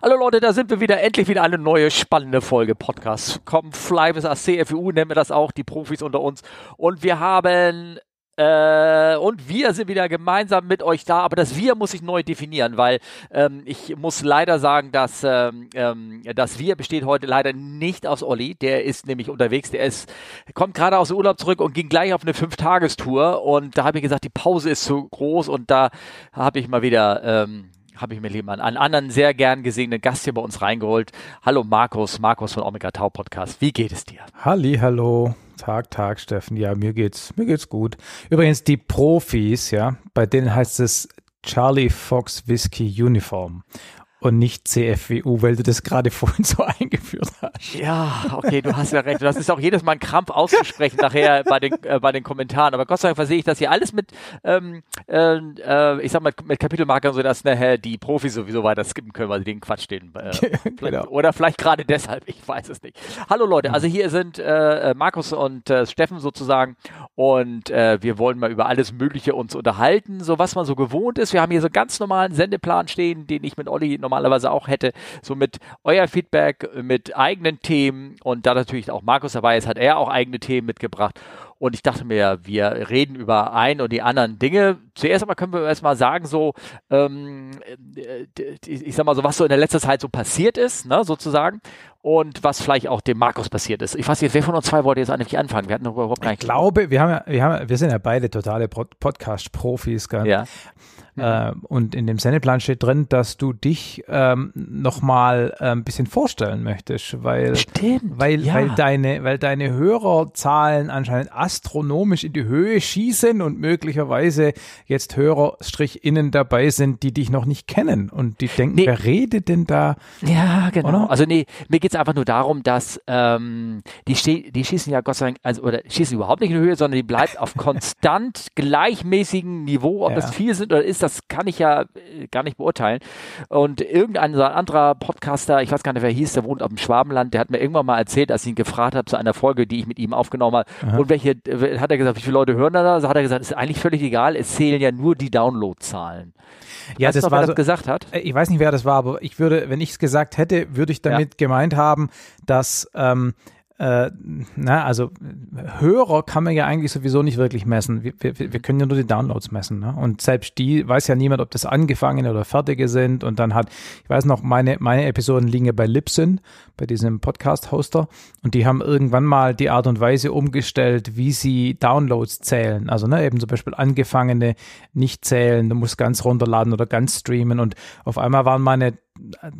Hallo Leute, da sind wir wieder. Endlich wieder eine neue spannende Folge Podcast. Komm, Fly bis CFU nennen wir das auch, die Profis unter uns. Und wir haben äh, und wir sind wieder gemeinsam mit euch da, aber das Wir muss ich neu definieren, weil ähm, ich muss leider sagen, dass ähm, ähm, das Wir besteht heute leider nicht aus Olli. Der ist nämlich unterwegs, der ist, kommt gerade aus dem Urlaub zurück und ging gleich auf eine Fünf-Tagestour und da habe ich gesagt, die Pause ist zu groß und da habe ich mal wieder ähm, habe ich mir lieber einen anderen sehr gern gesehenen Gast hier bei uns reingeholt. Hallo Markus, Markus von Omega Tau Podcast. Wie geht es dir? Halli, hallo. Tag, Tag, Steffen. Ja, mir geht's, mir geht's gut. Übrigens, die Profis, ja, bei denen heißt es Charlie Fox Whiskey Uniform und nicht CFWU, weil du das gerade vorhin so eingeführt hast. Ja, okay, du hast ja recht. Das ist auch jedes Mal ein Krampf auszusprechen nachher bei den, äh, bei den Kommentaren. Aber Gott sei Dank versehe ich das hier alles mit, ähm, äh, äh, ich sag mal, mit Kapitelmarkern, sodass nachher die Profis sowieso weiter skippen können, weil sie den Quatsch stehen. Äh, genau. Oder vielleicht gerade deshalb, ich weiß es nicht. Hallo Leute, also hier sind äh, äh Markus und Steffen sozusagen und wir wollen mal über alles Mögliche uns unterhalten, so was man so gewohnt ist. Wir haben hier so ganz normalen Sendeplan stehen, den ich mit Olli noch normalerweise auch hätte. So mit euer Feedback, mit eigenen Themen und da natürlich auch Markus dabei ist, hat er auch eigene Themen mitgebracht. Und ich dachte mir, wir reden über ein und die anderen Dinge. Zuerst einmal können wir erstmal sagen, so, ähm, äh, ich sag mal so, was so in der letzten Zeit so passiert ist, ne, sozusagen. Und was vielleicht auch dem Markus passiert ist. Ich weiß nicht, wer von uns zwei wollte jetzt eigentlich anfangen? Wir hatten überhaupt gar nicht. Ich glaube, wir haben ja, wir haben, wir sind ja beide totale Podcast-Profis, gell? Ja. Äh, und in dem Sendeplan steht drin, dass du dich ähm, nochmal äh, ein bisschen vorstellen möchtest, weil, Stimmt, weil, ja. weil, deine, weil deine Hörerzahlen anscheinend astronomisch in die Höhe schießen und möglicherweise jetzt HörerstrichinInnen dabei sind, die dich noch nicht kennen und die denken, nee. wer redet denn da? Ja, genau. Oder? Also nee, mir geht es einfach nur darum, dass ähm, die, die schießen ja Gott sei Dank, also oder schießen überhaupt nicht in die Höhe, sondern die bleibt auf konstant gleichmäßigem Niveau, ob ja. das viel sind oder ist das kann ich ja äh, gar nicht beurteilen. Und irgendein anderer Podcaster, ich weiß gar nicht, wer hieß, der wohnt auf dem Schwabenland, der hat mir irgendwann mal erzählt, als ich ihn gefragt habe zu einer Folge, die ich mit ihm aufgenommen habe, Aha. und welche, hat er gesagt, wie viele Leute hören da? So hat er gesagt, ist eigentlich völlig egal, es zählen ja nur die Downloadzahlen. Ja, weißt das noch, war wer so, das gesagt hat. Äh, ich weiß nicht, wer das war, aber ich würde, wenn ich es gesagt hätte, würde ich damit ja. gemeint haben, dass ähm, äh, na, also Hörer kann man ja eigentlich sowieso nicht wirklich messen. Wir, wir, wir können ja nur die Downloads messen. Ne? Und selbst die weiß ja niemand, ob das angefangene oder fertige sind. Und dann hat, ich weiß noch, meine, meine Episoden liegen ja bei Libsyn, bei diesem Podcast-Hoster. Und die haben irgendwann mal die Art und Weise umgestellt, wie sie Downloads zählen. Also ne, eben zum Beispiel angefangene nicht zählen, du musst ganz runterladen oder ganz streamen. Und auf einmal waren meine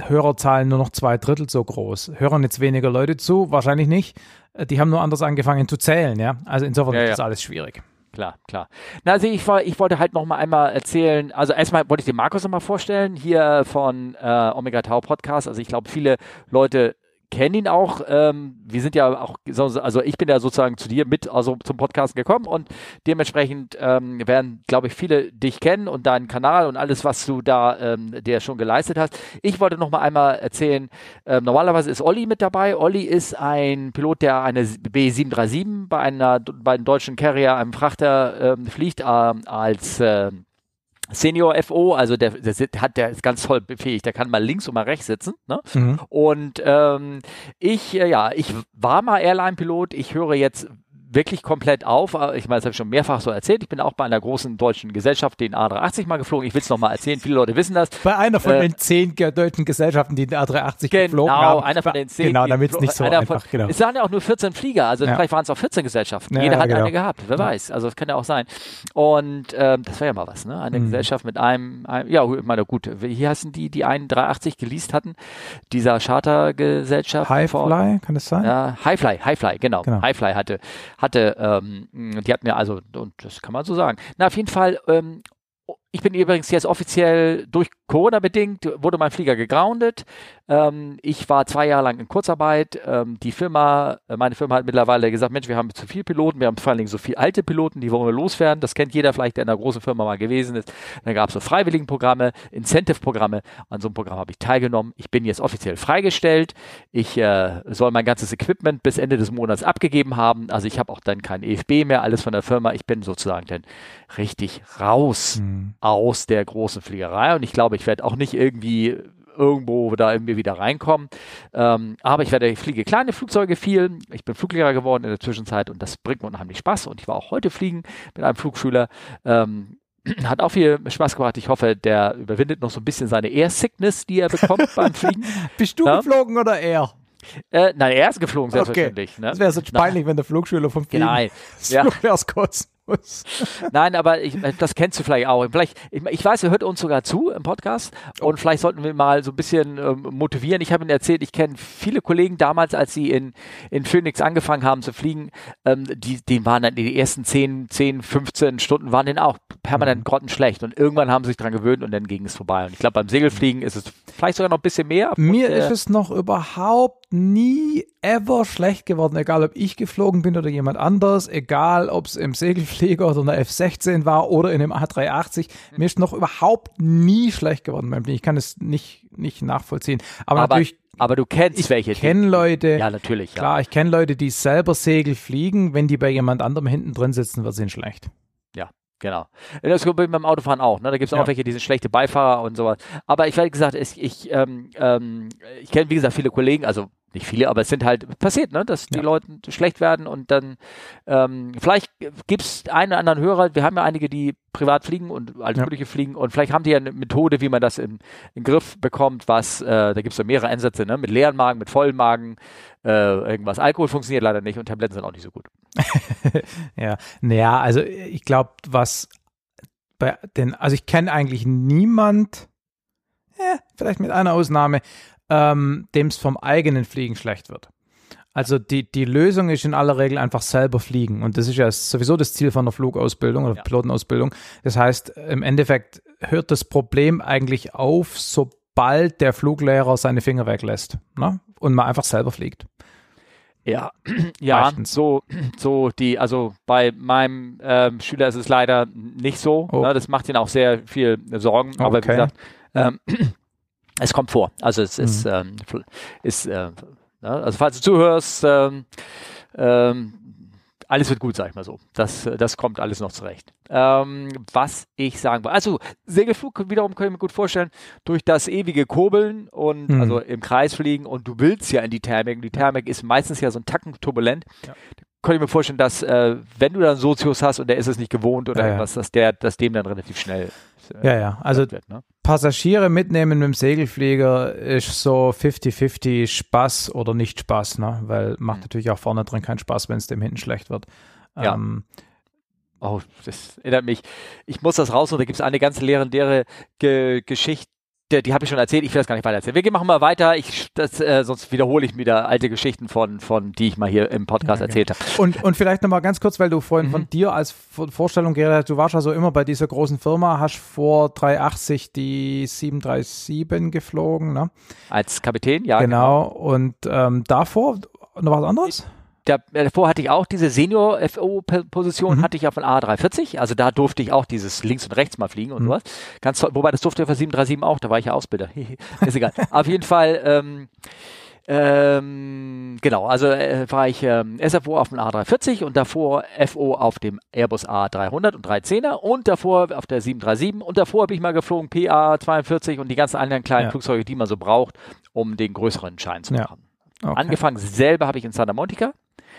Hörerzahlen nur noch zwei Drittel so groß. Hören jetzt weniger Leute zu? Wahrscheinlich nicht. Die haben nur anders angefangen zu zählen, ja. Also insofern ja, ist das ja. alles schwierig. Klar, klar. Na, also ich, war, ich wollte halt noch mal einmal erzählen, also erstmal wollte ich den Markus noch mal vorstellen, hier von äh, Omega Tau Podcast. Also ich glaube, viele Leute kenne ihn auch. Ähm, wir sind ja auch, also ich bin ja sozusagen zu dir mit also zum Podcast gekommen und dementsprechend ähm, werden, glaube ich, viele dich kennen und deinen Kanal und alles, was du da ähm, der schon geleistet hast. Ich wollte noch mal einmal erzählen, ähm, normalerweise ist Olli mit dabei. Olli ist ein Pilot, der eine B737 bei einer bei einem deutschen Carrier, einem Frachter ähm, fliegt äh, als äh, Senior FO, also der, der, hat, der ist ganz toll befähigt, der kann mal links und mal rechts sitzen. Ne? Mhm. Und ähm, ich, äh, ja, ich war mal Airline-Pilot, ich höre jetzt wirklich komplett auf. Äh, ich meine, das habe ich schon mehrfach so erzählt. Ich bin auch bei einer großen deutschen Gesellschaft, den A380 mal geflogen. Ich will es nochmal erzählen. Viele Leute wissen das. Bei einer von äh, den zehn deutschen Gesellschaften, die den A380 genau, geflogen haben. Genau, einer von den zehn. Genau, damit es nicht so einfach, von, genau. Es waren ja auch nur 14 Flieger. Also ja. vielleicht waren es auch 14 Gesellschaften. Ja, Jeder ja, hat genau. eine gehabt. Wer weiß. Also das kann ja auch sein. Und ähm, das wäre ja mal was, ne? Eine mhm. Gesellschaft mit einem, einem, ja, ich meine, gut. Hier heißen die, die einen 380 geleast hatten. Dieser Chartergesellschaft. Highfly, kann das sein? Ja, Highfly, Highfly, genau. genau. Highfly hatte, hatte ähm, die hat mir also, und das kann man so sagen. Na, auf jeden Fall, ähm, ich bin übrigens jetzt offiziell durch Corona bedingt, wurde mein Flieger gegroundet. Ähm, ich war zwei Jahre lang in Kurzarbeit. Ähm, die Firma, äh, meine Firma hat mittlerweile gesagt, Mensch, wir haben zu viele Piloten, wir haben vor allen Dingen so viele alte Piloten, die wollen wir loswerden. Das kennt jeder vielleicht, der in einer großen Firma mal gewesen ist. Dann gab es so Freiwilligenprogramme, Incentive-Programme. An so einem Programm habe ich teilgenommen. Ich bin jetzt offiziell freigestellt. Ich äh, soll mein ganzes Equipment bis Ende des Monats abgegeben haben. Also ich habe auch dann kein EFB mehr, alles von der Firma. Ich bin sozusagen dann richtig raus. Mhm aus der großen Fliegerei und ich glaube, ich werde auch nicht irgendwie irgendwo da irgendwie wieder reinkommen. Ähm, aber ich werde, ich fliege kleine Flugzeuge viel. Ich bin Fluglehrer geworden in der Zwischenzeit und das bringt mir unheimlich Spaß. Und ich war auch heute fliegen mit einem Flugschüler. Ähm, hat auch viel Spaß gemacht. Ich hoffe, der überwindet noch so ein bisschen seine Air-Sickness, die er bekommt beim Fliegen. Bist du ja? geflogen oder er? Äh, nein, er ist geflogen, selbstverständlich. Okay. Ne? Das wäre so peinlich, wenn der Flugschüler vom Fliegen Nein. Ja. kurz muss. Nein, aber ich, äh, das kennst du vielleicht auch. Vielleicht, ich, ich weiß, er hört uns sogar zu im Podcast oh. und vielleicht sollten wir mal so ein bisschen ähm, motivieren. Ich habe ihm erzählt, ich kenne viele Kollegen damals, als sie in, in Phoenix angefangen haben zu fliegen, ähm, die, denen waren dann die ersten 10, 10, 15 Stunden waren denen auch permanent mhm. grottenschlecht und irgendwann haben sie sich dran gewöhnt und dann ging es vorbei. Und ich glaube, beim Segelfliegen ist es vielleicht sogar noch ein bisschen mehr. Mir und, äh, ist es noch überhaupt nie ever schlecht geworden, egal ob ich geflogen bin oder jemand anders, egal ob es im Segelflieger oder einer F-16 war oder in einem A380. Mir ist noch überhaupt nie schlecht geworden beim Fliegen. Ich kann es nicht, nicht nachvollziehen. Aber, aber natürlich aber du kennst ich welche. Ich kenne Leute. Ja, natürlich. Klar, ich kenne Leute, die selber Segel fliegen. Wenn die bei jemand anderem hinten drin sitzen, wird es ihnen schlecht. Ja, genau. Das kommt beim Autofahren auch. Ne? Da gibt es auch welche, die sind schlechte Beifahrer und sowas. Aber ich werde gesagt, ich, ich, ähm, ähm, ich kenne, wie gesagt, viele Kollegen, also nicht viele, aber es sind halt passiert, ne, dass die ja. Leute schlecht werden und dann ähm, vielleicht gibt es einen oder anderen Hörer, wir haben ja einige, die privat fliegen und alles ja. mögliche fliegen und vielleicht haben die ja eine Methode, wie man das im, im Griff bekommt, was, äh, da gibt es ja mehrere Ansätze, ne, mit leeren Magen, mit vollen Magen, äh, irgendwas. Alkohol funktioniert leider nicht und Tabletten sind auch nicht so gut. ja, naja, also ich glaube, was bei den, also ich kenne eigentlich niemand, ja, vielleicht mit einer Ausnahme, ähm, dem es vom eigenen Fliegen schlecht wird. Also die, die Lösung ist in aller Regel einfach selber fliegen. Und das ist ja sowieso das Ziel von der Flugausbildung oder ja. Pilotenausbildung. Das heißt, im Endeffekt hört das Problem eigentlich auf, sobald der Fluglehrer seine Finger weglässt ne? und man einfach selber fliegt. Ja, ja, so, so die, also bei meinem ähm, Schüler ist es leider nicht so. Oh. Ne? Das macht ihn auch sehr viel Sorgen. Aber wie gesagt, ähm, es kommt vor. Also es mhm. ist, ähm, ist äh, also falls du zuhörst, ähm, ähm, alles wird gut, sag ich mal so. Das, das kommt alles noch zurecht. Ähm, was ich sagen wollte, also Segelflug wiederum kann ich mir gut vorstellen, durch das ewige Kurbeln und mhm. also im Kreis fliegen und du willst ja in die Thermik. Die Thermik ist meistens ja so ein Tacken turbulent. Ja. Könnte ich mir vorstellen, dass äh, wenn du dann Sozius hast und der ist es nicht gewohnt oder ja, irgendwas, dass der, dass dem dann relativ schnell äh, ja, ja. Also wird, ne? Passagiere mitnehmen mit dem Segelflieger ist so 50-50 Spaß oder nicht Spaß, ne? Weil macht mhm. natürlich auch vorne drin keinen Spaß, wenn es dem hinten schlecht wird. Ja. Ähm, Oh, das erinnert mich. Ich muss das raus und da gibt es eine ganz legendäre Ge Geschichte, die, die habe ich schon erzählt, ich will das gar nicht weiter erzählen. Wir machen mal weiter, ich, das, äh, sonst wiederhole ich wieder alte Geschichten von, von, die ich mal hier im Podcast okay. erzählt habe. Und, und vielleicht nochmal ganz kurz, weil du vorhin mhm. von dir als Vorstellung geredet hast, du warst also immer bei dieser großen Firma, hast vor 380 die 737 geflogen, ne? Als Kapitän, ja. Genau, genau. und ähm, davor noch was anderes? Ich, da, äh, davor hatte ich auch diese Senior-FO-Position, mhm. hatte ich ja von A340, also da durfte ich auch dieses links und rechts mal fliegen und mhm. sowas. Ganz toll, wobei das durfte ich für 737 auch, da war ich ja Ausbilder. ist egal. Auf jeden Fall, ähm, ähm, genau, also äh, war ich ähm, SFO auf dem A340 und davor FO auf dem Airbus A300 und 310er und davor auf der 737 und davor habe ich mal geflogen PA42 und die ganzen anderen kleinen ja. Flugzeuge, die man so braucht, um den größeren Schein zu machen. Ja. Okay. Angefangen selber habe ich in Santa Monica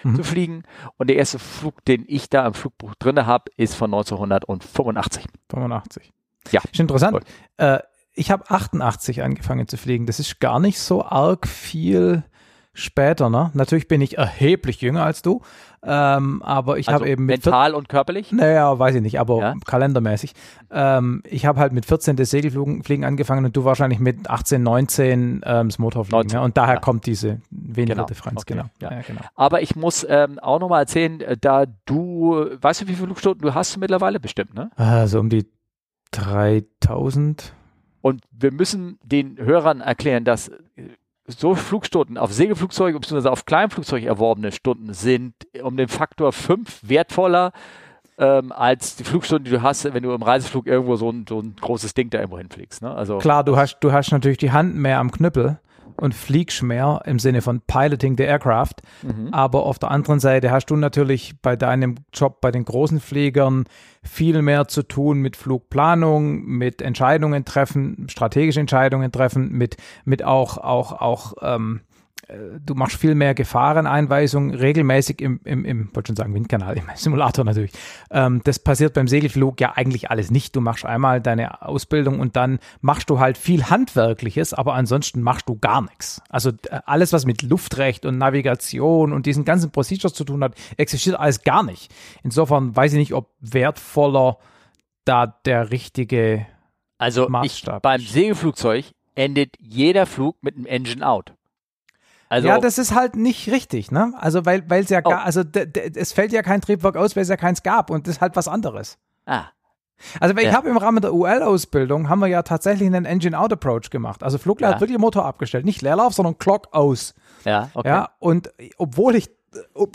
mhm. zu fliegen. Und der erste Flug, den ich da im Flugbuch drin habe, ist von 1985. 85. Ja. Ist interessant. Äh, ich habe 88 angefangen zu fliegen. Das ist gar nicht so arg viel später, ne? Natürlich bin ich erheblich jünger als du, ähm, aber ich also habe eben mental und körperlich? Naja, weiß ich nicht, aber ja? kalendermäßig. Ähm, ich habe halt mit 14 das Segelfliegen angefangen und du wahrscheinlich mit 18, 19 ähm, das Motorfliegen. Ja? Und daher ja. kommt diese weniger genau. Differenz, okay. genau. Genau. Aber ich muss ähm, auch nochmal erzählen, äh, da du, weißt du, wie viele Flugstunden du hast mittlerweile? Bestimmt, ne? Also um die 3000. Und wir müssen den Hörern erklären, dass äh, so Flugstunden auf Segelflugzeuge bzw. auf Kleinflugzeuge erworbene Stunden sind um den Faktor 5 wertvoller ähm, als die Flugstunden, die du hast, wenn du im Reiseflug irgendwo so ein, so ein großes Ding da irgendwo hinfliegst. Ne? Also, Klar, du hast, du hast natürlich die Hand mehr am Knüppel und fliegst mehr im Sinne von Piloting the Aircraft. Mhm. Aber auf der anderen Seite hast du natürlich bei deinem Job bei den großen Fliegern viel mehr zu tun mit Flugplanung, mit Entscheidungen treffen, strategische Entscheidungen treffen, mit, mit auch, auch, auch ähm, äh, du machst viel mehr Gefahreneinweisungen regelmäßig im, im, im wollte schon sagen, Windkanal, im Simulator natürlich. Ähm, das passiert beim Segelflug ja eigentlich alles nicht. Du machst einmal deine Ausbildung und dann machst du halt viel Handwerkliches, aber ansonsten machst du gar nichts. Also äh, alles, was mit Luftrecht und Navigation und diesen ganzen Procedures zu tun hat, existiert alles gar nicht. Insofern weiß ich nicht, ob wertvoller da der richtige also Maßstab ich, beim Segelflugzeug endet jeder Flug mit einem Engine out. Also, ja, das ist halt nicht richtig, ne? Also weil es ja oh. gar, also es fällt ja kein Triebwerk aus, weil es ja keins gab und das ist halt was anderes. Ah. Also ich ja. habe im Rahmen der UL-Ausbildung haben wir ja tatsächlich einen Engine-Out-Approach gemacht. Also Flugler ja. hat wirklich Motor abgestellt, nicht Leerlauf, sondern Clock aus. Ja, okay. Ja, und obwohl ich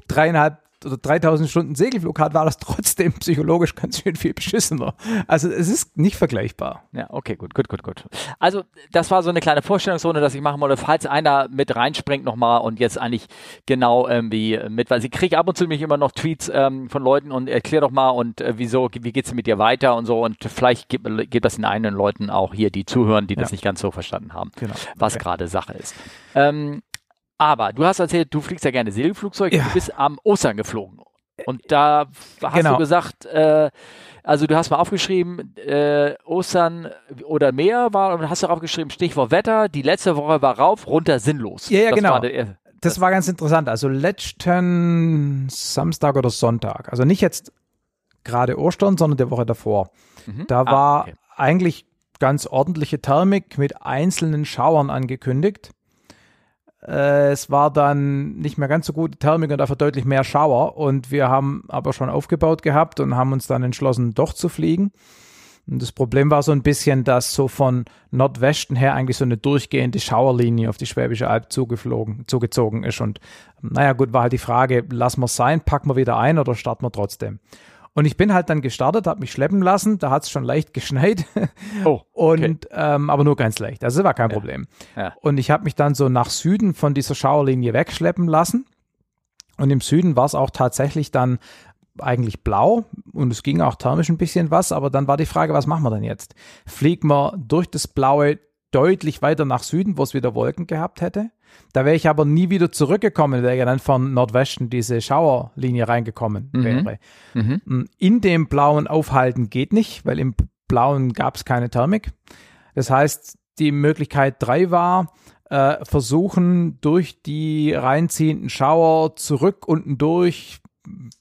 dreieinhalb oder 3000 Stunden Segelflug hat, war das trotzdem psychologisch ganz schön viel beschissener. Also es ist nicht vergleichbar. Ja, okay, gut, gut, gut, gut. Also das war so eine kleine Vorstellungsrunde, dass ich machen wollte, falls einer mit reinspringt nochmal und jetzt eigentlich genau irgendwie mit, weil ich kriege ab und zu mich immer noch Tweets ähm, von Leuten und erklär doch mal und äh, wieso, wie geht's mit dir weiter und so und vielleicht gibt, gibt das den einen Leuten auch hier, die zuhören, die das nicht ganz so verstanden haben, genau. was okay. gerade Sache ist. Ähm, aber du hast erzählt, du fliegst ja gerne Segelflugzeug. Ja. Du bist am Ostern geflogen. Und da hast genau. du gesagt, äh, also du hast mal aufgeschrieben, äh, Ostern oder mehr war, und hast du aufgeschrieben, Stichwort Wetter, die letzte Woche war rauf, runter, sinnlos. Ja, ja, das genau. War der, das, das war ganz interessant. Also letzten Samstag oder Sonntag, also nicht jetzt gerade Ostern, sondern der Woche davor. Mhm. Da ah, war okay. eigentlich ganz ordentliche Thermik mit einzelnen Schauern angekündigt. Äh, es war dann nicht mehr ganz so gute Thermik und dafür deutlich mehr Schauer. Und wir haben aber schon aufgebaut gehabt und haben uns dann entschlossen, doch zu fliegen. Und das Problem war so ein bisschen, dass so von Nordwesten her eigentlich so eine durchgehende Schauerlinie auf die Schwäbische Alb zugeflogen, zugezogen ist. Und naja, gut, war halt die Frage, lassen wir es sein, packen wir wieder ein oder starten wir trotzdem? Und ich bin halt dann gestartet, habe mich schleppen lassen. Da hat es schon leicht geschneit. Oh, okay. und ähm, aber nur ganz leicht. Also war kein ja. Problem. Ja. Und ich habe mich dann so nach Süden von dieser Schauerlinie wegschleppen lassen. Und im Süden war es auch tatsächlich dann eigentlich blau und es ging auch thermisch ein bisschen was, aber dann war die Frage, was machen wir denn jetzt? Fliegen wir durch das Blaue deutlich weiter nach Süden, wo es wieder Wolken gehabt hätte? Da wäre ich aber nie wieder zurückgekommen, wäre ja dann von Nordwesten diese Schauerlinie reingekommen mhm. wäre. Mhm. Mm, in dem blauen aufhalten geht nicht, weil im blauen gab es keine Thermik. Das heißt, die Möglichkeit drei war, äh, versuchen durch die reinziehenden Schauer zurück unten durch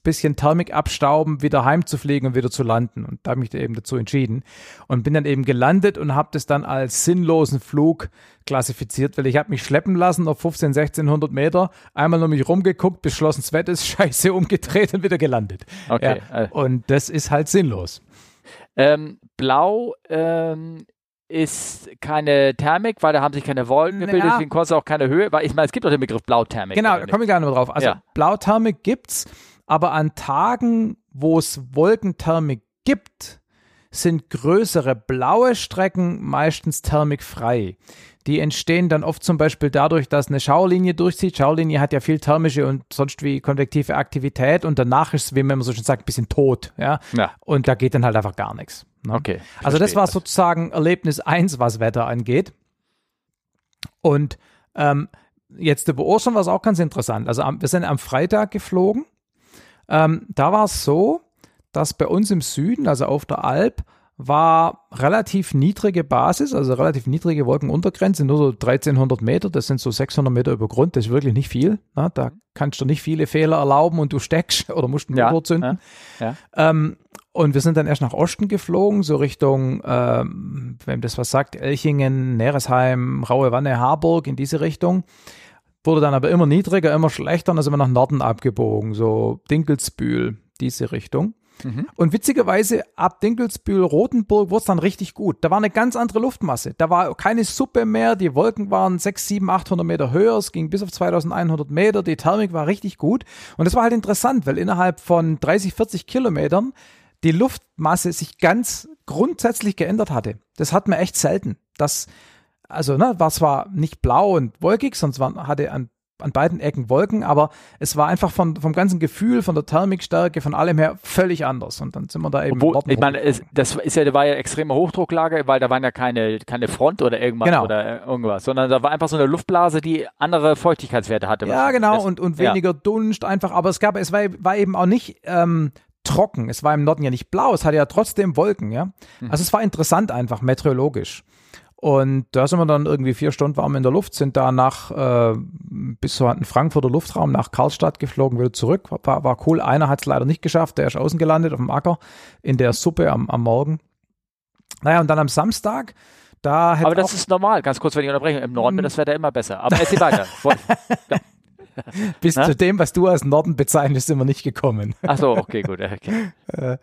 bisschen Thermik abstauben, wieder heimzufliegen und wieder zu landen. Und da habe ich mich eben dazu entschieden und bin dann eben gelandet und habe das dann als sinnlosen Flug klassifiziert, weil ich habe mich schleppen lassen auf 15, 1600 Meter, einmal nur mich rumgeguckt, beschlossen, das Wetter ist scheiße, umgedreht und wieder gelandet. Okay. Ja, äh. und das ist halt sinnlos. Ähm, Blau ähm, ist keine Thermik, weil da haben sich keine Wolken gebildet, ja. deswegen kostet auch keine Höhe, weil ich meine, es gibt doch den Begriff Blauthermik. Genau, da komme ich gerne mal drauf. Also ja. Blauthermik gibt's, aber an Tagen, wo es Wolkenthermik gibt, sind größere blaue Strecken meistens thermikfrei. Die entstehen dann oft zum Beispiel dadurch, dass eine Schaulinie durchzieht. Schaulinie hat ja viel thermische und sonst wie konvektive Aktivität und danach ist es, wie man so schon sagt, ein bisschen tot. Ja? ja. Und da geht dann halt einfach gar nichts. Ne? Okay. Also das war sozusagen Erlebnis 1, was Wetter angeht. Und ähm, jetzt über Ostern war es auch ganz interessant. Also wir sind am Freitag geflogen ähm, da war es so, dass bei uns im Süden, also auf der Alp, war relativ niedrige Basis, also relativ niedrige Wolkenuntergrenze, nur so 1300 Meter, das sind so 600 Meter über Grund, das ist wirklich nicht viel. Ne? Da kannst du nicht viele Fehler erlauben und du steckst oder musst einen ja, Motor zünden. Ja, ja. Ähm, und wir sind dann erst nach Osten geflogen, so Richtung, ähm, wem das was sagt, Elchingen, Neresheim, Raue Wanne, Harburg, in diese Richtung wurde dann aber immer niedriger, immer schlechter und dann sind wir nach Norden abgebogen, so Dinkelsbühl, diese Richtung. Mhm. Und witzigerweise ab Dinkelsbühl, Rotenburg wurde es dann richtig gut. Da war eine ganz andere Luftmasse. Da war keine Suppe mehr. Die Wolken waren 6, 7, 800 Meter höher. Es ging bis auf 2100 Meter. Die Thermik war richtig gut. Und das war halt interessant, weil innerhalb von 30, 40 Kilometern die Luftmasse sich ganz grundsätzlich geändert hatte. Das hat man echt selten. Das also ne, war zwar nicht blau und wolkig, sonst war, hatte an an beiden Ecken Wolken, aber es war einfach von, vom ganzen Gefühl, von der Thermikstärke, von allem her völlig anders. Und dann sind wir da eben. Obwohl, ich meine, es, das ist ja, war ja extreme Hochdrucklage, weil da waren ja keine, keine Front oder irgendwas genau. oder irgendwas, sondern da war einfach so eine Luftblase, die andere Feuchtigkeitswerte hatte. Ja, genau, und, und weniger ja. Dunst einfach, aber es gab, es war, war eben auch nicht ähm, trocken. Es war im Norden ja nicht blau, es hatte ja trotzdem Wolken, ja. Mhm. Also es war interessant einfach, meteorologisch. Und da sind wir dann irgendwie vier Stunden warm in der Luft, sind da nach äh, bis an den Frankfurter Luftraum nach Karlstadt geflogen, wieder zurück. War, war cool. Einer hat es leider nicht geschafft, der ist außen gelandet auf dem Acker in der Suppe am, am Morgen. Naja, und dann am Samstag, da Aber das ist normal, ganz kurz, wenn ich unterbreche. Im Norden wird das Wetter immer besser. Aber erzähl weiter. ja. Bis Na? zu dem, was du als Norden bezeichnest, sind wir nicht gekommen. Ach so, okay, gut. Okay.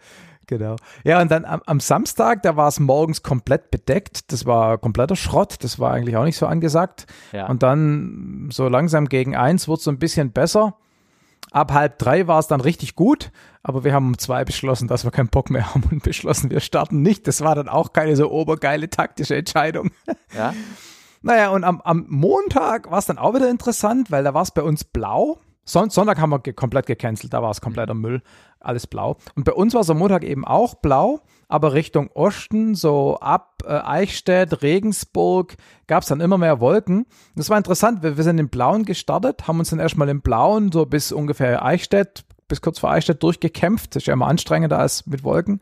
Genau. Ja, und dann am, am Samstag, da war es morgens komplett bedeckt. Das war kompletter Schrott. Das war eigentlich auch nicht so angesagt. Ja. Und dann so langsam gegen eins wurde es so ein bisschen besser. Ab halb drei war es dann richtig gut, aber wir haben um zwei beschlossen, dass wir keinen Bock mehr haben und beschlossen, wir starten nicht. Das war dann auch keine so obergeile taktische Entscheidung. Ja. Naja, und am, am Montag war es dann auch wieder interessant, weil da war es bei uns blau. Son Sonntag haben wir ge komplett gecancelt, da war es kompletter Müll alles blau. Und bei uns war es am Montag eben auch blau, aber Richtung Osten, so ab äh, Eichstätt, Regensburg, gab es dann immer mehr Wolken. Das war interessant, wir, wir sind im Blauen gestartet, haben uns dann erstmal im Blauen so bis ungefähr Eichstätt, bis kurz vor Eichstätt durchgekämpft. Das ist ja immer anstrengender als mit Wolken.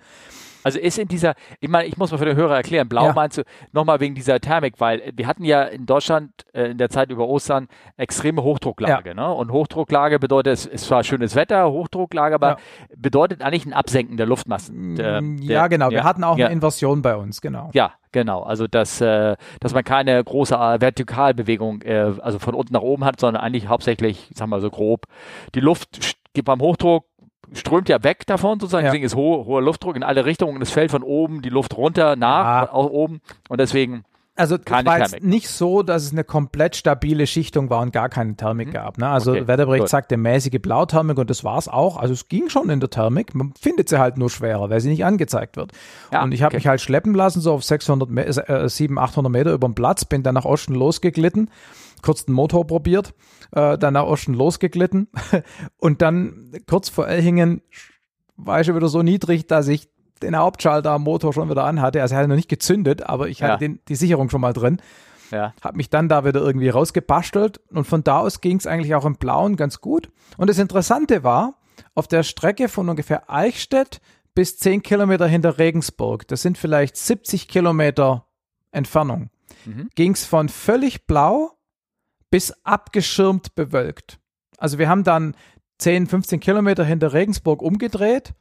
Also ist in dieser, ich meine, ich muss mal für den Hörer erklären, blau ja. meinst du nochmal wegen dieser Thermik, weil wir hatten ja in Deutschland äh, in der Zeit über Ostern extreme Hochdrucklage. Ja. Ne? Und Hochdrucklage bedeutet, es ist zwar schönes Wetter, Hochdrucklage, aber ja. bedeutet eigentlich ein Absenken der Luftmassen. Der, mm, ja, genau. Wir hatten auch eine Inversion bei uns, genau. Ja, Genau, also dass, äh, dass man keine große äh, Vertikalbewegung, äh, also von unten nach oben hat, sondern eigentlich hauptsächlich, ich sag mal so grob, die Luft beim Hochdruck strömt ja weg davon sozusagen, ja. deswegen ist hohe, hoher Luftdruck in alle Richtungen, es fällt von oben die Luft runter, nach, ah. auch oben und deswegen also keine war Thermik. nicht so, dass es eine komplett stabile Schichtung war und gar keine Thermik mhm. gab. Ne? Also okay. Wetterbericht sagte mäßige Blauthermik und das war es auch. Also es ging schon in der Thermik. Man findet sie halt nur schwerer, weil sie nicht angezeigt wird. Ja, und ich habe okay. mich halt schleppen lassen, so auf 600, äh, 700, 800 Meter über den Platz, bin dann nach Osten losgeglitten, kurz den Motor probiert äh, dann nach Osten losgeglitten und dann kurz vor Elhingen war ich schon wieder so niedrig, dass ich den Hauptschalter am Motor schon wieder anhatte. Also er hat noch nicht gezündet, aber ich hatte den, die Sicherung schon mal drin. Ja. Habe mich dann da wieder irgendwie rausgebastelt und von da aus ging es eigentlich auch im Blauen ganz gut. Und das Interessante war, auf der Strecke von ungefähr Eichstätt bis 10 Kilometer hinter Regensburg, das sind vielleicht 70 Kilometer Entfernung, mhm. ging es von völlig blau bis abgeschirmt bewölkt. Also wir haben dann 10, 15 Kilometer hinter Regensburg umgedreht,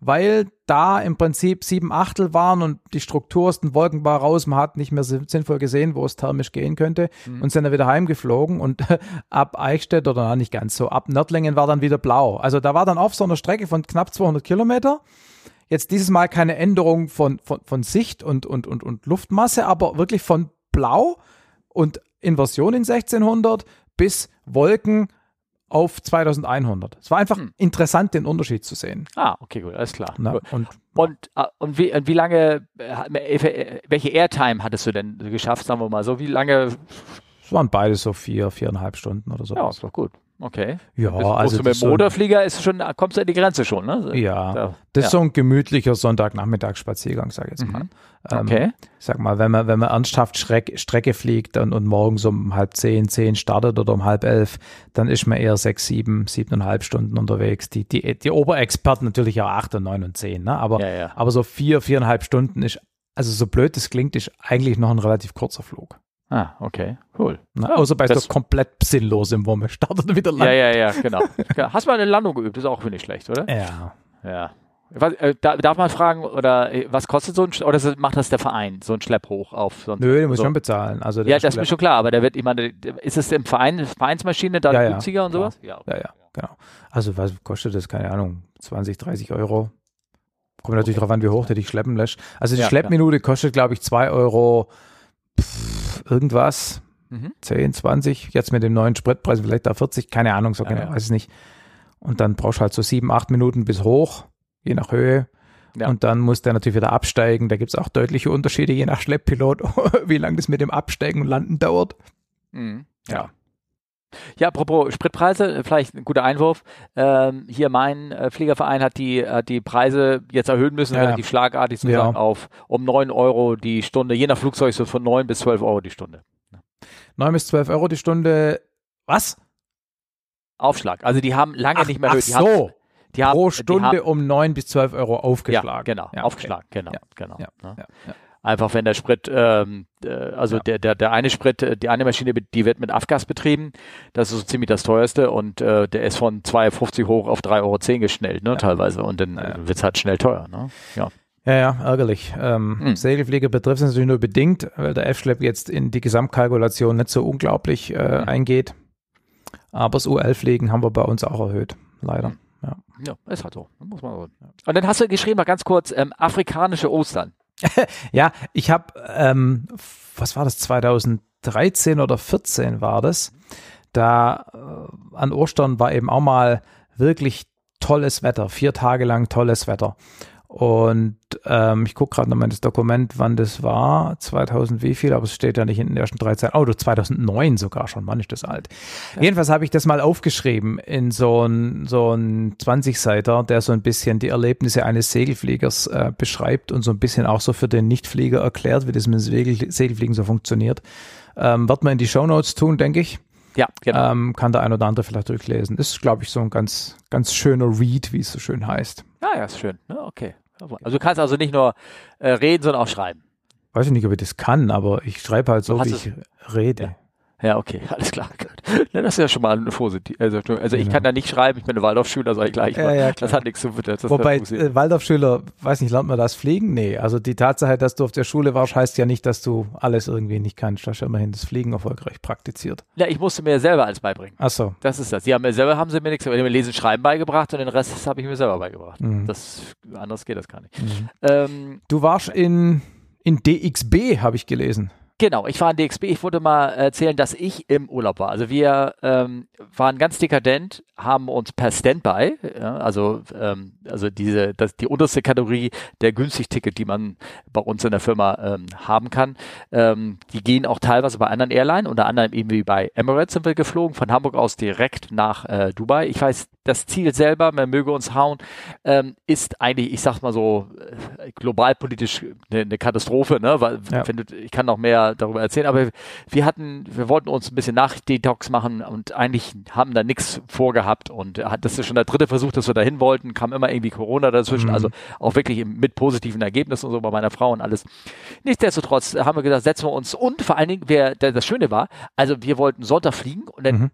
weil da im Prinzip sieben Achtel waren und die Struktur aus den Wolken war raus. Man hat nicht mehr sinnvoll gesehen, wo es thermisch gehen könnte mhm. und sind dann wieder heimgeflogen und ab Eichstätt oder nicht ganz so, ab Nördlingen war dann wieder blau. Also da war dann auf so einer Strecke von knapp 200 Kilometer jetzt dieses Mal keine Änderung von, von, von Sicht und, und, und, und Luftmasse, aber wirklich von blau und Inversion in 1600 bis Wolken auf 2100. Es war einfach hm. interessant, den Unterschied zu sehen. Ah, okay, gut, alles klar. Na, und, und, ah, und, wie, wie lange, äh, welche Airtime hattest du denn geschafft, sagen wir mal so? Wie lange? Es waren beide so vier, viereinhalb Stunden oder so. Ja, ist doch gut. Okay. Ja, also du mit dem Motorflieger ist schon, kommst du an die Grenze schon, ne? Ja, da, das ist so ein gemütlicher Sonntagnachmittagsspaziergang, sag ich jetzt mal. Mhm. Ähm, okay. sag mal, wenn man, wenn man ernsthaft Schreck, Strecke fliegt und, und morgens um halb zehn, zehn startet oder um halb elf, dann ist man eher sechs, sieben, siebeneinhalb Stunden unterwegs. Die, die, die Oberexperten natürlich auch acht und neun und zehn, ne? Aber, ja, ja. aber so vier, viereinhalb Stunden ist, also so blöd das klingt, ist eigentlich noch ein relativ kurzer Flug. Ah, okay, cool. Na, außer bei so komplett sinnlos im Wumme. Startet wieder lang. Ja, ja, ja, genau. Hast du mal eine Landung geübt? Ist auch nicht schlecht, oder? Ja. Ja. Was, äh, darf man fragen, oder äh, was kostet so ein, oder macht das der Verein, so ein Schlepphoch auf? So ein, Nö, den muss so. schon bezahlen. Also ja, das ist mir schon klar, aber der wird, ich meine, ist es im Verein, Vereinsmaschine da ja, günstiger ja, und sowas? Ja, okay. ja, ja, genau. Also was kostet das, keine Ahnung, 20, 30 Euro? Kommt natürlich okay. darauf an, wie hoch der dich schleppen lässt. Also die ja, Schleppminute kostet, glaube ich, 2 Euro pff, irgendwas. Mhm. 10, 20, jetzt mit dem neuen Spritpreis vielleicht da 40, keine Ahnung, so ja, genau, ja. weiß ich nicht. Und dann brauchst du halt so 7, 8 Minuten bis hoch, je nach Höhe. Ja. Und dann muss der natürlich wieder absteigen. Da gibt es auch deutliche Unterschiede, je nach Schlepppilot, wie lange das mit dem Absteigen und Landen dauert. Mhm. Ja. Ja, apropos Spritpreise, vielleicht ein guter Einwurf. Ähm, hier mein äh, Fliegerverein hat die, hat die Preise jetzt erhöhen müssen, ja. relativ schlagartig sozusagen ja. auf um 9 Euro die Stunde, je nach Flugzeug so von 9 bis 12 Euro die Stunde. 9 bis 12 Euro die Stunde. Was? Aufschlag. Also die haben lange ach, nicht mehr erhöht. Die ach so. Haben, die haben, Pro Stunde haben, um 9 bis 12 Euro aufgeschlagen. Ja, genau, ja, aufgeschlagen, okay. genau, genau. Ja, ja, Einfach wenn der Sprit, ähm, äh, also der, der, der eine Sprit, äh, die eine Maschine, die wird mit Afgas betrieben. Das ist so ziemlich das teuerste und äh, der ist von 2,50 hoch auf 3,10 Euro geschnellt, ne, teilweise. Und dann ja. wird es halt schnell teuer, ne? Ja. Ja, ja, ärgerlich. Ähm, hm. Segelflieger betrifft es natürlich nur bedingt, weil der F-Schlepp jetzt in die Gesamtkalkulation nicht so unglaublich äh, hm. eingeht. Aber das UL-Fliegen haben wir bei uns auch erhöht, leider. Hm. Ja. ja, ist halt so. Muss man so. Und dann hast du geschrieben, mal ganz kurz, ähm, afrikanische Ostern. ja, ich habe, ähm, was war das, 2013 oder 14 war das. Da äh, an Ostern war eben auch mal wirklich tolles Wetter, vier Tage lang tolles Wetter. Und ähm, ich gucke gerade nochmal das Dokument, wann das war, 2000 wie viel, aber es steht ja nicht in den ersten drei Zeilen. Oh, 2009 sogar schon, wann ist das alt? Ja. Jedenfalls habe ich das mal aufgeschrieben in so ein, so ein 20-Seiter, der so ein bisschen die Erlebnisse eines Segelfliegers äh, beschreibt und so ein bisschen auch so für den Nichtflieger erklärt, wie das mit dem Segelfliegen so funktioniert. Ähm, wird man in die Shownotes tun, denke ich. Ja, genau. Ähm, kann der ein oder andere vielleicht durchlesen. Ist, glaube ich, so ein ganz, ganz schöner Read, wie es so schön heißt. Ja, ja, ist schön. Ja, okay. Also du kannst also nicht nur äh, reden, sondern auch schreiben. Weiß ich nicht, ob ich das kann, aber ich schreibe halt so, wie ich rede. Ja. Ja, okay, alles klar. das ist ja schon mal eine positiv. Also, also ich genau. kann da nicht schreiben, ich bin eine Waldorfschüler, sage ich gleich ja, ja, das hat nichts zu tun. Wobei äh, Waldorfschüler, weiß nicht, lernt man das fliegen? Nee, also die Tatsache, dass du auf der Schule warst, heißt ja nicht, dass du alles irgendwie nicht kannst. Du hast ja immerhin das Fliegen erfolgreich praktiziert. Ja, ich musste mir selber alles beibringen. Ach so. Das ist das. Sie haben mir selber, haben sie mir nichts, aber mir Lesen, Schreiben beigebracht und den Rest habe ich mir selber beigebracht. Mhm. Das, anders geht das gar nicht. Mhm. Ähm, du warst in, in DXB, habe ich gelesen. Genau, ich war in DXB. Ich wollte mal erzählen, dass ich im Urlaub war. Also wir ähm, waren ganz dekadent, haben uns per Standby, ja, also ähm, also diese das die unterste Kategorie der günstig Ticket, die man bei uns in der Firma ähm, haben kann, ähm, die gehen auch teilweise bei anderen Airlines, unter anderem eben wie bei Emirates sind wir geflogen, von Hamburg aus direkt nach äh, Dubai. Ich weiß, das Ziel selber, man möge uns hauen, ähm, ist eigentlich, ich sag mal so, äh, globalpolitisch eine, eine Katastrophe, ne? Weil ja. wenn du, ich kann noch mehr darüber erzählen, aber wir hatten, wir wollten uns ein bisschen Nach-Detox machen und eigentlich haben da nichts vorgehabt und das ist schon der dritte Versuch, dass wir dahin wollten, kam immer irgendwie Corona dazwischen, mhm. also auch wirklich mit positiven Ergebnissen und so bei meiner Frau und alles. Nichtsdestotrotz haben wir gesagt, setzen wir uns und vor allen Dingen, wer, das Schöne war, also wir wollten Sonntag fliegen und dann mhm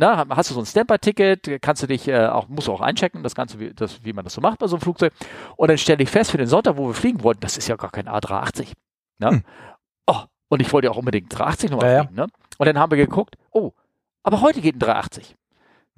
na, hast du so ein Stamper-Ticket, kannst du dich äh, auch, musst du auch einchecken, das Ganze, wie, das, wie man das so macht bei so einem Flugzeug. Und dann stelle ich fest, für den Sonntag, wo wir fliegen wollten, das ist ja gar kein A380. Ne? Hm. Oh, und ich wollte ja auch unbedingt 380 nochmal ja, fliegen. Ne? Und dann haben wir geguckt, oh, aber heute geht ein 380.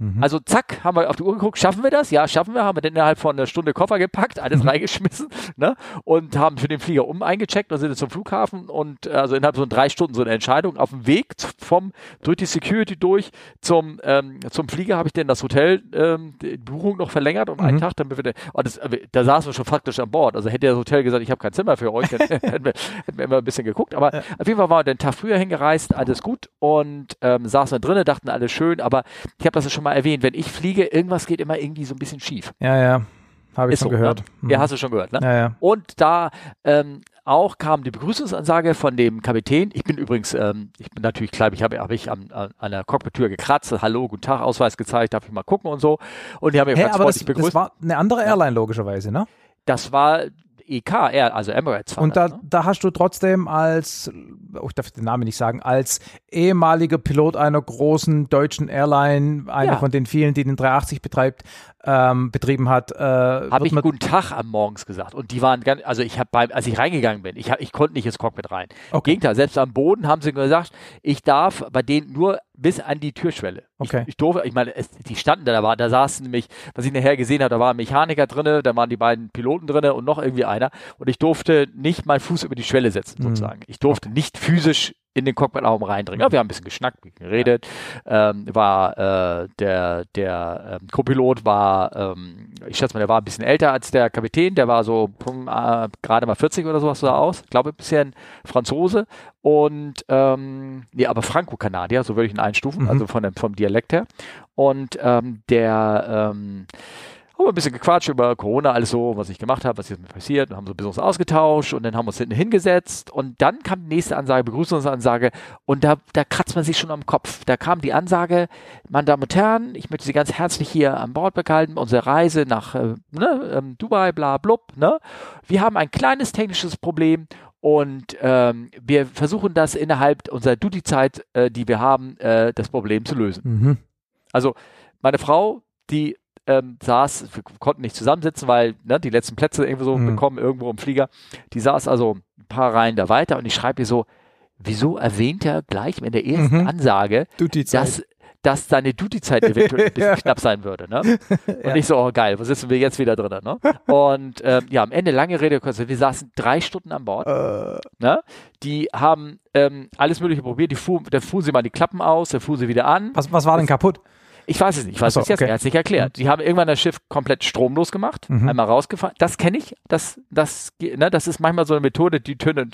Mhm. Also zack, haben wir auf die Uhr geguckt, schaffen wir das? Ja, schaffen wir, haben wir dann innerhalb von einer Stunde Koffer gepackt, alles mhm. reingeschmissen ne? und haben für den Flieger um eingecheckt und sind zum Flughafen und also innerhalb von drei Stunden so eine Entscheidung. Auf dem Weg vom, durch die Security durch zum, ähm, zum Flieger habe ich dann das Hotel, ähm, die Buchung noch verlängert um mhm. einen Tag, damit wir, und das, äh, da saßen wir schon faktisch an Bord. Also hätte das Hotel gesagt, ich habe kein Zimmer für euch, dann hätten, wir, hätten wir immer ein bisschen geguckt. Aber ja. auf jeden Fall waren wir den Tag früher hingereist, alles gut und ähm, saßen da drinnen, dachten alles schön, aber ich habe das ja schon mal erwähnt, wenn ich fliege, irgendwas geht immer irgendwie so ein bisschen schief. Ja, ja. Habe ich Ist schon so, ne? gehört. Ne? Mhm. Ja, hast du schon gehört, ne? Ja, ja. Und da ähm, auch kam die Begrüßungsansage von dem Kapitän. Ich bin übrigens, ähm, ich bin natürlich klar, ich habe hab ich an, an der Cockpit-Tür gekratzt, Hallo, guten Tag, Ausweis gezeigt, darf ich mal gucken und so. Und die haben mir hey, ganz aber das, begrüßt. Das war eine andere Airline logischerweise, ne? Das war EK, also Emirates. Und da, ne? da hast du trotzdem als, oh, ich darf den Namen nicht sagen, als ehemaliger Pilot einer großen deutschen Airline, einer ja. von den vielen, die den 380 betreibt, ähm, betrieben hat. Äh, habe ich guten Tag am Morgens gesagt. Und die waren ganz, also ich habe beim, als ich reingegangen bin, ich, hab, ich konnte nicht ins Cockpit rein. Okay. Gegenteil, selbst am Boden haben sie gesagt, ich darf bei denen nur bis an die Türschwelle. Okay. Ich, ich durfte, ich meine, es, die standen da, da, war, da saßen nämlich, was ich nachher gesehen habe, da war ein Mechaniker drinne, da waren die beiden Piloten drinne und noch irgendwie einer. Und ich durfte nicht meinen Fuß über die Schwelle setzen, mhm. sozusagen. Ich durfte okay. nicht physisch in den Cockpit-Raum reindringen. Ja, wir haben ein bisschen geschnackt, geredet. Ähm, war äh, der der ähm, Co-Pilot war, ähm, ich schätze mal, der war ein bisschen älter als der Kapitän. Der war so äh, gerade mal 40 oder sowas sah aus. Ich glaube, ein bisschen Franzose und ähm, nee, aber Franco-Kanadier, so würde ich ihn einstufen, mhm. also von dem vom Dialekt her. Und ähm, der ähm, haben wir ein bisschen gequatscht über Corona, alles so, was ich gemacht habe, was jetzt mit passiert und haben so ein bisschen was ausgetauscht und dann haben wir uns hinten hingesetzt und dann kam die nächste Ansage, Begrüßungsansage und da, da kratzt man sich schon am Kopf. Da kam die Ansage, meine Damen und Herren, ich möchte Sie ganz herzlich hier an Bord behalten, unsere Reise nach äh, ne, ähm, Dubai, bla blub, ne? Wir haben ein kleines technisches Problem und ähm, wir versuchen das innerhalb unserer Duty-Zeit, äh, die wir haben, äh, das Problem zu lösen. Mhm. Also meine Frau, die ähm, saß, wir konnten nicht zusammensitzen, weil ne, die letzten Plätze irgendwo so mhm. bekommen, irgendwo im Flieger. Die saß also ein paar Reihen da weiter und ich schreibe ihr so, wieso erwähnt er gleich in der ersten mhm. Ansage, dass, dass seine Duty-Zeit eventuell ein bisschen ja. knapp sein würde. Ne? Und ja. ich so, oh geil, wo sitzen wir jetzt wieder drin? Ne? Und ähm, ja, am Ende lange Rede, wir saßen drei Stunden an Bord. Uh. Ne? Die haben ähm, alles Mögliche probiert, die fuhr, dann fuhren sie mal die Klappen aus, dann fuhren sie wieder an. Was, was war denn kaputt? Ich weiß es nicht, ich weiß es jetzt, okay. er hat es nicht erklärt. Die haben irgendwann das Schiff komplett stromlos gemacht, mhm. einmal rausgefahren. Das kenne ich, das, das, ne, das ist manchmal so eine Methode, die tönen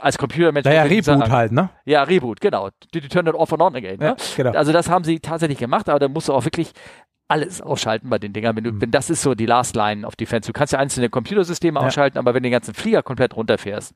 als Computermensch. Naja, Reboot sagen, halt, ne? Ja, Reboot, genau. Die, die turn it off and on again. Ne? Ja, genau. Also das haben sie tatsächlich gemacht, aber da musst du auch wirklich alles ausschalten bei den Dingern. Wenn, du, mhm. wenn das ist so die Last Line of Defense. Du kannst ja einzelne Computersysteme ja. ausschalten, aber wenn du den ganzen Flieger komplett runterfährst,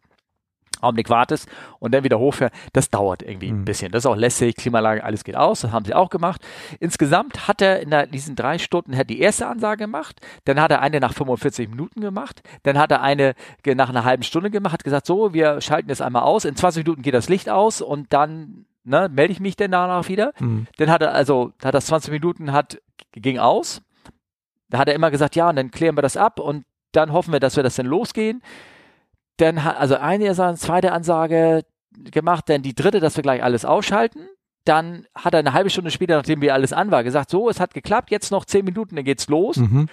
Augenblick wartest und dann wieder hochfährst, das dauert irgendwie mhm. ein bisschen. Das ist auch lässig, Klimaanlage, alles geht aus, das haben sie auch gemacht. Insgesamt hat er in der, diesen drei Stunden hat die erste Ansage gemacht, dann hat er eine nach 45 Minuten gemacht, dann hat er eine nach einer halben Stunde gemacht, hat gesagt, so, wir schalten jetzt einmal aus, in 20 Minuten geht das Licht aus und dann ne, melde ich mich denn danach wieder. Mhm. Dann hat er also, hat das 20 Minuten, hat, ging aus, da hat er immer gesagt, ja, und dann klären wir das ab und dann hoffen wir, dass wir das dann losgehen. Dann hat also eine zweite Ansage gemacht, dann die dritte, dass wir gleich alles ausschalten. Dann hat er eine halbe Stunde später, nachdem wir alles an war, gesagt, so, es hat geklappt, jetzt noch zehn Minuten, dann geht's los. Mhm.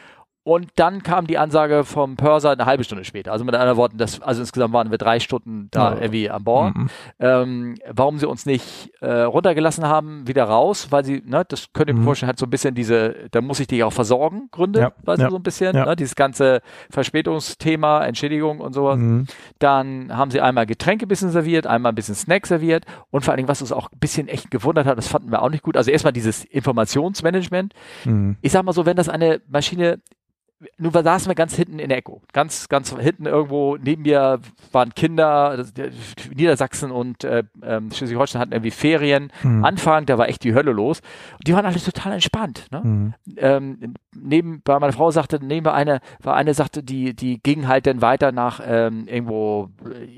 Und dann kam die Ansage vom Pörser eine halbe Stunde später. Also mit anderen Worten, das, also insgesamt waren wir drei Stunden da oh. irgendwie an Bord. Mhm. Ähm, warum sie uns nicht äh, runtergelassen haben, wieder raus, weil sie, ne, das könnt ihr mir mhm. vorstellen, hat so ein bisschen diese, da muss ich dich auch versorgen, Gründe, ja. weißt ja. du, so ein bisschen, ja. ne, dieses ganze Verspätungsthema, Entschädigung und sowas. Mhm. Dann haben sie einmal Getränke ein bisschen serviert, einmal ein bisschen Snack serviert und vor allen Dingen, was uns auch ein bisschen echt gewundert hat, das fanden wir auch nicht gut. Also erstmal dieses Informationsmanagement. Mhm. Ich sag mal so, wenn das eine Maschine nun saßen wir ganz hinten in der Echo. Ganz, ganz hinten irgendwo neben mir waren Kinder, Niedersachsen und äh, ähm, Schleswig-Holstein hatten irgendwie Ferien. Mhm. Anfang, da war echt die Hölle los. Und die waren alle total entspannt. Ne? Mhm. Ähm, neben, bei meiner Frau sagte, neben eine, war eine sagte, die, die ging halt dann weiter nach ähm, irgendwo,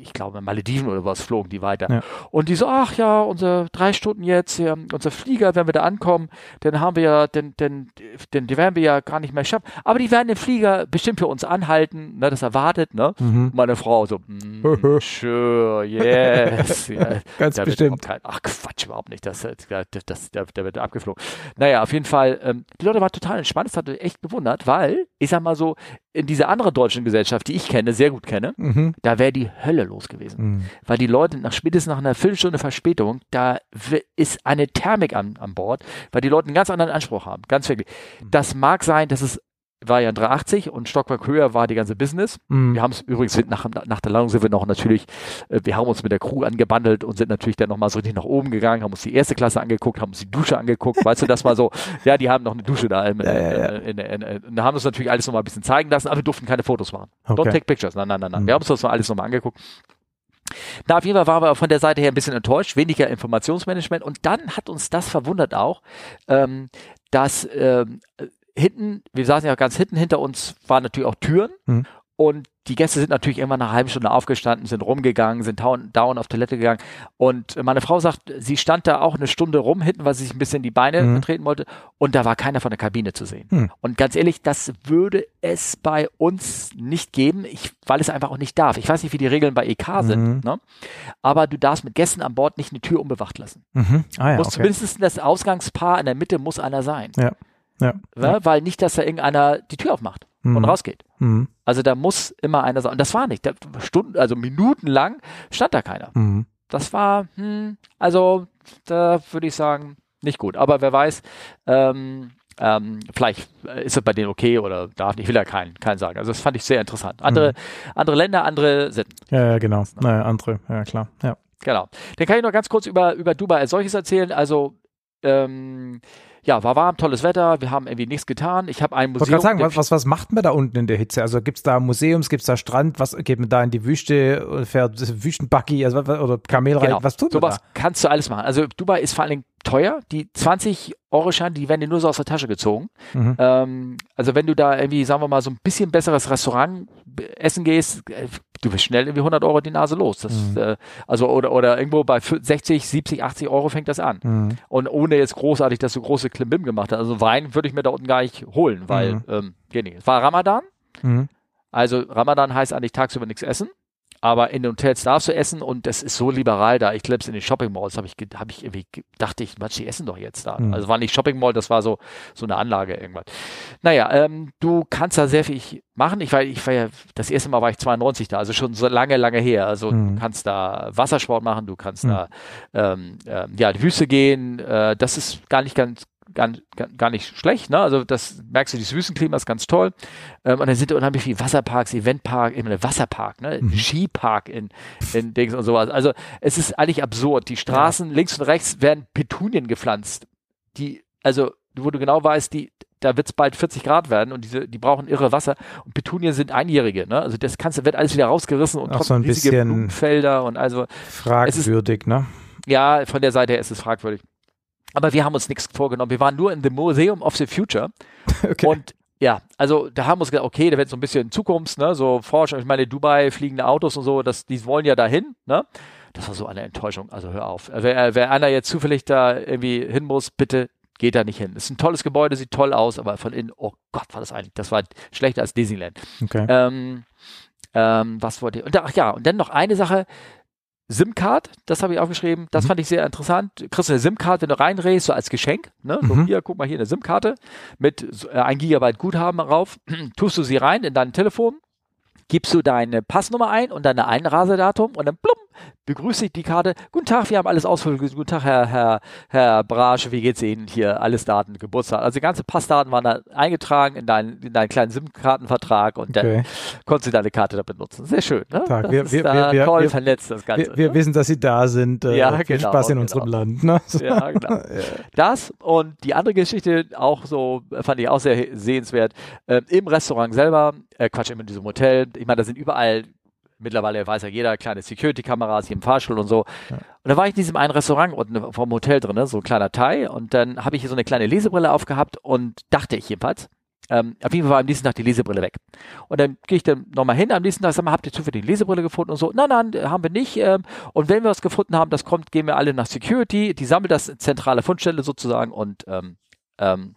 ich glaube Malediven oder was, flogen die weiter. Ja. Und die so, ach ja, unsere drei Stunden jetzt, ja, unser Flieger, wenn wir da ankommen, dann haben wir ja, dann, dann, dann, die werden wir ja gar nicht mehr schaffen. Aber die werden den Flieger bestimmt für uns anhalten, ne, das erwartet, ne? Mhm. Meine Frau so, mm, sure, yes. ja, Ganz bestimmt. Kein, ach Quatsch, überhaupt nicht. Das, das, das, der, der wird abgeflogen. Naja, auf jeden Fall, ähm, die Leute waren total entspannt. Das hat echt gewundert, weil, ich sag mal so, in dieser anderen deutschen Gesellschaft, die ich kenne, sehr gut kenne, mhm. da wäre die Hölle los gewesen. Mhm. Weil die Leute nach spätestens nach einer Viertelstunde Verspätung, da ist eine Thermik an, an Bord, weil die Leute einen ganz anderen Anspruch haben. Ganz wirklich. Mhm. Das mag sein, dass es war ja ein 380 und Stockwerk höher war die ganze Business. Mm. Wir haben es übrigens nach, nach der Landung sind wir noch natürlich, äh, wir haben uns mit der Crew angebandelt und sind natürlich dann nochmal so richtig nach oben gegangen, haben uns die erste Klasse angeguckt, haben uns die Dusche angeguckt, weißt du, das war so, ja, die haben noch eine Dusche da. In, ja, ja. In, in, in, haben uns natürlich alles nochmal ein bisschen zeigen lassen, aber wir durften keine Fotos machen. Okay. Don't take pictures. Nein, nein, nein, nein. Mm. Wir haben uns das mal alles nochmal angeguckt. Na, auf jeden Fall waren wir von der Seite her ein bisschen enttäuscht, weniger Informationsmanagement und dann hat uns das verwundert auch, ähm, dass ähm, hinten, wir saßen ja ganz hinten, hinter uns waren natürlich auch Türen mhm. und die Gäste sind natürlich irgendwann nach einer halben Stunde aufgestanden, sind rumgegangen, sind down, down auf Toilette gegangen und meine Frau sagt, sie stand da auch eine Stunde rum hinten, weil sie sich ein bisschen die Beine mhm. vertreten wollte und da war keiner von der Kabine zu sehen. Mhm. Und ganz ehrlich, das würde es bei uns nicht geben, ich, weil es einfach auch nicht darf. Ich weiß nicht, wie die Regeln bei EK sind, mhm. ne? aber du darfst mit Gästen an Bord nicht eine Tür unbewacht lassen. Mhm. Ah, ja, muss okay. zumindest das Ausgangspaar in der Mitte muss einer sein. Ja. Ja. ja. Weil nicht, dass da irgendeiner die Tür aufmacht mhm. und rausgeht. Mhm. Also da muss immer einer sein. Und das war nicht. Da Stunden, also minutenlang stand da keiner. Mhm. das war, hm, also da würde ich sagen, nicht gut. Aber wer weiß, ähm, ähm, vielleicht ist es bei denen okay oder darf nicht, will er keinen, keinen sagen. Also das fand ich sehr interessant. Andere, mhm. andere Länder, andere Sitten. Ja, ja genau. Naja, andere, ja klar. Ja. Genau. Dann kann ich noch ganz kurz über, über Dubai als solches erzählen. Also ähm, ja, war warm, tolles Wetter, wir haben irgendwie nichts getan. Ich habe ein Museum. Ich wollte sagen, was, was, was macht man da unten in der Hitze? Also gibt es da Museums, gibt es da Strand, was geht man da in die Wüste, fährt Wüstenbuggy also, oder Kamelreiten, genau. was tut man Sowas da? kannst du alles machen. Also Dubai ist vor allen Dingen teuer. Die 20 Euro Scheine, die werden dir nur so aus der Tasche gezogen. Mhm. Ähm, also wenn du da irgendwie, sagen wir mal, so ein bisschen besseres Restaurant essen gehst, äh, du bist schnell irgendwie 100 Euro die Nase los. Das, mhm. äh, also oder, oder irgendwo bei 60, 70, 80 Euro fängt das an. Mhm. Und ohne jetzt großartig, dass du große Klimbim gemacht hast. Also Wein würde ich mir da unten gar nicht holen, weil, mhm. ähm, geht nicht. Es war Ramadan. Mhm. Also Ramadan heißt eigentlich tagsüber nichts essen. Aber in den Hotels darfst du essen und das ist so liberal da. Ich glaube, in den Shopping Malls habe ich, hab ich irgendwie, dachte ich, Mensch, die essen doch jetzt da. Mhm. Also war nicht Shopping Mall, das war so, so eine Anlage irgendwas. Naja, ähm, du kannst da sehr viel machen. Ich war, ich war ja, das erste Mal war ich 92 da, also schon so lange, lange her. Also mhm. du kannst da Wassersport machen, du kannst mhm. da, ähm, ähm, ja, die Wüste gehen. Äh, das ist gar nicht ganz, gar, gar nicht schlecht. Ne? Also das merkst du, dieses Wüstenklima ist ganz toll. Ähm, und dann sind da unheimlich viele Wasserparks, Eventpark, eben ein Wasserpark, ne? Mhm. Skipark in, in Dings und sowas. Also es ist eigentlich absurd. Die Straßen ja. links und rechts werden Petunien gepflanzt. Die, also wo du genau weißt, die, da wird es bald 40 Grad werden und diese, die brauchen irre Wasser. Und Petunien sind Einjährige, ne? Also das kannst, wird alles wieder rausgerissen und trotzdem so riesige Blumenfelder und also. Fragwürdig, ist, ne? Ja, von der Seite her ist es fragwürdig. Aber wir haben uns nichts vorgenommen. Wir waren nur in the Museum of the Future. Okay. Und ja, also da haben wir uns gedacht, okay, da wird so ein bisschen Zukunft, ne, so Forschung. Ich meine, Dubai, fliegende Autos und so, das, die wollen ja dahin, ne? Das war so eine Enttäuschung. Also hör auf. Wer, wer einer jetzt zufällig da irgendwie hin muss, bitte geht da nicht hin. Es ist ein tolles Gebäude, sieht toll aus, aber von innen, oh Gott, war das eigentlich, das war schlechter als Disneyland. Okay. Ähm, ähm, was wollte ich? Und, ach ja, und dann noch eine Sache, SIM-Card, das habe ich aufgeschrieben, das mhm. fand ich sehr interessant. Kriegst du eine SIM-Card, wenn du reinrehst, so als Geschenk, ne? So mhm. hier, guck mal hier eine SIM-Karte mit äh, ein Gigabyte Guthaben drauf, tust du sie rein in dein Telefon, gibst du deine Passnummer ein und deine Einrasedatum und dann blum, begrüße ich die Karte. Guten Tag, wir haben alles ausgefüllt. Guten Tag, Herr, Herr, Herr Brasch, wie geht's Ihnen? Hier alles Daten, Geburtstag. Also die ganze Passdaten waren da eingetragen in deinen, in deinen kleinen SIM-Kartenvertrag und okay. dann konntest du deine Karte da benutzen. Sehr schön, ne? Tag. Wir, wir, wir, toll wir, vernetzt, das Ganze. Wir, wir ne? wissen, dass Sie da sind. Äh, ja, viel genau, Spaß in genau. unserem Land. Ne? Ja, genau. Das und die andere Geschichte auch so, fand ich auch sehr sehenswert. Ähm, Im Restaurant selber, äh, Quatsch, in diesem Hotel, ich meine, da sind überall Mittlerweile weiß ja jeder, kleine Security-Kameras hier im Fahrstuhl und so. Ja. Und da war ich in diesem einen Restaurant unten vom Hotel drin, so ein kleiner Teil. Und dann habe ich hier so eine kleine Lesebrille aufgehabt und dachte ich jedenfalls, ähm, auf jeden Fall war am nächsten Tag die Lesebrille weg. Und dann gehe ich dann nochmal hin am nächsten Tag, sag mal, habt ihr zufällig die Lesebrille gefunden und so? Nein, nein, haben wir nicht. Ähm, und wenn wir was gefunden haben, das kommt, gehen wir alle nach Security, die sammelt das zentrale Fundstelle sozusagen und ähm, ähm,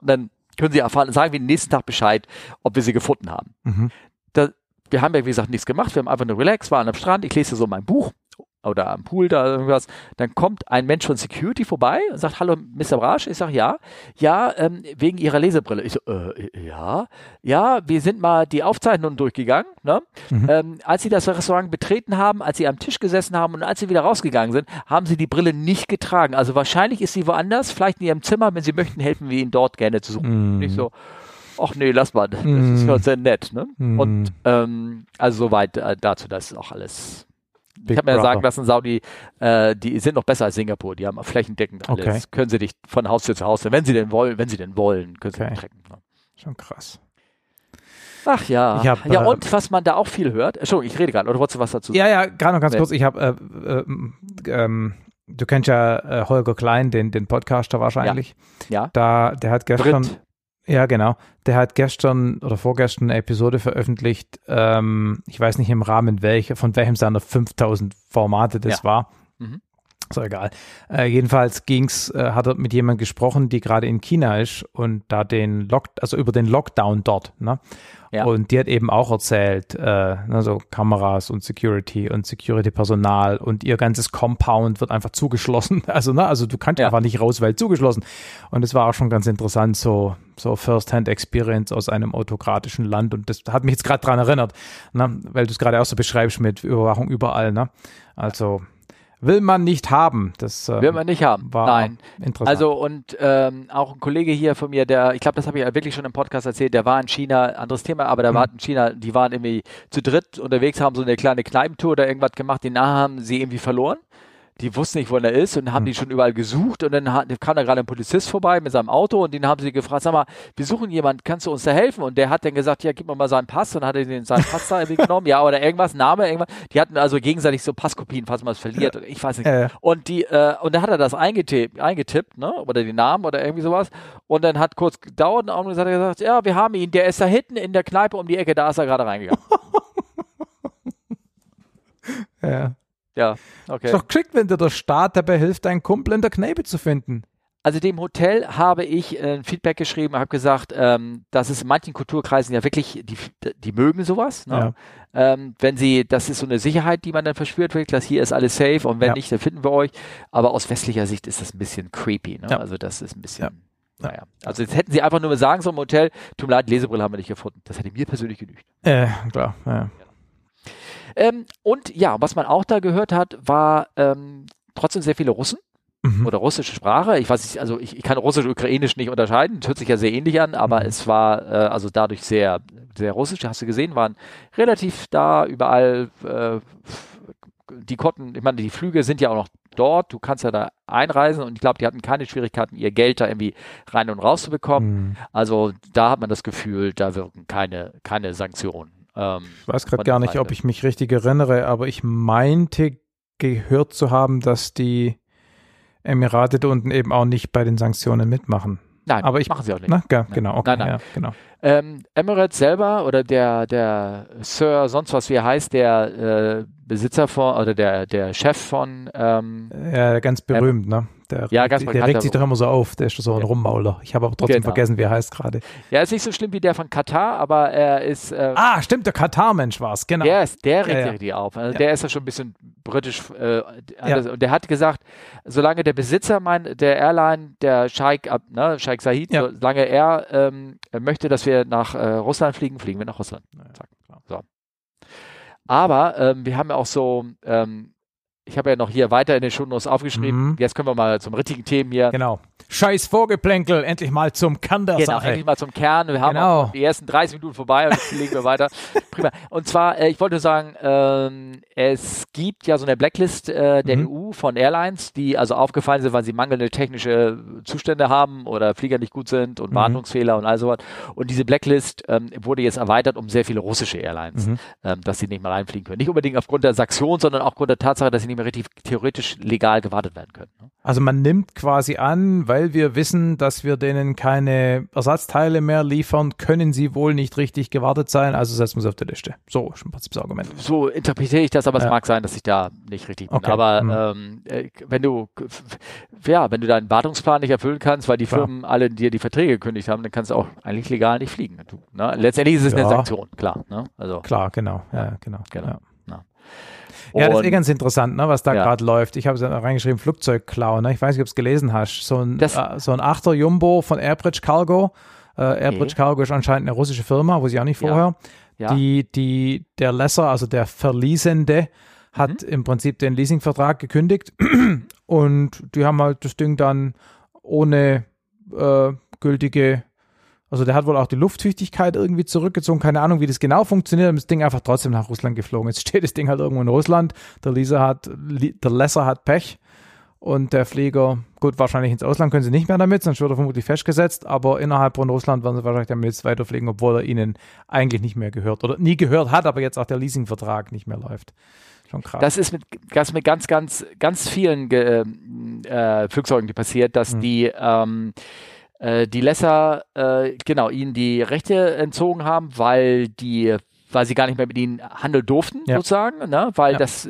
dann können sie erfahren, sagen wir den nächsten Tag Bescheid, ob wir sie gefunden haben. Mhm. Wir haben ja, wie gesagt, nichts gemacht. Wir haben einfach nur relax, waren am Strand. Ich lese so mein Buch oder am Pool da irgendwas, dann kommt ein Mensch von Security vorbei und sagt, hallo, Mr. Brasch. Ich sage, ja, ja, ähm, wegen Ihrer Lesebrille. Ich so, äh, ja, ja, wir sind mal die Aufzeichnungen durchgegangen. Ne? Mhm. Ähm, als Sie das Restaurant betreten haben, als Sie am Tisch gesessen haben und als Sie wieder rausgegangen sind, haben Sie die Brille nicht getragen. Also wahrscheinlich ist sie woanders, vielleicht in Ihrem Zimmer. Wenn Sie möchten, helfen wir Ihnen dort gerne zu suchen. Mhm. Nicht so, ach nee, lass mal, das mm. ist ja sehr nett. Ne? Mm. Und ähm, also soweit äh, dazu, das ist auch alles. Big ich habe mir ja sagen lassen, Saudi, äh, die sind noch besser als Singapur, die haben flächendeckend alles. Okay. Können sie dich von Haustür zu Haustür, wenn sie denn wollen, wenn sie denn wollen, können okay. sie trecken. Ne? Schon krass. Ach ja. Hab, ja, äh, und was man da auch viel hört. Entschuldigung, ich rede gerade, oder wolltest du was dazu sagen? Ja, ja, gerade noch ganz kurz. Ich habe, äh, äh, ähm, du kennst ja äh, Holger Klein, den, den Podcaster wahrscheinlich. Ja. ja. Da, der hat gestern. Brit. Ja, genau. Der hat gestern oder vorgestern eine Episode veröffentlicht. Ähm, ich weiß nicht im Rahmen welcher, von welchem seiner 5000 Formate das ja. war. Mhm. So egal. Äh, jedenfalls ging's, äh, hat er mit jemandem gesprochen, die gerade in China ist und da den Lock, also über den Lockdown dort. Ne? Ja. Und die hat eben auch erzählt, äh, also Kameras und Security und Security-Personal und ihr ganzes Compound wird einfach zugeschlossen. Also, ne, also du kannst ja. einfach nicht raus, weil zugeschlossen. Und es war auch schon ganz interessant, so, so First-Hand-Experience aus einem autokratischen Land. Und das hat mich jetzt gerade dran erinnert, ne, weil du es gerade auch so beschreibst mit Überwachung überall. Ne? Also will man nicht haben. Das ähm, will man nicht haben. War Nein. Interessant. Also und ähm, auch ein Kollege hier von mir, der, ich glaube, das habe ich ja wirklich schon im Podcast erzählt, der war in China, anderes Thema, aber der mhm. war in China, die waren irgendwie zu dritt unterwegs, haben so eine kleine Kneipentour oder irgendwas gemacht, den haben sie irgendwie verloren die wussten nicht, wo er ist und haben hm. die schon überall gesucht und dann kam da gerade ein Polizist vorbei mit seinem Auto und den haben sie gefragt, sag mal, wir suchen jemanden, kannst du uns da helfen? Und der hat dann gesagt, ja, gib mir mal seinen Pass und hat er den seinen Pass da irgendwie genommen, ja, oder irgendwas, Name, irgendwas. Die hatten also gegenseitig so Passkopien, falls man es verliert, oder ich weiß nicht. Äh. Und die, äh, und dann hat er das eingetippt, eingetippt, ne, oder den Namen oder irgendwie sowas und dann hat kurz gedauert und dann hat er gesagt, ja, wir haben ihn, der ist da hinten in der Kneipe um die Ecke, da ist er gerade reingegangen. ja. Ja, okay. Ist doch geschickt, wenn dir der Staat dabei hilft, einen Kumpel in der Kneipe zu finden. Also dem Hotel habe ich äh, ein Feedback geschrieben, habe gesagt, ähm, dass es in manchen Kulturkreisen ja wirklich, die, die mögen sowas. Ne? Ja. Ähm, wenn sie, das ist so eine Sicherheit, die man dann verspürt, wirklich, dass hier ist alles safe und wenn ja. nicht, dann finden wir euch. Aber aus westlicher Sicht ist das ein bisschen creepy. Ne? Ja. Also das ist ein bisschen, naja. Also jetzt hätten sie einfach nur sagen so im Hotel, tut mir leid, Lesebrille haben wir nicht gefunden. Das hätte mir persönlich genügt. Äh, klar, ja. Ähm, und ja, was man auch da gehört hat, war ähm, trotzdem sehr viele Russen. Mhm. Oder russische Sprache. Ich weiß nicht, also ich, ich kann Russisch, Ukrainisch nicht unterscheiden. Das hört sich ja sehr ähnlich an, aber mhm. es war äh, also dadurch sehr, sehr russisch. Hast du gesehen, waren relativ da überall. Äh, die konnten, ich meine, die Flüge sind ja auch noch dort. Du kannst ja da einreisen und ich glaube, die hatten keine Schwierigkeiten, ihr Geld da irgendwie rein und raus zu bekommen. Mhm. Also da hat man das Gefühl, da wirken keine, keine Sanktionen. Ähm, ich weiß gerade gar nicht, ob ich mich richtig erinnere, aber ich meinte gehört zu haben, dass die Emirate da unten eben auch nicht bei den Sanktionen mitmachen. Nein, aber ich, machen sie auch nicht. Na, ja, genau, okay, nein, nein. Ja, genau. Ähm, Emirates selber oder der, der Sir, sonst was wie er heißt, der äh, Besitzer von oder der, der Chef von ähm, Ja, ganz berühmt, ähm, ne? Der, ja, ganz der, regt sich doch immer so auf, der ist so ein ja. Rummauler. Ich habe aber trotzdem genau. vergessen, wie er heißt gerade. Ja, ist nicht so schlimm wie der von Katar, aber er ist. Äh, ah, stimmt, der Katar-Mensch war es, genau. Der, ist, der regt ja, ja. richtig auf. Also Der ist ja schon ein bisschen britisch. Äh, also, und der hat gesagt, solange der Besitzer mein, der Airline, der Sheikh, ne, Sheikh Said, solange er ähm, möchte, dass wir nach äh, Russland fliegen, fliegen wir nach Russland. Zack. So. Aber ähm, wir haben ja auch so ähm, ich habe ja noch hier weiter in den Shownotes aufgeschrieben. Mhm. Jetzt können wir mal zum richtigen Themen hier. Genau. Scheiß Vorgeplänkel, endlich mal zum Kern der genau, Sache. endlich mal zum Kern. Wir haben genau. die ersten 30 Minuten vorbei und jetzt legen wir weiter. Prima. Und zwar, äh, ich wollte sagen, ähm, es gibt ja so eine Blacklist äh, der mhm. EU von Airlines, die also aufgefallen sind, weil sie mangelnde technische Zustände haben oder Flieger nicht gut sind und mhm. Wartungsfehler und all sowas. Und diese Blacklist ähm, wurde jetzt erweitert um sehr viele russische Airlines, mhm. ähm, dass sie nicht mehr reinfliegen können. Nicht unbedingt aufgrund der Sanktionen, sondern auch aufgrund der Tatsache, dass sie nicht mehr theoretisch legal gewartet werden können. Ne? Also man nimmt quasi an, weil wir wissen, dass wir denen keine Ersatzteile mehr liefern, können sie wohl nicht richtig gewartet sein, also setzen wir sie auf die Liste. So ist im Prinzip das Argument. So interpretiere ich das, aber ja. es mag sein, dass ich da nicht richtig bin. Okay. Aber mhm. ähm, äh, wenn du ja, wenn du deinen Wartungsplan nicht erfüllen kannst, weil die klar. Firmen alle dir die Verträge gekündigt haben, dann kannst du auch eigentlich legal nicht fliegen. Du, ne? Letztendlich ist es ja. eine Sanktion, klar. Ne? Also, klar, genau. Ja, genau. genau. Ja. Das ist eh ganz interessant, ne, was da ja. gerade läuft. Ich habe es reingeschrieben, Flugzeugklau. Ne? Ich weiß nicht, ob du es gelesen hast. So ein, das, äh, so ein Achter Jumbo von Airbridge Cargo. Äh, Airbridge okay. Cargo ist anscheinend eine russische Firma, wo sie auch nicht vorher. Ja. Ja. Die, die, der Lesser, also der Verliesende, hat mhm. im Prinzip den Leasingvertrag gekündigt und die haben halt das Ding dann ohne äh, gültige also der hat wohl auch die Lufttüchtigkeit irgendwie zurückgezogen. Keine Ahnung, wie das genau funktioniert. Aber das Ding einfach trotzdem nach Russland geflogen. Jetzt steht das Ding halt irgendwo in Russland. Der Leser hat, der Lesser hat Pech. Und der Flieger, gut, wahrscheinlich ins Ausland können sie nicht mehr damit, sonst wird er vermutlich festgesetzt. Aber innerhalb von Russland werden sie wahrscheinlich damit jetzt weiterfliegen, obwohl er ihnen eigentlich nicht mehr gehört oder nie gehört hat, aber jetzt auch der Leasingvertrag nicht mehr läuft. Schon krass. Das ist mit, das mit ganz, ganz, ganz vielen Ge äh, Flugzeugen passiert, dass hm. die ähm, äh, die Lesser, äh, genau, ihnen die Rechte entzogen haben, weil die weil sie gar nicht mehr mit ihnen handeln durften, ja. sozusagen, ne? weil ja. das,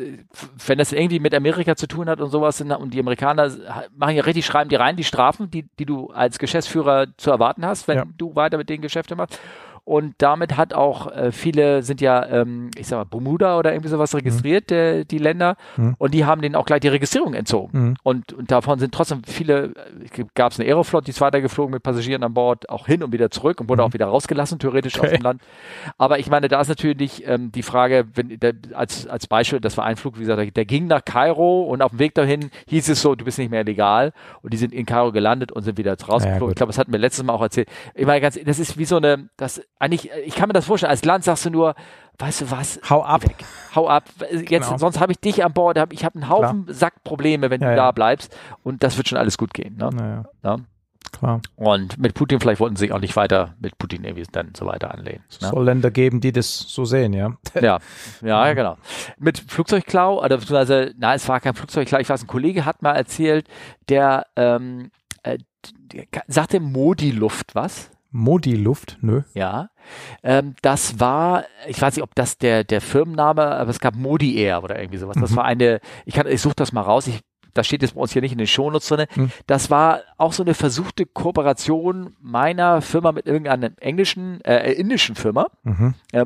wenn das irgendwie mit Amerika zu tun hat und sowas, und die Amerikaner machen ja richtig, schreiben die rein, die Strafen, die, die du als Geschäftsführer zu erwarten hast, wenn ja. du weiter mit denen Geschäfte machst. Und damit hat auch äh, viele sind ja, ähm, ich sag mal, Bermuda oder irgendwie sowas registriert, mhm. äh, die Länder, mhm. und die haben denen auch gleich die Registrierung entzogen. Mhm. Und, und davon sind trotzdem viele, äh, gab es eine Aeroflot, die ist weitergeflogen mit Passagieren an Bord, auch hin und wieder zurück und wurde mhm. auch wieder rausgelassen, theoretisch okay. aus dem Land. Aber ich meine, da ist natürlich ähm, die Frage, wenn der, als, als Beispiel, das war ein Flug, wie gesagt, der, der ging nach Kairo und auf dem Weg dahin hieß es so, du bist nicht mehr legal und die sind in Kairo gelandet und sind wieder rausgeflogen. Ja, ich glaube, das hatten wir letztes Mal auch erzählt. Ich meine, ganz, das ist wie so eine, das eigentlich, ich kann mir das vorstellen, als Land sagst du nur, weißt du was? Hau ab. Weg. Hau ab. Jetzt, genau. sonst habe ich dich an Bord, ich habe einen Haufen Klar. Sackprobleme, wenn ja, du ja. da bleibst und das wird schon alles gut gehen. Ne? Naja. Ja? Klar. Und mit Putin, vielleicht wollten sie sich auch nicht weiter mit Putin irgendwie dann so weiter anlehnen. Es ne? soll Länder geben, die das so sehen, ja. Ja, ja, ja genau. Mit Flugzeugklau, oder beziehungsweise, nein, es war kein Flugzeugklau, ich weiß, ein Kollege hat mal erzählt, der, ähm, äh, der sagte Modi-Luft was? Modi-Luft, nö. Ja. Ähm, das war, ich weiß nicht, ob das der, der Firmenname, aber es gab Modi Air oder irgendwie sowas. Das mhm. war eine, ich kann, ich suche das mal raus, ich das steht jetzt bei uns hier nicht in den Shownotes drin. Hm. Das war auch so eine versuchte Kooperation meiner Firma mit irgendeiner englischen, äh, indischen Firma. Mhm. Äh,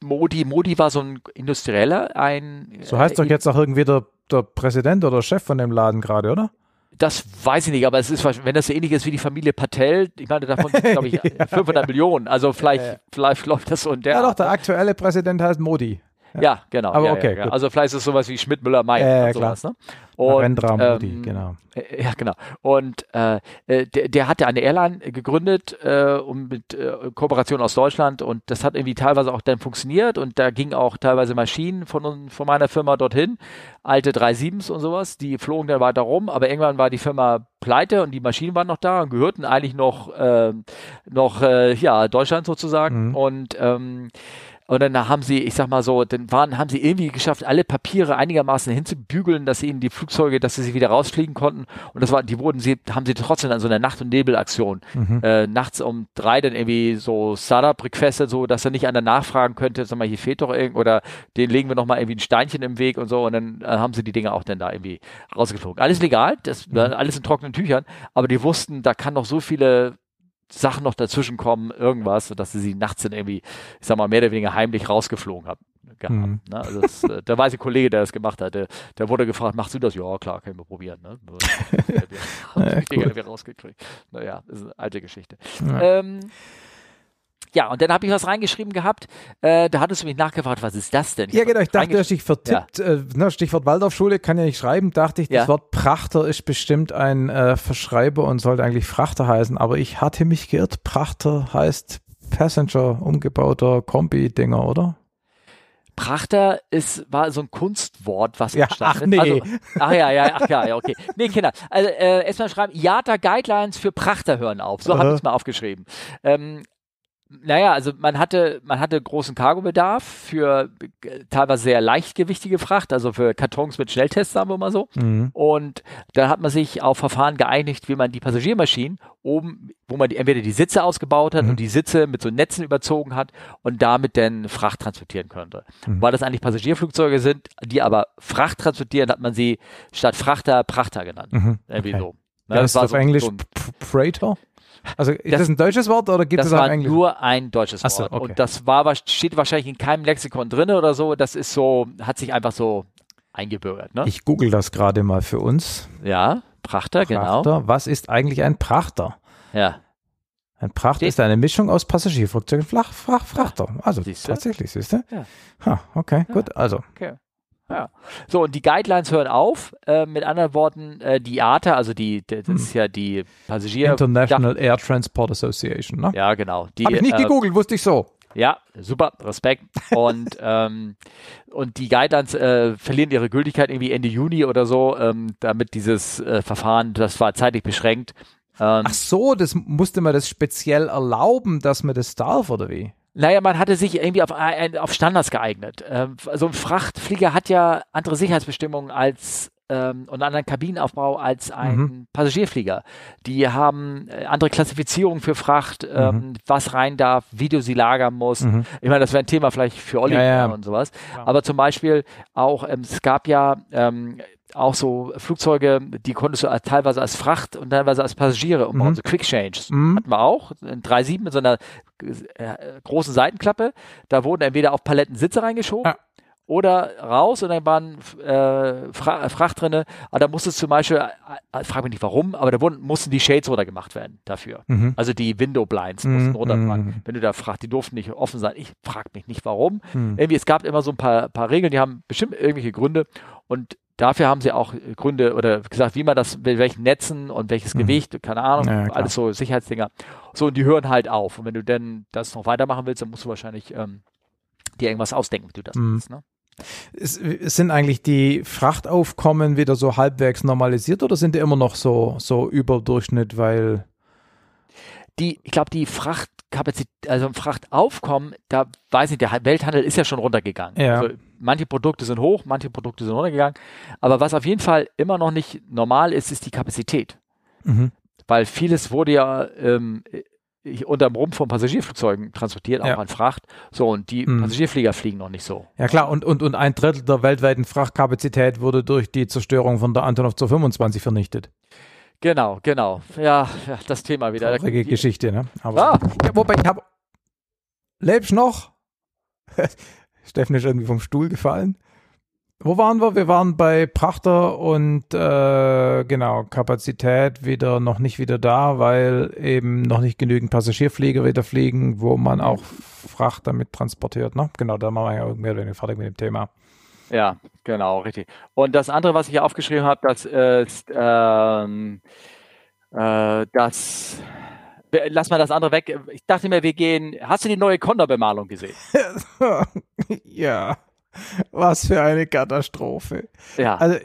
Modi, Modi war so ein Industrieller, ein. So heißt äh, doch jetzt auch irgendwie der, der Präsident oder Chef von dem Laden gerade, oder? Das weiß ich nicht, aber es ist, wenn das so ähnlich ist wie die Familie Patel, ich meine, davon sind, glaube ich, ja, 500 ja. Millionen. Also vielleicht, vielleicht läuft das so in der. Ja, doch, der aktuelle Präsident heißt Modi. Ja, genau. Aber okay. Ja, also vielleicht ist es sowas wie Schmidt, Müller, May äh, und sowas. Ne? Und, Narendra Modi, ähm, genau. Ja, genau. Und äh, äh, der, der hatte eine Airline gegründet äh, und mit äh, Kooperation aus Deutschland und das hat irgendwie teilweise auch dann funktioniert und da gingen auch teilweise Maschinen von, von meiner Firma dorthin, alte 37s und sowas, die flogen dann weiter rum, aber irgendwann war die Firma pleite und die Maschinen waren noch da und gehörten eigentlich noch, äh, noch äh, ja, Deutschland sozusagen mhm. und ähm, und dann haben sie, ich sag mal so, dann waren, haben sie irgendwie geschafft, alle Papiere einigermaßen hinzubügeln, dass sie in die Flugzeuge, dass sie sich wieder rausfliegen konnten. Und das war, die wurden sie, haben sie trotzdem dann so eine Nacht- und Nebelaktion. Mhm. Äh, nachts um drei dann irgendwie so Startup requested, so dass er nicht einer nachfragen könnte, sag mal, hier fehlt doch irgend oder den legen wir nochmal irgendwie ein Steinchen im Weg und so. Und dann äh, haben sie die Dinge auch dann da irgendwie rausgeflogen. Alles legal, das mhm. alles in trockenen Tüchern, aber die wussten, da kann noch so viele Sachen noch dazwischen kommen, irgendwas, sodass sie sie nachts dann irgendwie, ich sag mal, mehr oder weniger heimlich rausgeflogen haben. Gehabt, mhm. ne? also das, äh, der weiße Kollege, der das gemacht hat, der, der wurde gefragt, machst du das? Ja, klar, können wir probieren. Ne? ja, die cool. rausgekriegt. Naja, das ist eine alte Geschichte. Ja. Ähm, ja, und dann habe ich was reingeschrieben gehabt. Äh, da hattest du mich nachgefragt, was ist das denn? Ja, genau. Ich dachte, du hast dich vertippt. Ja. Äh, ne, Stichwort Waldorfschule kann ja nicht schreiben. Dachte ich, das ja. Wort Prachter ist bestimmt ein äh, Verschreiber und sollte eigentlich Frachter heißen. Aber ich hatte mich geirrt. Prachter heißt Passenger, umgebauter Kombi-Dinger, oder? Prachter ist, war so ein Kunstwort, was ja, ach nee. Also, ach ja, ja, ach ja, ja, okay. Nee, Kinder. Also äh, erstmal schreiben, IATA Guidelines für Prachter hören auf. So uh -huh. habe ich es mal aufgeschrieben. Ähm, naja, also man hatte, man hatte großen Cargobedarf für äh, teilweise sehr leichtgewichtige Fracht, also für Kartons mit Schnelltests, sagen wir mal so. Mhm. Und dann hat man sich auf Verfahren geeinigt, wie man die Passagiermaschinen oben, wo man die, entweder die Sitze ausgebaut hat mhm. und die Sitze mit so Netzen überzogen hat und damit dann Fracht transportieren könnte. Mhm. Weil das eigentlich Passagierflugzeuge sind, die aber Fracht transportieren, hat man sie statt Frachter Prachter genannt. Mhm. Irgendwie okay. so. Ne, ja, das, das ist auf so, Englisch so Freighter? Also ist das, das ein deutsches Wort oder gibt es auch Englisch? Das war nur ein deutsches Wort. So, okay. Und das war, steht wahrscheinlich in keinem Lexikon drin oder so. Das ist so, hat sich einfach so eingebürgert. Ne? Ich google das gerade mal für uns. Ja, Prachter, genau. Prachter, genau. Was ist eigentlich ein Prachter? Ja. Ein Prachter steht. ist eine Mischung aus Passagierflugzeugen und Flach, Frach, Frachter. Also siehste? tatsächlich, siehst du? Ja. Ha, okay, ja. gut. Also. Okay. Ja. So, und die Guidelines hören auf. Äh, mit anderen Worten, äh, die IATA, also die, das hm. ist ja die Passagier... International Air Transport Association, ne? Ja, genau. Habe ich nicht äh, gegoogelt, wusste ich so. Ja, super, Respekt. Und, ähm, und die Guidelines äh, verlieren ihre Gültigkeit irgendwie Ende Juni oder so, ähm, damit dieses äh, Verfahren, das war zeitlich beschränkt. Ähm, Ach so, das musste man das speziell erlauben, dass man das darf, oder wie? Naja, man hatte sich irgendwie auf, äh, auf Standards geeignet. Ähm, so ein Frachtflieger hat ja andere Sicherheitsbestimmungen als ähm, und anderen Kabinenaufbau als ein mhm. Passagierflieger. Die haben äh, andere Klassifizierungen für Fracht, ähm, mhm. was rein darf, wie du sie lagern musst. Mhm. Ich meine, das wäre ein Thema vielleicht für Olli ja, ja. und sowas. Ja. Aber zum Beispiel auch, ähm, es gab ja ähm, auch so Flugzeuge, die konntest du teilweise als Fracht und teilweise als Passagiere umbauen, mhm. so Quick Change. Mhm. Hatten wir auch, ein 3.7 mit so einer äh, großen Seitenklappe. Da wurden entweder auf Paletten Sitze reingeschoben. Ja oder raus und dann waren äh, Fra Fracht drinne. Aber da musste es zum Beispiel, äh, äh, frag mich nicht warum, aber da wurden, mussten die Shades runter gemacht werden dafür. Mhm. Also die Window Blinds mussten mhm. runter mhm. Wenn du da fragst, die durften nicht offen sein. Ich frag mich nicht warum. Mhm. Irgendwie, es gab immer so ein paar, paar Regeln, die haben bestimmt irgendwelche Gründe und Dafür haben sie auch Gründe oder gesagt, wie man das, mit welchen Netzen und welches mhm. Gewicht, keine Ahnung, ja, alles so Sicherheitsdinger. So, und die hören halt auf. Und wenn du denn das noch weitermachen willst, dann musst du wahrscheinlich ähm, dir irgendwas ausdenken, wie du das mhm. willst. Ne? Es, sind eigentlich die Frachtaufkommen wieder so halbwegs normalisiert oder sind die immer noch so, so Überdurchschnitt, weil die, ich glaube, die Frachtkapazität, also Frachtaufkommen, da weiß ich, der Welthandel ist ja schon runtergegangen. Ja. Also manche Produkte sind hoch, manche Produkte sind runtergegangen. Aber was auf jeden Fall immer noch nicht normal ist, ist die Kapazität. Mhm. Weil vieles wurde ja ähm, unterm Rumpf von Passagierflugzeugen transportiert, auch ja. an Fracht. So, und die mhm. Passagierflieger fliegen noch nicht so. Ja klar, und, und, und ein Drittel der weltweiten Frachtkapazität wurde durch die Zerstörung von der Antonov 225 vernichtet. Genau, genau. Ja, ja das Thema wieder. Traurige Geschichte, ne? Aber, ah. ja, wobei ich habe lebst noch? Steffen ist irgendwie vom Stuhl gefallen. Wo waren wir? Wir waren bei Prachter und äh, genau, Kapazität wieder noch nicht wieder da, weil eben noch nicht genügend Passagierflieger wieder fliegen, wo man auch Fracht damit transportiert. Ne? Genau, da machen wir ja mehr oder weniger fertig mit dem Thema. Ja, genau, richtig. Und das andere, was ich hier aufgeschrieben habe, das ist ähm, äh, das lass mal das andere weg. Ich dachte mir, wir gehen. Hast du die neue Condor-Bemalung gesehen? ja. Was für eine Katastrophe. Ja. Also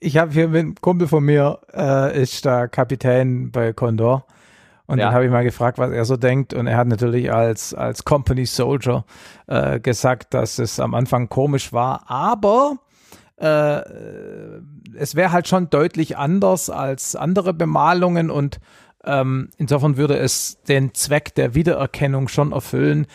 ich habe hier mit einem Kumpel von mir, äh, ist da Kapitän bei Condor. Und ja. dann habe ich mal gefragt, was er so denkt. Und er hat natürlich als, als Company Soldier äh, gesagt, dass es am Anfang komisch war, aber äh, es wäre halt schon deutlich anders als andere Bemalungen und ähm, insofern würde es den Zweck der Wiedererkennung schon erfüllen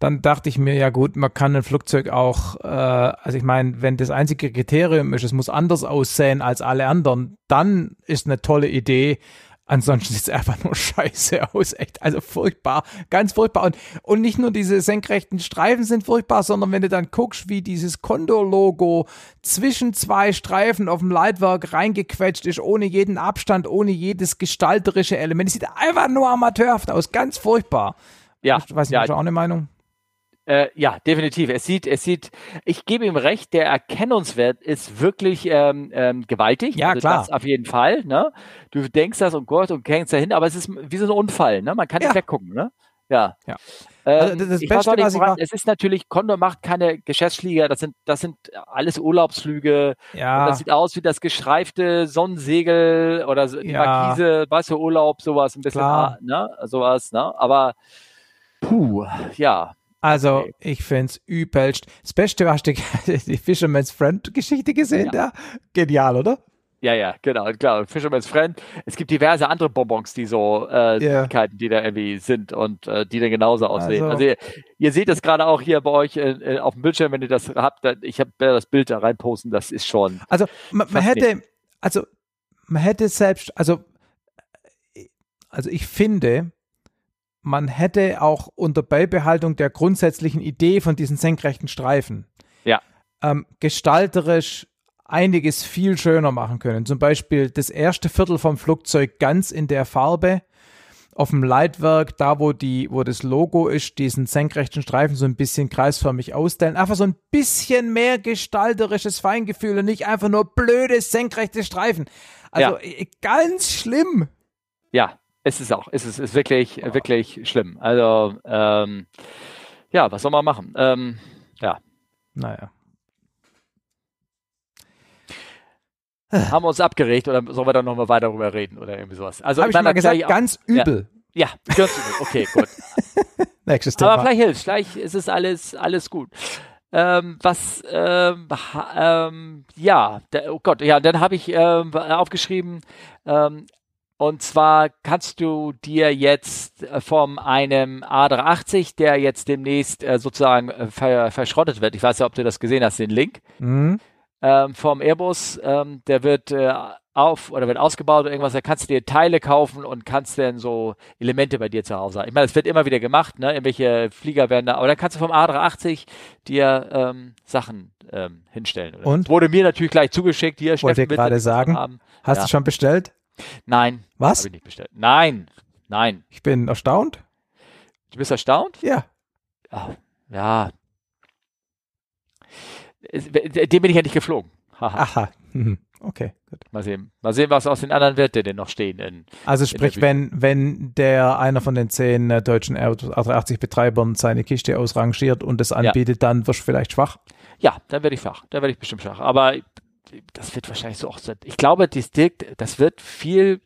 dann dachte ich mir, ja gut, man kann ein Flugzeug auch, äh, also ich meine, wenn das einzige Kriterium ist, es muss anders aussehen als alle anderen, dann ist eine tolle Idee. Ansonsten sieht es einfach nur scheiße aus, echt, also furchtbar, ganz furchtbar. Und, und nicht nur diese senkrechten Streifen sind furchtbar, sondern wenn du dann guckst, wie dieses Condor-Logo zwischen zwei Streifen auf dem Leitwerk reingequetscht ist, ohne jeden Abstand, ohne jedes gestalterische Element. Es sieht einfach nur amateurhaft aus, ganz furchtbar. Ja, ich weiß nicht, ja. hast du auch eine Meinung? Äh, ja, definitiv. Es sieht, es sieht, ich gebe ihm recht, der Erkennungswert ist wirklich ähm, ähm, gewaltig. Ja, also klar. Das auf jeden Fall. Ne? Du denkst das, oh Gott, und hängst dahin, aber es ist wie so ein Unfall. Ne? Man kann ja. nicht weggucken. Ne? Ja. ja. Ähm, also das Beste, was voran, es ist natürlich, Condor macht keine Geschäftsflieger, das sind, das sind alles Urlaubsflüge. Ja. Und das sieht aus wie das geschreifte Sonnensegel oder die ja. Markise, weißt du, Urlaub, sowas, ein bisschen, Klar. ne, sowas, ne, aber, puh, ja. Also, okay. ich find's übelst. Das Beste, hast du die Fisherman's Friend Geschichte gesehen ja. da? Genial, oder? Ja, ja, genau, klar. Fisherman's Friend. Es gibt diverse andere Bonbons, die so äh, yeah. die da irgendwie sind und äh, die dann genauso aussehen. Also, also ihr, ihr, seht das gerade auch hier bei euch äh, auf dem Bildschirm, wenn ihr das habt. Ich habe das Bild da reinposten. Das ist schon. Also man, man hätte, also man hätte selbst, also also ich finde, man hätte auch unter Beibehaltung der grundsätzlichen Idee von diesen senkrechten Streifen ja. ähm, gestalterisch einiges viel schöner machen können. Zum Beispiel das erste Viertel vom Flugzeug ganz in der Farbe. Auf dem Leitwerk, da wo die, wo das Logo ist, diesen senkrechten Streifen so ein bisschen kreisförmig ausstellen. Einfach so ein bisschen mehr gestalterisches Feingefühl und nicht einfach nur blöde senkrechte Streifen. Also ja. Äh, ganz schlimm. Ja, es ist auch, es ist, ist wirklich, ja. wirklich schlimm. Also, ähm, ja, was soll man machen? Ähm, ja. Naja. Haben wir uns abgeregt oder sollen wir dann nochmal weiter darüber reden oder irgendwie sowas? Also, Hab ich mal gesagt, ganz übel. Ja, ja ganz übel. Okay, gut. Nächstes Thema. Aber vielleicht hilft, vielleicht ist es alles, alles gut. Ähm, was, ähm, ähm, ja, der, oh Gott, ja, dann habe ich ähm, aufgeschrieben, ähm, und zwar kannst du dir jetzt äh, von einem A380, der jetzt demnächst äh, sozusagen äh, ver verschrottet wird, ich weiß ja, ob du das gesehen hast, den Link. Mhm. ähm, vom Airbus, ähm, der wird äh, auf oder wird ausgebaut oder irgendwas, da kannst du dir Teile kaufen und kannst dann so Elemente bei dir zu Hause haben. Ich meine, das wird immer wieder gemacht, ne? Irgendwelche Flieger werden da, aber dann kannst du vom A380 dir ähm, Sachen ähm, hinstellen. Und? Das wurde mir natürlich gleich zugeschickt. Hier, Wollte gerade sagen. Haben. Hast ja. du schon bestellt? Nein. Was? Habe ich nicht bestellt. Nein. Nein. Ich bin erstaunt. Du bist erstaunt? Ja. Oh, ja. Dem bin ich ja nicht geflogen. Aha. Mhm. Okay, gut. Mal sehen. Mal sehen, was aus den anderen wird, die denn noch stehen. In, also sprich, wenn, wenn der einer von den zehn äh, deutschen R380-Betreibern seine Kiste ausrangiert und es anbietet, ja. dann wirst du vielleicht schwach? Ja, dann werde ich schwach. Dann werde ich bestimmt schwach. Aber das wird wahrscheinlich so auch. Ich glaube, das wird viel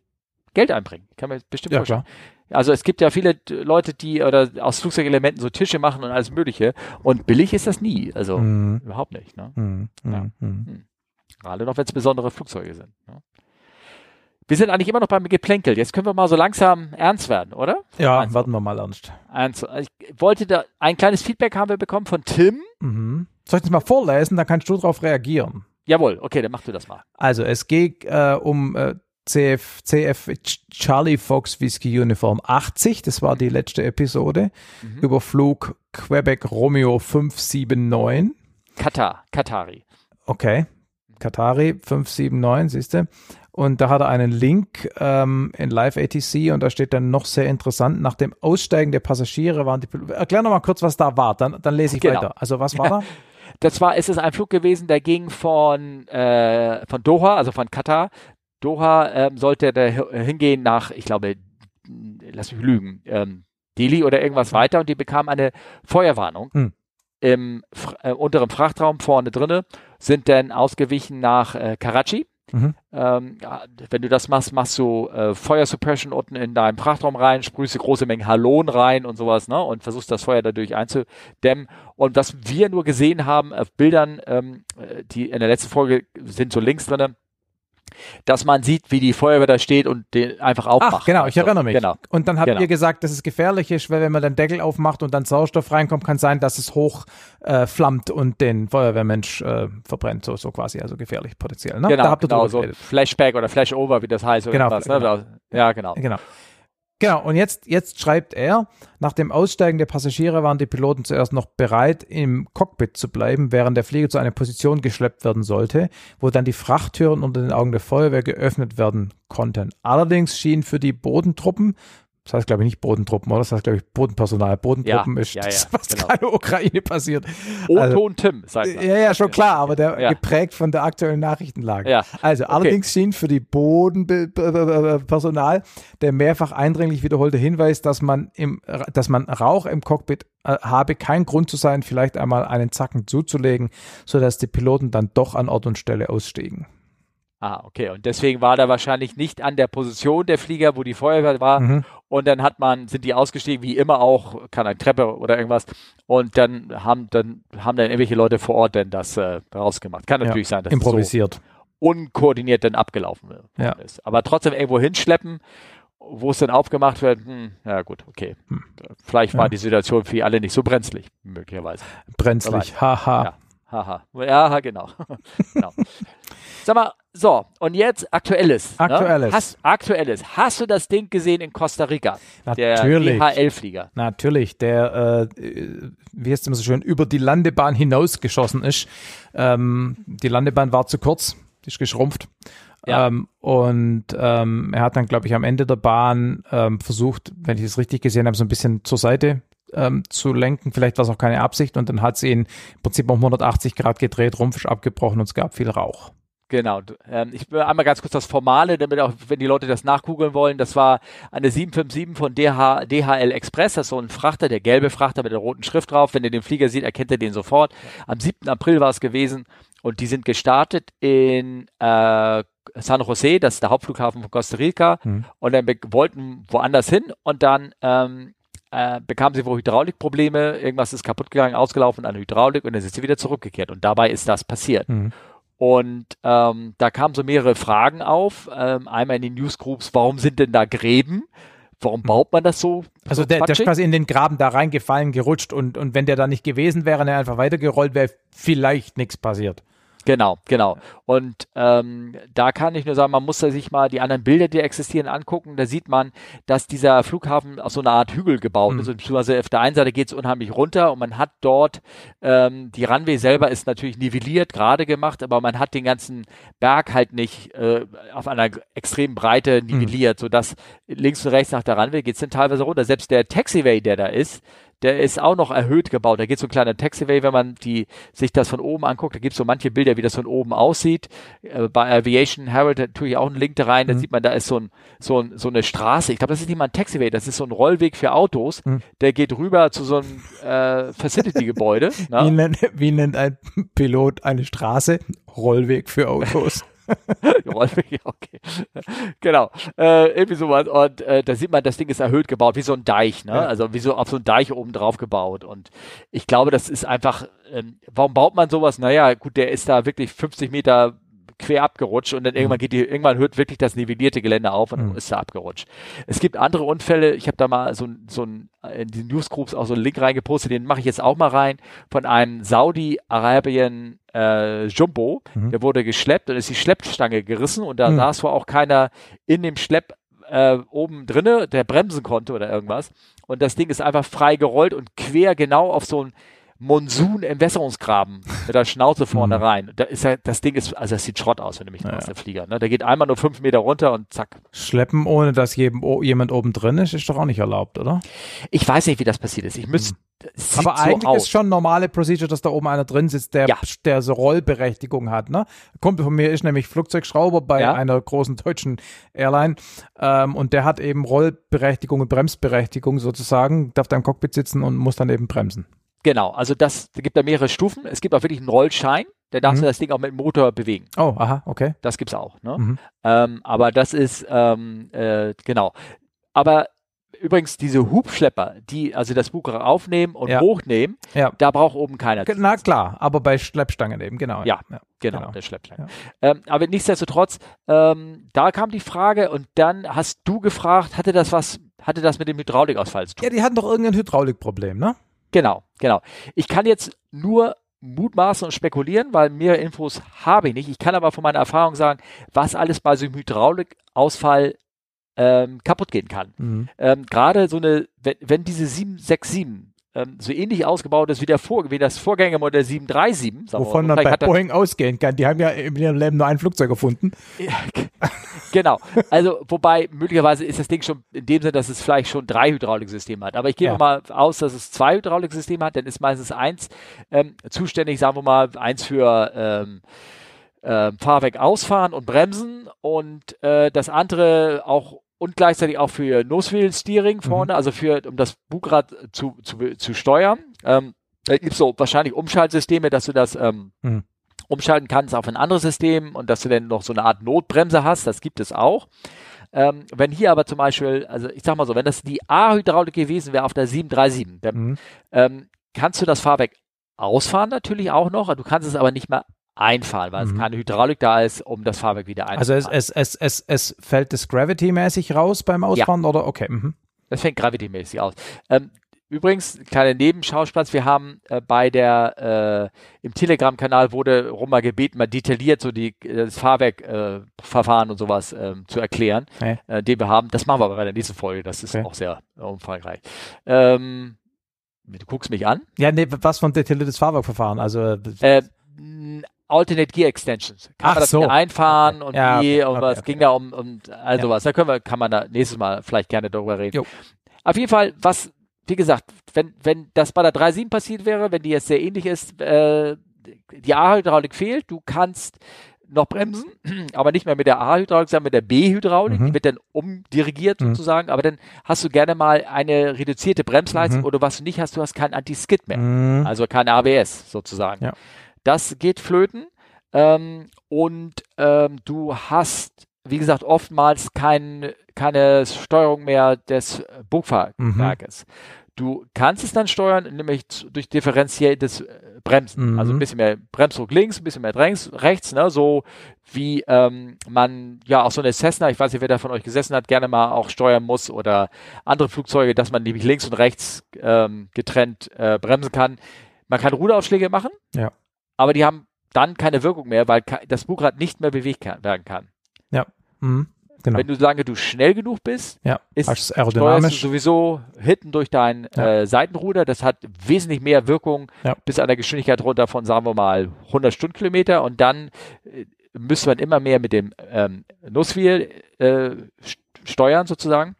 Geld einbringen. Kann man bestimmt ja, vorstellen. Klar. Also es gibt ja viele Leute, die oder aus Flugzeugelementen so Tische machen und alles Mögliche. Und billig ist das nie. Also mm. überhaupt nicht. Ne? Mm, ja. mm, Gerade noch, wenn es besondere Flugzeuge sind. Ne? Wir sind eigentlich immer noch beim Geplänkel. Jetzt können wir mal so langsam ernst werden, oder? Ja, ernst. warten wir mal ernst. ernst. Ich wollte da ein kleines Feedback haben wir bekommen von Tim. Mhm. Soll ich das mal vorlesen? Dann kannst du darauf reagieren. Jawohl, okay, dann mach du das mal. Also es geht äh, um äh, CF, CF Charlie Fox Whiskey Uniform 80, das war die letzte Episode, mhm. über Flug Quebec Romeo 579. Katar, Katari. Okay, Katari 579, siehst du. Und da hat er einen Link ähm, in Live ATC und da steht dann noch sehr interessant, nach dem Aussteigen der Passagiere waren die Erklär noch mal kurz, was da war, dann, dann lese ich genau. weiter. Also was war da? Das war, es ist ein Flug gewesen, der ging von, äh, von Doha, also von Katar. Doha ähm, sollte der hingehen nach, ich glaube, lass mich lügen, ähm, Delhi oder irgendwas weiter und die bekamen eine Feuerwarnung. Hm im äh, unteren Frachtraum vorne drinne, sind dann ausgewichen nach äh, Karachi. Mhm. Ähm, wenn du das machst, machst du äh, Feuersuppression unten in deinem Frachtraum rein, sprühst du große Mengen Halon rein und sowas, ne? Und versuchst das Feuer dadurch einzudämmen. Und was wir nur gesehen haben auf Bildern, ähm, äh, die in der letzten Folge sind so links drinne, dass man sieht, wie die Feuerwehr da steht und den einfach aufmacht. Ach, genau, ich erinnere mich. Genau. Und dann habt genau. ihr gesagt, dass es gefährlich ist, weil wenn man den Deckel aufmacht und dann Sauerstoff reinkommt, kann sein, dass es hoch äh, flammt und den Feuerwehrmensch äh, verbrennt, so, so quasi, also gefährlich potenziell. Ne? Genau, da habt ihr genau so Flashback oder Flashover, wie das heißt. Oder genau, was, ne? genau. Ja, genau. Genau. Genau, und jetzt, jetzt schreibt er, nach dem Aussteigen der Passagiere waren die Piloten zuerst noch bereit, im Cockpit zu bleiben, während der Flieger zu einer Position geschleppt werden sollte, wo dann die Frachttüren unter den Augen der Feuerwehr geöffnet werden konnten. Allerdings schien für die Bodentruppen das heißt, glaube ich, nicht Bodentruppen, oder? Das heißt, glaube ich, Bodenpersonal. Bodentruppen ja, ist ja, ja, das, was genau. gerade Ukraine passiert. Otto also, und Tim, sagt man. Ja, ja, schon klar, aber der geprägt von der aktuellen Nachrichtenlage. Ja. Also, okay. allerdings schien für die Bodenpersonal der mehrfach eindringlich wiederholte Hinweis, dass man im, dass man Rauch im Cockpit äh, habe, kein Grund zu sein, vielleicht einmal einen Zacken zuzulegen, sodass die Piloten dann doch an Ort und Stelle ausstiegen. Ah, okay. Und deswegen war da wahrscheinlich nicht an der Position der Flieger, wo die Feuerwehr war. Mhm. Und dann hat man, sind die ausgestiegen, wie immer auch, kann eine Treppe oder irgendwas. Und dann haben dann, haben dann irgendwelche Leute vor Ort denn das äh, rausgemacht. Kann natürlich ja, sein, dass improvisiert. So unkoordiniert dann abgelaufen ja. ist. Aber trotzdem irgendwo hinschleppen, wo es dann aufgemacht wird, hm, ja gut, okay. Hm. Vielleicht war ja. die Situation für alle nicht so brenzlig, möglicherweise. Brenzlig, haha. Ja, haha. Ja, genau. genau. Sag mal, so, und jetzt Aktuelles. Ne? Aktuelles. Ne? Hast, aktuelles. Hast du das Ding gesehen in Costa Rica? Natürlich. Der DHL-Flieger. Natürlich, der, äh, wie heißt es immer so schön, über die Landebahn hinausgeschossen ist. Ähm, die Landebahn war zu kurz, die ist geschrumpft. Ja. Ähm, und ähm, er hat dann, glaube ich, am Ende der Bahn ähm, versucht, wenn ich es richtig gesehen habe, so ein bisschen zur Seite ähm, zu lenken. Vielleicht war es auch keine Absicht und dann hat sie ihn im Prinzip um 180 Grad gedreht, Rumpf ist abgebrochen und es gab viel Rauch. Genau. Ähm, ich will einmal ganz kurz das Formale, damit auch, wenn die Leute das nachgoogeln wollen, das war eine 757 von DH, DHL Express, das ist so ein Frachter, der gelbe Frachter mit der roten Schrift drauf. Wenn ihr den Flieger sieht, erkennt ihr den sofort. Am 7. April war es gewesen und die sind gestartet in äh, San Jose, das ist der Hauptflughafen von Costa Rica, mhm. und dann wollten woanders hin und dann ähm, äh, bekamen sie wohl Hydraulikprobleme, irgendwas ist kaputt gegangen, ausgelaufen an Hydraulik und dann sind sie wieder zurückgekehrt und dabei ist das passiert. Mhm. Und ähm, da kamen so mehrere Fragen auf. Ähm, einmal in den Newsgroups, warum sind denn da Gräben? Warum hm. baut man das so? Also so der, der ist quasi in den Graben da reingefallen, gerutscht und, und wenn der da nicht gewesen wäre, der einfach weitergerollt wäre, vielleicht nichts passiert. Genau, genau. Und ähm, da kann ich nur sagen, man muss sich mal die anderen Bilder, die existieren, angucken. Da sieht man, dass dieser Flughafen aus so einer Art Hügel gebaut mhm. ist. Und beziehungsweise auf der einen Seite geht es unheimlich runter und man hat dort, ähm, die Runway selber ist natürlich nivelliert, gerade gemacht, aber man hat den ganzen Berg halt nicht äh, auf einer extremen Breite mhm. nivelliert, mhm. sodass links und rechts nach der Runway geht es dann teilweise runter. Selbst der Taxiway, der da ist, der ist auch noch erhöht gebaut. Da geht so ein kleiner Taxiway, wenn man die, sich das von oben anguckt. Da gibt es so manche Bilder, wie das von oben aussieht. Äh, bei Aviation Herald da tue ich auch einen Link da rein. Da mhm. sieht man, da ist so, ein, so, ein, so eine Straße. Ich glaube, das ist nicht mal ein Taxiway, das ist so ein Rollweg für Autos. Mhm. Der geht rüber zu so einem äh, Facility-Gebäude. wie, nennt, wie nennt ein Pilot eine Straße? Rollweg für Autos. okay. genau. Äh, irgendwie sowas. Und äh, da sieht man, das Ding ist erhöht gebaut, wie so ein Deich, ne? Ja. Also wie so auf so ein Deich oben drauf gebaut. Und ich glaube, das ist einfach, ähm, warum baut man sowas? Naja, gut, der ist da wirklich 50 Meter quer abgerutscht und dann irgendwann mhm. geht die, irgendwann hört wirklich das nivellierte Gelände auf und mhm. ist da abgerutscht. Es gibt andere Unfälle, ich habe da mal so, so ein, in die Newsgroups auch so einen Link reingepostet, den mache ich jetzt auch mal rein, von einem Saudi-Arabien äh, Jumbo, mhm. der wurde geschleppt und ist die Schleppstange gerissen und da mhm. saß wohl auch keiner in dem Schlepp äh, oben drinne, der bremsen konnte oder irgendwas. Und das Ding ist einfach frei gerollt und quer genau auf so ein Monsun-Entwässerungsgraben mit der Schnauze vorne mhm. rein. Da ist ja, das Ding ist, also das sieht Schrott aus, wenn du mich ja. aus der Flieger. Ne? Der geht einmal nur fünf Meter runter und zack. Schleppen, ohne dass jedem, jemand oben drin ist, ist doch auch nicht erlaubt, oder? Ich weiß nicht, wie das passiert ist. Ich müsste. Mhm. Aber eigentlich so ist schon normale Procedure, dass da oben einer drin sitzt, der, ja. der so Rollberechtigung hat. Ne? Kumpel von mir ist nämlich Flugzeugschrauber bei ja. einer großen deutschen Airline ähm, und der hat eben Rollberechtigung und Bremsberechtigung sozusagen, darf da im Cockpit sitzen und muss dann eben bremsen. Genau, also das da gibt da mehrere Stufen. Es gibt auch wirklich einen Rollschein, der darf mhm. das Ding auch mit dem Motor bewegen. Oh, aha, okay. Das gibt's auch. Ne? Mhm. Ähm, aber das ist ähm, äh, genau. Aber übrigens diese Hubschlepper, die also das Buch aufnehmen und ja. hochnehmen, ja. da braucht oben keiner. Na klar, aber bei Schleppstangen eben, genau. Ja, ja. Genau, genau, der Schleppstange. Ähm, aber nichtsdestotrotz, ähm, da kam die Frage und dann hast du gefragt, hatte das was, hatte das mit dem Hydraulikausfall zu tun? Ja, die hatten doch irgendein Hydraulikproblem, ne? Genau, genau. Ich kann jetzt nur mutmaßen und spekulieren, weil mehr Infos habe ich nicht. Ich kann aber von meiner Erfahrung sagen, was alles bei so einem Hydraulikausfall ähm, kaputt gehen kann. Mhm. Ähm, Gerade so eine, wenn, wenn diese 767 ähm, so ähnlich ausgebaut ist wie, der Vor wie das Vorgängermodell 737. Wovon man bei Boeing ausgehen kann. Die haben ja in ihrem Leben nur ein Flugzeug gefunden. genau. Also, wobei möglicherweise ist das Ding schon in dem Sinne, dass es vielleicht schon drei Hydrauliksysteme hat. Aber ich gehe ja. mal aus, dass es zwei Hydrauliksysteme hat. Dann ist meistens eins ähm, zuständig, sagen wir mal, eins für ähm, äh, Fahrwerk ausfahren und bremsen und äh, das andere auch und gleichzeitig auch für Nosewheel Steering vorne, mhm. also für, um das Bugrad zu, zu, zu steuern. Ähm, da gibt es so wahrscheinlich Umschaltsysteme, dass du das ähm, mhm. umschalten kannst auf ein anderes System und dass du dann noch so eine Art Notbremse hast, das gibt es auch. Ähm, wenn hier aber zum Beispiel, also ich sag mal so, wenn das die A-Hydraulik gewesen wäre auf der 737, dann mhm. ähm, kannst du das Fahrwerk ausfahren natürlich auch noch, du kannst es aber nicht mehr einfahren, weil mhm. es keine Hydraulik da ist, um das Fahrwerk wieder einzufahren. Also es, es, es, es, es fällt das Gravity-mäßig raus beim Ausfahren ja. oder okay. Mhm. Das fängt Gravity-mäßig aus. Ähm, übrigens, kleiner Nebenschauplatz, wir haben äh, bei der äh, im Telegram-Kanal wurde rum mal gebeten, mal detailliert so die das Fahrwerkverfahren äh, und sowas ähm, zu erklären, okay. äh, den wir haben. Das machen wir aber bei der nächsten Folge, das ist okay. auch sehr umfangreich. Ähm, du guckst mich an. Ja, nee, was von detailliertes Fahrwerkverfahren? Also äh, Alternate Gear Extensions. Kann Ach man das so. einfahren und ja, wie okay, und was okay, ging da um, um all sowas. Da können wir, kann man da nächstes Mal vielleicht gerne darüber reden. Jo. Auf jeden Fall, was, wie gesagt, wenn, wenn das bei der 3.7 passiert wäre, wenn die jetzt sehr ähnlich ist, äh, die A-Hydraulik fehlt, du kannst noch bremsen, aber nicht mehr mit der A-Hydraulik, sondern mit der B-Hydraulik, mhm. die wird dann umdirigiert mhm. sozusagen, aber dann hast du gerne mal eine reduzierte Bremsleistung mhm. oder was du nicht hast, du hast kein Anti-Skid mehr, mhm. also kein ABS sozusagen. Ja. Das geht flöten. Ähm, und ähm, du hast, wie gesagt, oftmals kein, keine Steuerung mehr des Bugfahrwerkes. Mhm. Du kannst es dann steuern, nämlich durch differenziertes äh, Bremsen. Mhm. Also ein bisschen mehr Bremsdruck links, ein bisschen mehr rechts, rechts ne? so wie ähm, man ja auch so eine Cessna, ich weiß nicht, wer da von euch gesessen hat, gerne mal auch steuern muss oder andere Flugzeuge, dass man nämlich links und rechts ähm, getrennt äh, bremsen kann. Man kann Ruderaufschläge machen. Ja. Aber die haben dann keine Wirkung mehr, weil das Bugrad nicht mehr bewegt werden kann. Ja. Mhm. Genau. Wenn du lange du schnell genug bist, ja, ist aerodynamisch. du sowieso hinten durch dein ja. äh, Seitenruder. Das hat wesentlich mehr Wirkung ja. bis an der Geschwindigkeit runter von, sagen wir mal, 100 Stundenkilometer. Und dann äh, müsste man immer mehr mit dem ähm, Nusswheel äh, steuern sozusagen.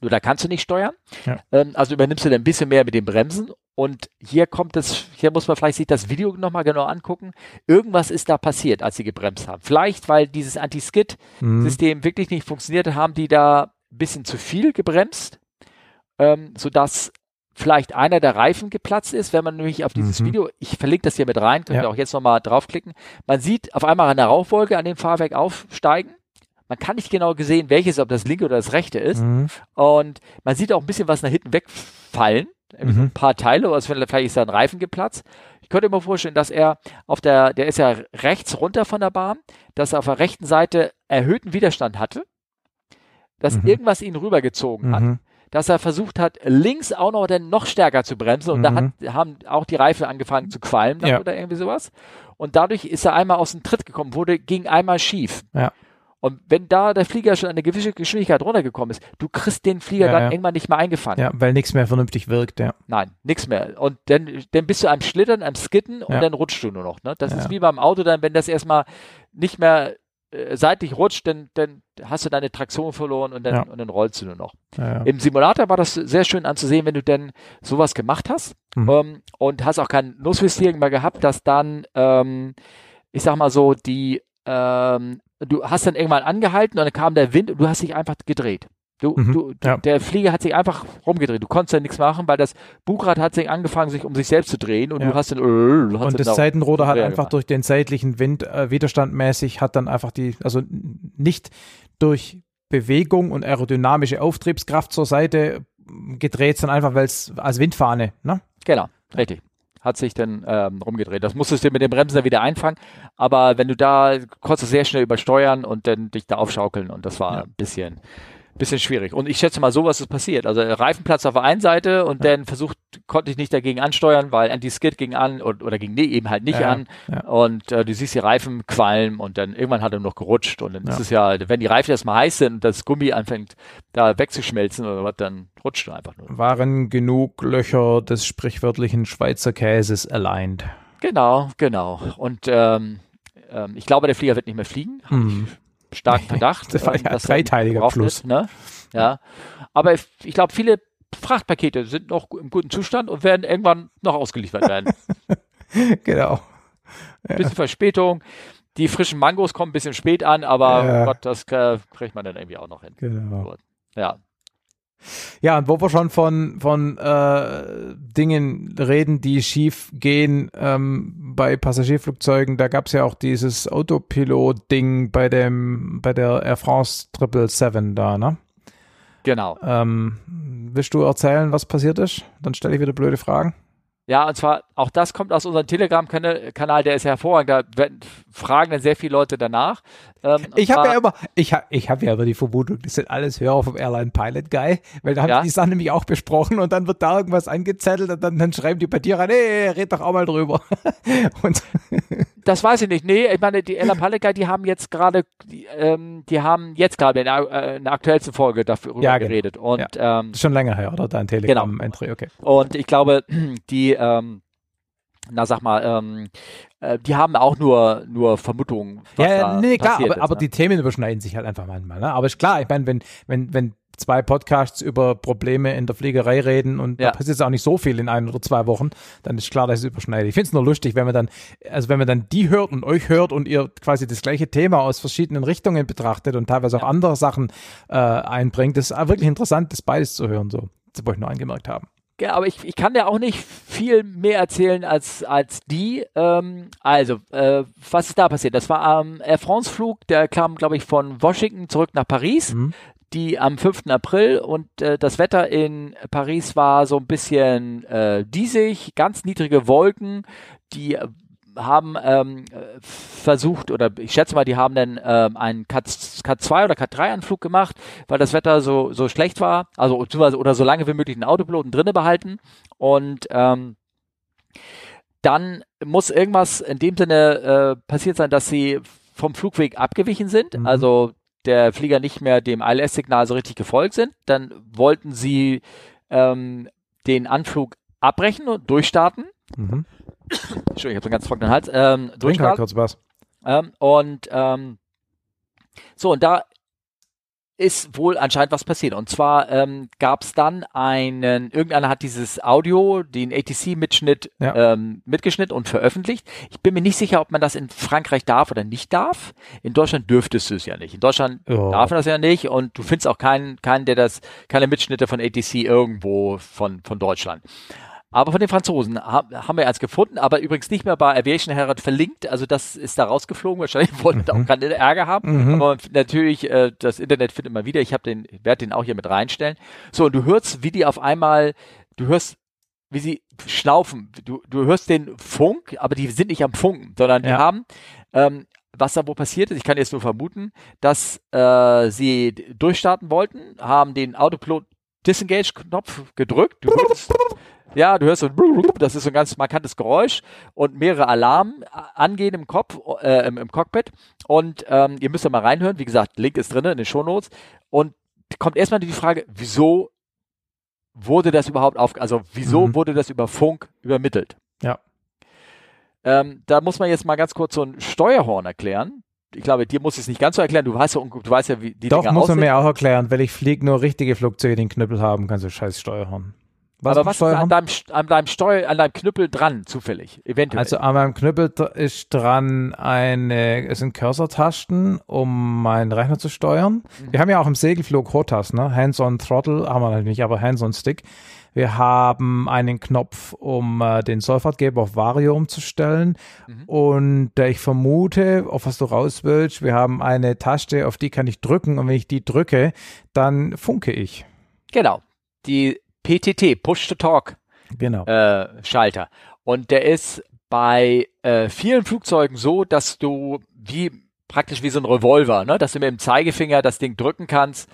Nur da kannst du nicht steuern. Ja. Ähm, also übernimmst du dann ein bisschen mehr mit den Bremsen. Und hier kommt es, hier muss man vielleicht sich das Video nochmal genau angucken. Irgendwas ist da passiert, als sie gebremst haben. Vielleicht, weil dieses Anti-Skid-System mhm. wirklich nicht funktioniert, haben die da ein bisschen zu viel gebremst, ähm, sodass vielleicht einer der Reifen geplatzt ist, wenn man nämlich auf dieses mhm. Video, ich verlinke das hier mit rein, könnt ihr ja. auch jetzt nochmal draufklicken. Man sieht auf einmal eine Rauchwolke an dem Fahrwerk aufsteigen man kann nicht genau gesehen, welches, ob das linke oder das rechte ist. Mhm. Und man sieht auch ein bisschen was nach hinten wegfallen. Mhm. Ein paar Teile, also vielleicht ist da ein Reifen geplatzt. Ich könnte mir vorstellen, dass er auf der, der ist ja rechts runter von der Bahn, dass er auf der rechten Seite erhöhten Widerstand hatte, dass mhm. irgendwas ihn rübergezogen hat, mhm. dass er versucht hat, links auch noch dann noch stärker zu bremsen und da hat, mhm. haben auch die Reifen angefangen zu qualmen ja. oder irgendwie sowas. Und dadurch ist er einmal aus dem Tritt gekommen, wurde, ging einmal schief. Ja. Und wenn da der Flieger schon eine gewisse Geschwindigkeit runtergekommen ist, du kriegst den Flieger ja, dann ja. irgendwann nicht mehr eingefangen. Ja, weil nichts mehr vernünftig wirkt, ja. Nein, nichts mehr. Und dann, dann bist du am Schlittern, am Skitten und ja. dann rutschst du nur noch. Ne? Das ist wie beim Auto dann, wenn das erstmal nicht mehr äh, seitlich rutscht, dann, dann hast du deine Traktion verloren und dann, und dann rollst du nur noch. Im Simulator war das sehr schön anzusehen, wenn du dann sowas gemacht hast mhm. ähm, und hast auch kein Nussfestieren mehr gehabt, dass dann, ähm, ich sag mal so, die ähm, du hast dann irgendwann angehalten und dann kam der Wind und du hast dich einfach gedreht. Du, mhm, du, ja. Der Flieger hat sich einfach rumgedreht. Du konntest ja nichts machen, weil das Bugrad hat sich angefangen, sich um sich selbst zu drehen und ja. du hast dann. Äh, du hast und das Seitenruder hat einfach gemacht. durch den seitlichen Wind äh, widerstandmäßig hat dann einfach die, also nicht durch Bewegung und aerodynamische Auftriebskraft zur Seite gedreht, sondern einfach weil es als Windfahne, ne? Genau, richtig hat sich dann ähm, rumgedreht. Das musstest du mit dem Bremsen wieder einfangen, aber wenn du da konntest du sehr schnell übersteuern und dann dich da aufschaukeln und das war ja. ein bisschen bisschen schwierig. Und ich schätze mal, sowas ist passiert. Also Reifenplatz auf der einen Seite und ja. dann versucht, konnte ich nicht dagegen ansteuern, weil Anti-Skid ging an und, oder ging nee, eben halt nicht ja, an. Ja. Und äh, du siehst die Reifen qualmen und dann irgendwann hat er noch gerutscht. Und dann ist es ja, wenn die Reifen erstmal heiß sind und das Gummi anfängt da wegzuschmelzen oder was, dann rutscht du einfach nur. Waren genug Löcher des sprichwörtlichen Schweizer Käses aligned. Genau, genau. Und ähm, ähm, ich glaube, der Flieger wird nicht mehr fliegen. Hm starken Verdacht. das war ja ein dreiteiliger Fluss. Ist, ne? Ja. Aber ich, ich glaube, viele Frachtpakete sind noch im guten Zustand und werden irgendwann noch ausgeliefert werden. genau. Ja. Bisschen Verspätung. Die frischen Mangos kommen ein bisschen spät an, aber ja. Gott, das äh, kriegt man dann irgendwie auch noch hin. Genau. Ja. Ja, und wo wir schon von, von äh, Dingen reden, die schief gehen ähm, bei Passagierflugzeugen, da gab es ja auch dieses Autopilot-Ding bei dem bei der Air France 777 da, ne? Genau. Ähm, willst du erzählen, was passiert ist? Dann stelle ich wieder blöde Fragen. Ja, und zwar, auch das kommt aus unserem Telegram-Kanal, der ist hervorragend, da fragen dann sehr viele Leute danach. Ähm, ich habe ja immer, ich habe ich hab ja immer die Vermutung, das sind alles Hörer vom Airline Pilot Guy, weil da haben ja? die Sachen nämlich auch besprochen und dann wird da irgendwas angezettelt und dann, dann schreiben die bei dir rein, hey, red doch auch mal drüber. das weiß ich nicht. Nee, ich meine, die Airline Pilot Guy, die haben jetzt gerade, die, ähm, die haben jetzt gerade in, äh, in der aktuellsten Folge darüber ja, genau. geredet. Und, ja. ähm, schon länger her, oder? Dein Telegram-Entry, genau. okay. Und ich glaube, die, ähm, na sag mal, ähm, äh, die haben auch nur, nur Vermutungen. ja, nee, klar, aber, ist, aber ne? die Themen überschneiden sich halt einfach manchmal. Ne? Aber ist klar, ich meine, wenn, wenn, wenn zwei Podcasts über Probleme in der Fliegerei reden und ja. da passiert auch nicht so viel in ein oder zwei Wochen, dann ist klar, dass es überschneidet. Ich finde es nur lustig, wenn man dann, also wenn man dann die hört und euch hört und ihr quasi das gleiche Thema aus verschiedenen Richtungen betrachtet und teilweise auch andere Sachen äh, einbringt. Das ist wirklich interessant, das beides zu hören, so. Das wollte ich nur angemerkt haben. Ja, aber ich, ich kann ja auch nicht viel mehr erzählen als, als die. Ähm, also, äh, was ist da passiert? Das war am Air France-Flug, der kam, glaube ich, von Washington zurück nach Paris. Mhm. Die am 5. April und äh, das Wetter in Paris war so ein bisschen äh, diesig, ganz niedrige Wolken. Die haben ähm, versucht, oder ich schätze mal, die haben dann ähm, einen Kat, 2 oder Kat 3 Anflug gemacht, weil das Wetter so, so schlecht war, also oder so lange wie möglich den Autopiloten drinne behalten und ähm, dann muss irgendwas in dem Sinne äh, passiert sein, dass sie vom Flugweg abgewichen sind, mhm. also der Flieger nicht mehr dem ILS-Signal so richtig gefolgt sind. Dann wollten sie ähm, den Anflug abbrechen und durchstarten. Mhm. Entschuldigung, ich habe so einen ganz trockenen Hals. Ähm, durchstarten. Kurz was. Ähm, und ähm, so, und da ist wohl anscheinend was passiert. Und zwar ähm, gab es dann einen, irgendeiner hat dieses Audio, den ATC-Mitschnitt ja. ähm, mitgeschnitten und veröffentlicht. Ich bin mir nicht sicher, ob man das in Frankreich darf oder nicht darf. In Deutschland dürftest du es ja nicht. In Deutschland oh. darf man das ja nicht und du findest auch keinen, keinen, der das, keine Mitschnitte von ATC irgendwo von, von Deutschland. Aber von den Franzosen haben wir eins gefunden, aber übrigens nicht mehr bei Aviation Herald verlinkt. Also das ist da rausgeflogen. Wahrscheinlich wollten mhm. auch keine Ärger haben. Mhm. Aber natürlich, äh, das Internet findet man wieder. Ich habe den, werde den auch hier mit reinstellen. So, und du hörst, wie die auf einmal, du hörst, wie sie schnaufen. Du, du hörst den Funk, aber die sind nicht am Funken, sondern die ja. haben ähm, was da wohl passiert ist, ich kann jetzt nur vermuten, dass äh, sie durchstarten wollten, haben den Autopilot Disengage-Knopf gedrückt. Du hörst, ja, du hörst so, das ist so ein ganz markantes Geräusch und mehrere Alarmen angehen im Kopf, äh, im, im, Cockpit. Und ähm, ihr müsst da mal reinhören. Wie gesagt, Link ist drin in den Shownotes. Und kommt erstmal die Frage, wieso wurde das überhaupt auf, also wieso mhm. wurde das über Funk übermittelt? Ja. Ähm, da muss man jetzt mal ganz kurz so ein Steuerhorn erklären. Ich glaube, dir muss ich es nicht ganz so erklären. Du weißt ja, du weißt ja wie die Doch, Dinger muss man mir auch erklären. Weil ich fliege, nur richtige Flugzeuge den Knüppel haben, kannst du scheiß Steuerhorn. Was Aber was ist an deinem, an deinem Steuer, an deinem Knüppel dran, zufällig, eventuell? Also an meinem Knüppel ist dran eine, es sind Cursor-Tasten, um meinen Rechner zu steuern. Mhm. Wir haben ja auch im Segelflug HOTAS, ne? Hands-on Throttle, haben wir natürlich nicht, aber Hands-on Stick. Wir haben einen Knopf, um äh, den Sollfahrtgeber auf Vario umzustellen. Mhm. Und äh, ich vermute, auf was du raus willst, wir haben eine Taste, auf die kann ich drücken. Und wenn ich die drücke, dann funke ich. Genau. Die PTT, Push-to-Talk genau. äh, Schalter. Und der ist bei äh, vielen Flugzeugen so, dass du wie praktisch wie so ein Revolver, ne, dass du mit dem Zeigefinger das Ding drücken kannst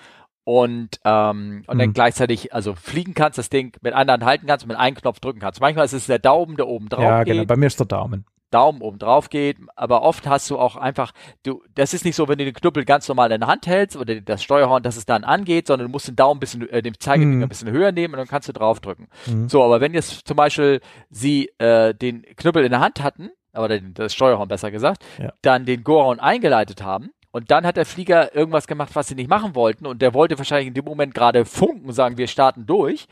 und, ähm, und mhm. dann gleichzeitig also fliegen kannst, das Ding mit Hand halten kannst und mit einem Knopf drücken kannst. Manchmal ist es der Daumen, der oben drauf ja, geht. Ja, genau. Bei mir ist der Daumen. Daumen oben drauf geht, aber oft hast du auch einfach, du, das ist nicht so, wenn du den Knüppel ganz normal in der Hand hältst oder das Steuerhorn, dass es dann angeht, sondern du musst den Daumen ein bisschen, äh, den Zeigefinger mhm. ein bisschen höher nehmen und dann kannst du draufdrücken. Mhm. So, aber wenn jetzt zum Beispiel sie äh, den Knüppel in der Hand hatten, oder das Steuerhorn besser gesagt, ja. dann den Goron eingeleitet haben, und dann hat der Flieger irgendwas gemacht, was sie nicht machen wollten. Und der wollte wahrscheinlich in dem Moment gerade funken, sagen, wir starten durch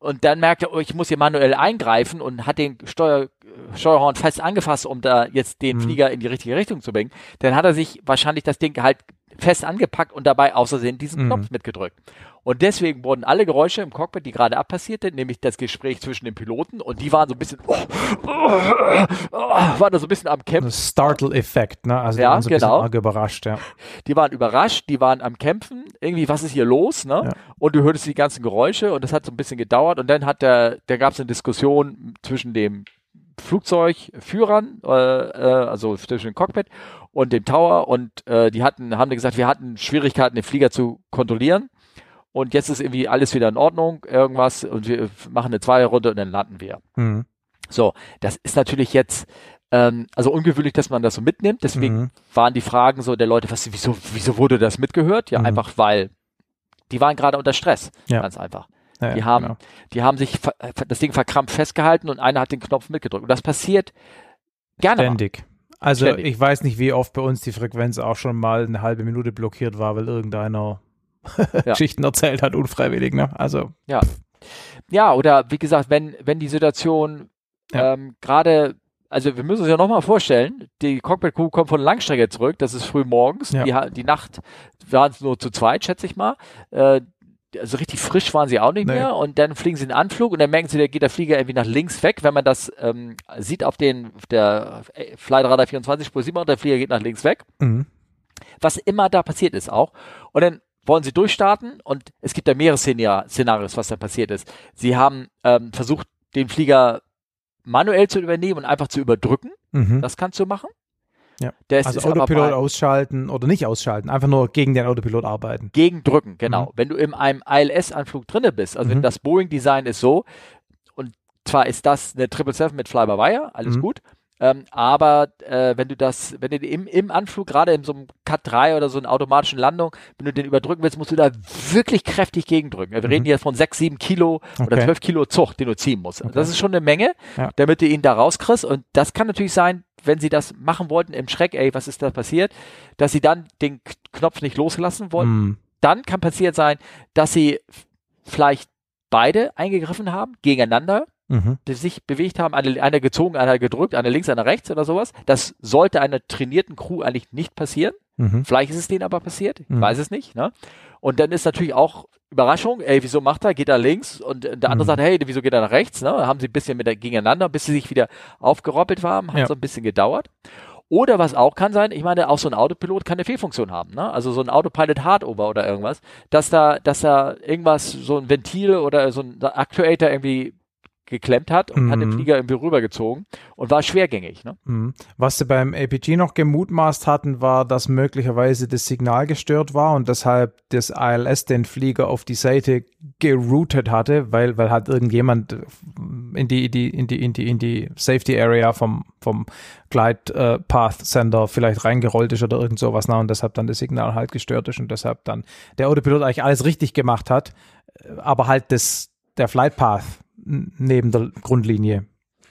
und dann merkt er, oh, ich muss hier manuell eingreifen und hat den Steuer, Steuerhorn fest angefasst, um da jetzt den mhm. Flieger in die richtige Richtung zu bringen, dann hat er sich wahrscheinlich das Ding halt fest angepackt und dabei außersehen diesen mhm. Knopf mitgedrückt. Und deswegen wurden alle Geräusche im Cockpit, die gerade abpassierte, nämlich das Gespräch zwischen den Piloten und die waren so ein bisschen, oh, oh, oh, waren da so ein bisschen am Kämpfen. Startle-Effekt, ne? Also die ja, waren so ein genau. bisschen überrascht, ja. Die waren überrascht, die waren am Kämpfen, irgendwie, was ist hier los, ne? Ja. Und du hörtest die ganzen Geräusche und das hat so ein bisschen gedauert und dann hat der, da gab es eine Diskussion zwischen dem Flugzeugführern, äh, äh, also zwischen dem Cockpit und dem Tower und äh, die hatten, haben gesagt, wir hatten Schwierigkeiten, den Flieger zu kontrollieren und jetzt ist irgendwie alles wieder in Ordnung, irgendwas und wir machen eine Zweierrunde und dann landen wir. Mhm. So, das ist natürlich jetzt ähm, also ungewöhnlich, dass man das so mitnimmt. Deswegen mhm. waren die Fragen so der Leute, was, wieso, wieso wurde das mitgehört? Ja, mhm. einfach weil die waren gerade unter Stress, ja. ganz einfach. Ja, die haben, genau. die haben sich das Ding verkrampft festgehalten und einer hat den Knopf mitgedrückt. Und das passiert gerne. Ständig. Also Ständig. ich weiß nicht, wie oft bei uns die Frequenz auch schon mal eine halbe Minute blockiert war, weil irgendeiner ja. Geschichten erzählt hat, unfreiwillig, ne? Also. Ja. Ja, oder wie gesagt, wenn, wenn die Situation ja. ähm, gerade, also wir müssen uns ja nochmal vorstellen, die Cockpit-Crew kommt von Langstrecke zurück, das ist früh morgens, ja. die, die Nacht waren es nur zu zweit, schätze ich mal. Äh, also richtig frisch waren sie auch nicht nee. mehr und dann fliegen sie in den Anflug und dann merken sie, da geht der Flieger irgendwie nach links weg. Wenn man das ähm, sieht auf den der Flightradar 24 Spur 7 der Flieger geht nach links weg. Mhm. Was immer da passiert ist auch. Und dann wollen sie durchstarten und es gibt da mehrere Szenarios, was da passiert ist. Sie haben ähm, versucht, den Flieger manuell zu übernehmen und einfach zu überdrücken. Mhm. Das kannst du machen. Ja. Der ist, also ist Autopilot ausschalten oder nicht ausschalten, einfach nur gegen den Autopilot arbeiten. Gegen drücken, genau. Mhm. Wenn du in einem ILS-Anflug drinne bist, also mhm. wenn das Boeing-Design ist so, und zwar ist das eine 777 mit Fly-by-Wire, alles mhm. gut, ähm, aber äh, wenn du das, wenn du im, im Anflug, gerade in so einem Cut 3 oder so einer automatischen Landung, wenn du den überdrücken willst, musst du da wirklich kräftig gegendrücken. Wir mhm. reden hier von 6, 7 Kilo okay. oder 12 Kilo Zug, den du ziehen musst. Okay. Das ist schon eine Menge, ja. damit du ihn da rauskriegst. Und das kann natürlich sein, wenn sie das machen wollten im Schreck, ey, was ist da passiert, dass sie dann den Knopf nicht loslassen wollten. Mhm. Dann kann passiert sein, dass sie vielleicht beide eingegriffen haben, gegeneinander mhm. die sich bewegt haben, eine, einer gezogen, einer gedrückt, einer links, einer rechts oder sowas. Das sollte einer trainierten Crew eigentlich nicht passieren. Mhm. Vielleicht ist es denen aber passiert, ich mhm. weiß es nicht. Ne? Und dann ist natürlich auch Überraschung, ey, wieso macht er? Geht er links? Und der andere mhm. sagt, hey, wieso geht er nach rechts? Ne? Haben sie ein bisschen mit der, gegeneinander, bis sie sich wieder aufgeroppelt haben, hat ja. so ein bisschen gedauert. Oder was auch kann sein, ich meine, auch so ein Autopilot kann eine Fehlfunktion haben, ne? Also so ein Autopilot Hardover oder irgendwas, dass da, dass da irgendwas, so ein Ventil oder so ein Actuator irgendwie geklemmt hat und mhm. hat den mhm. Flieger irgendwie rübergezogen und war schwergängig. Ne? Mhm. Was sie beim APG noch gemutmaßt hatten, war, dass möglicherweise das Signal gestört war und deshalb das ILS den Flieger auf die Seite geroutet hatte, weil, weil hat irgendjemand in die, die, in die, in die, in die Safety Area vom, vom Glide uh, Path Sender vielleicht reingerollt ist oder irgend sowas, na, und deshalb dann das Signal halt gestört ist und deshalb dann der Autopilot eigentlich alles richtig gemacht hat, aber halt das, der Flight Path neben der Grundlinie.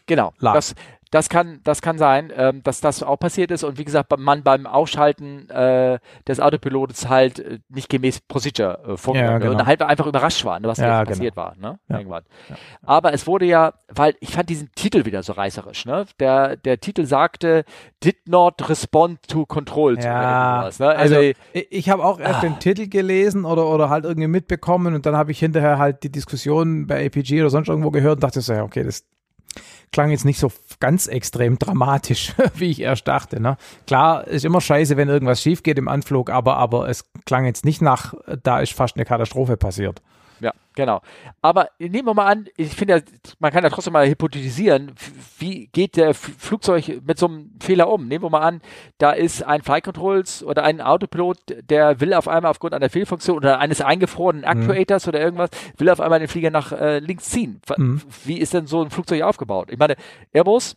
Genau. Lag. Das, das kann, das kann sein, ähm, dass das auch passiert ist und wie gesagt, man beim Ausschalten äh, des Autopilots halt äh, nicht gemäß Procedure äh, vorgegangen ja, genau. und halt einfach überrascht war, ne, was ja, genau. passiert war. Ne? Ja. Irgendwann. Ja. Aber es wurde ja, weil ich fand diesen Titel wieder so reißerisch. Ne? Der, der Titel sagte, did not respond to controls. Ja, ne? also, also ich, ich habe auch erst ah. den Titel gelesen oder, oder halt irgendwie mitbekommen und dann habe ich hinterher halt die Diskussion bei APG oder sonst irgendwo gehört und dachte so, ja, okay, das klang jetzt nicht so ganz extrem dramatisch, wie ich erst dachte. Ne? Klar, ist immer scheiße, wenn irgendwas schief geht im Anflug, aber, aber es klang jetzt nicht nach, da ist fast eine Katastrophe passiert. Ja, genau. Aber nehmen wir mal an, ich finde, ja, man kann ja trotzdem mal hypothetisieren, wie geht der Flugzeug mit so einem Fehler um? Nehmen wir mal an, da ist ein Flight Controls oder ein Autopilot, der will auf einmal aufgrund einer Fehlfunktion oder eines eingefrorenen mhm. Actuators mhm. oder irgendwas, will auf einmal den Flieger nach äh, links ziehen. Mhm. Wie ist denn so ein Flugzeug aufgebaut? Ich meine, Airbus,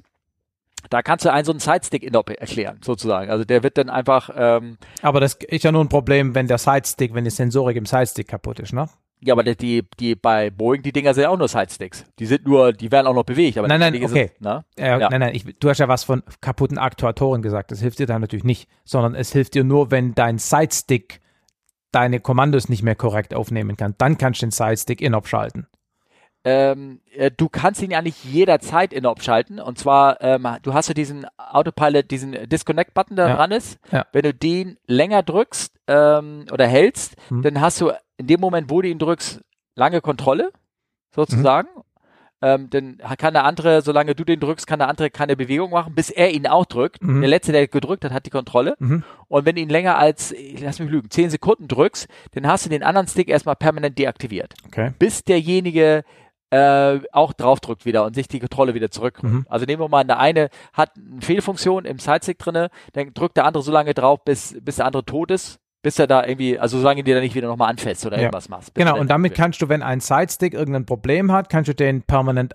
da kannst du einen so einen Sidestick in erklären, sozusagen. Also der wird dann einfach. Ähm, Aber das ist ja nur ein Problem, wenn der Sidestick, wenn die Sensorik im Sidestick kaputt ist, ne? Ja, aber die, die bei Boeing, die Dinger sind ja auch nur Sidesticks. Die sind nur, die werden auch noch bewegt. Aber nein, nein, okay. Sind, ne? äh, ja. Nein, nein, ich, du hast ja was von kaputten Aktuatoren gesagt. Das hilft dir dann natürlich nicht, sondern es hilft dir nur, wenn dein Sidestick deine Kommandos nicht mehr korrekt aufnehmen kann. Dann kannst du den Sidestick in-op schalten. Ähm, äh, du kannst ihn ja nicht jederzeit in-op schalten. Und zwar, ähm, du hast ja diesen Autopilot, diesen Disconnect-Button, der ja. dran ist. Ja. Wenn du den länger drückst ähm, oder hältst, hm. dann hast du in dem Moment, wo du ihn drückst, lange Kontrolle, sozusagen. Mhm. Ähm, dann kann der andere, solange du den drückst, kann der andere keine Bewegung machen, bis er ihn auch drückt. Mhm. Der letzte, der gedrückt hat, hat die Kontrolle. Mhm. Und wenn du ihn länger als, lass mich lügen, 10 Sekunden drückst, dann hast du den anderen Stick erstmal permanent deaktiviert. Okay. Bis derjenige äh, auch draufdrückt wieder und sich die Kontrolle wieder zurück. Mhm. Also nehmen wir mal, der eine hat eine Fehlfunktion im Sidestick drinne, dann drückt der andere so lange drauf, bis, bis der andere tot ist bis er da irgendwie, also solange dir da nicht wieder nochmal anfasst oder ja. irgendwas machst. Genau, und damit kannst du, wenn ein Sidestick irgendein Problem hat, kannst du den permanent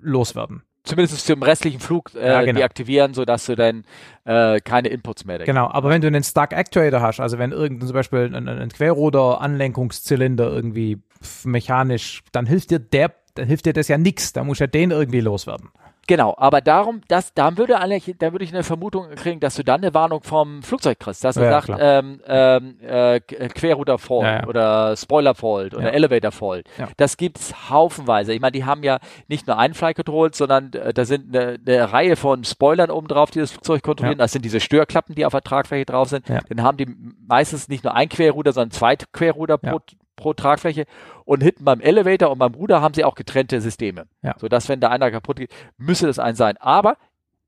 loswerden. Zumindest zum restlichen Flug äh, ja, genau. deaktivieren, sodass du dann äh, keine Inputs mehr Genau, aber wenn du einen Stuck Actuator hast, also wenn irgendein zum Beispiel ein, ein Querruder-Anlenkungszylinder irgendwie mechanisch, dann hilft dir der, dann hilft dir das ja nichts. Da muss ja den irgendwie loswerden. Genau, aber darum, das, da würde eigentlich, da würde ich eine Vermutung kriegen, dass du dann eine Warnung vom Flugzeug kriegst, dass er ja, sagt, ähm, ähm, äh, Querruder Fault ja, ja. oder Spoiler Fault oder Elevator Fault. Das gibt's haufenweise. Ich meine, die haben ja nicht nur einen Flight Control, sondern äh, da sind eine, eine, Reihe von Spoilern oben drauf, die das Flugzeug kontrollieren. Das sind diese Störklappen, die auf der Tragfläche drauf sind. Dann haben die meistens nicht nur ein Querruder, sondern zwei Querruder pro, pro Tragfläche. Und hinten beim Elevator und beim Ruder haben sie auch getrennte Systeme. Ja. Sodass, wenn da einer kaputt geht, müsste das ein sein. Aber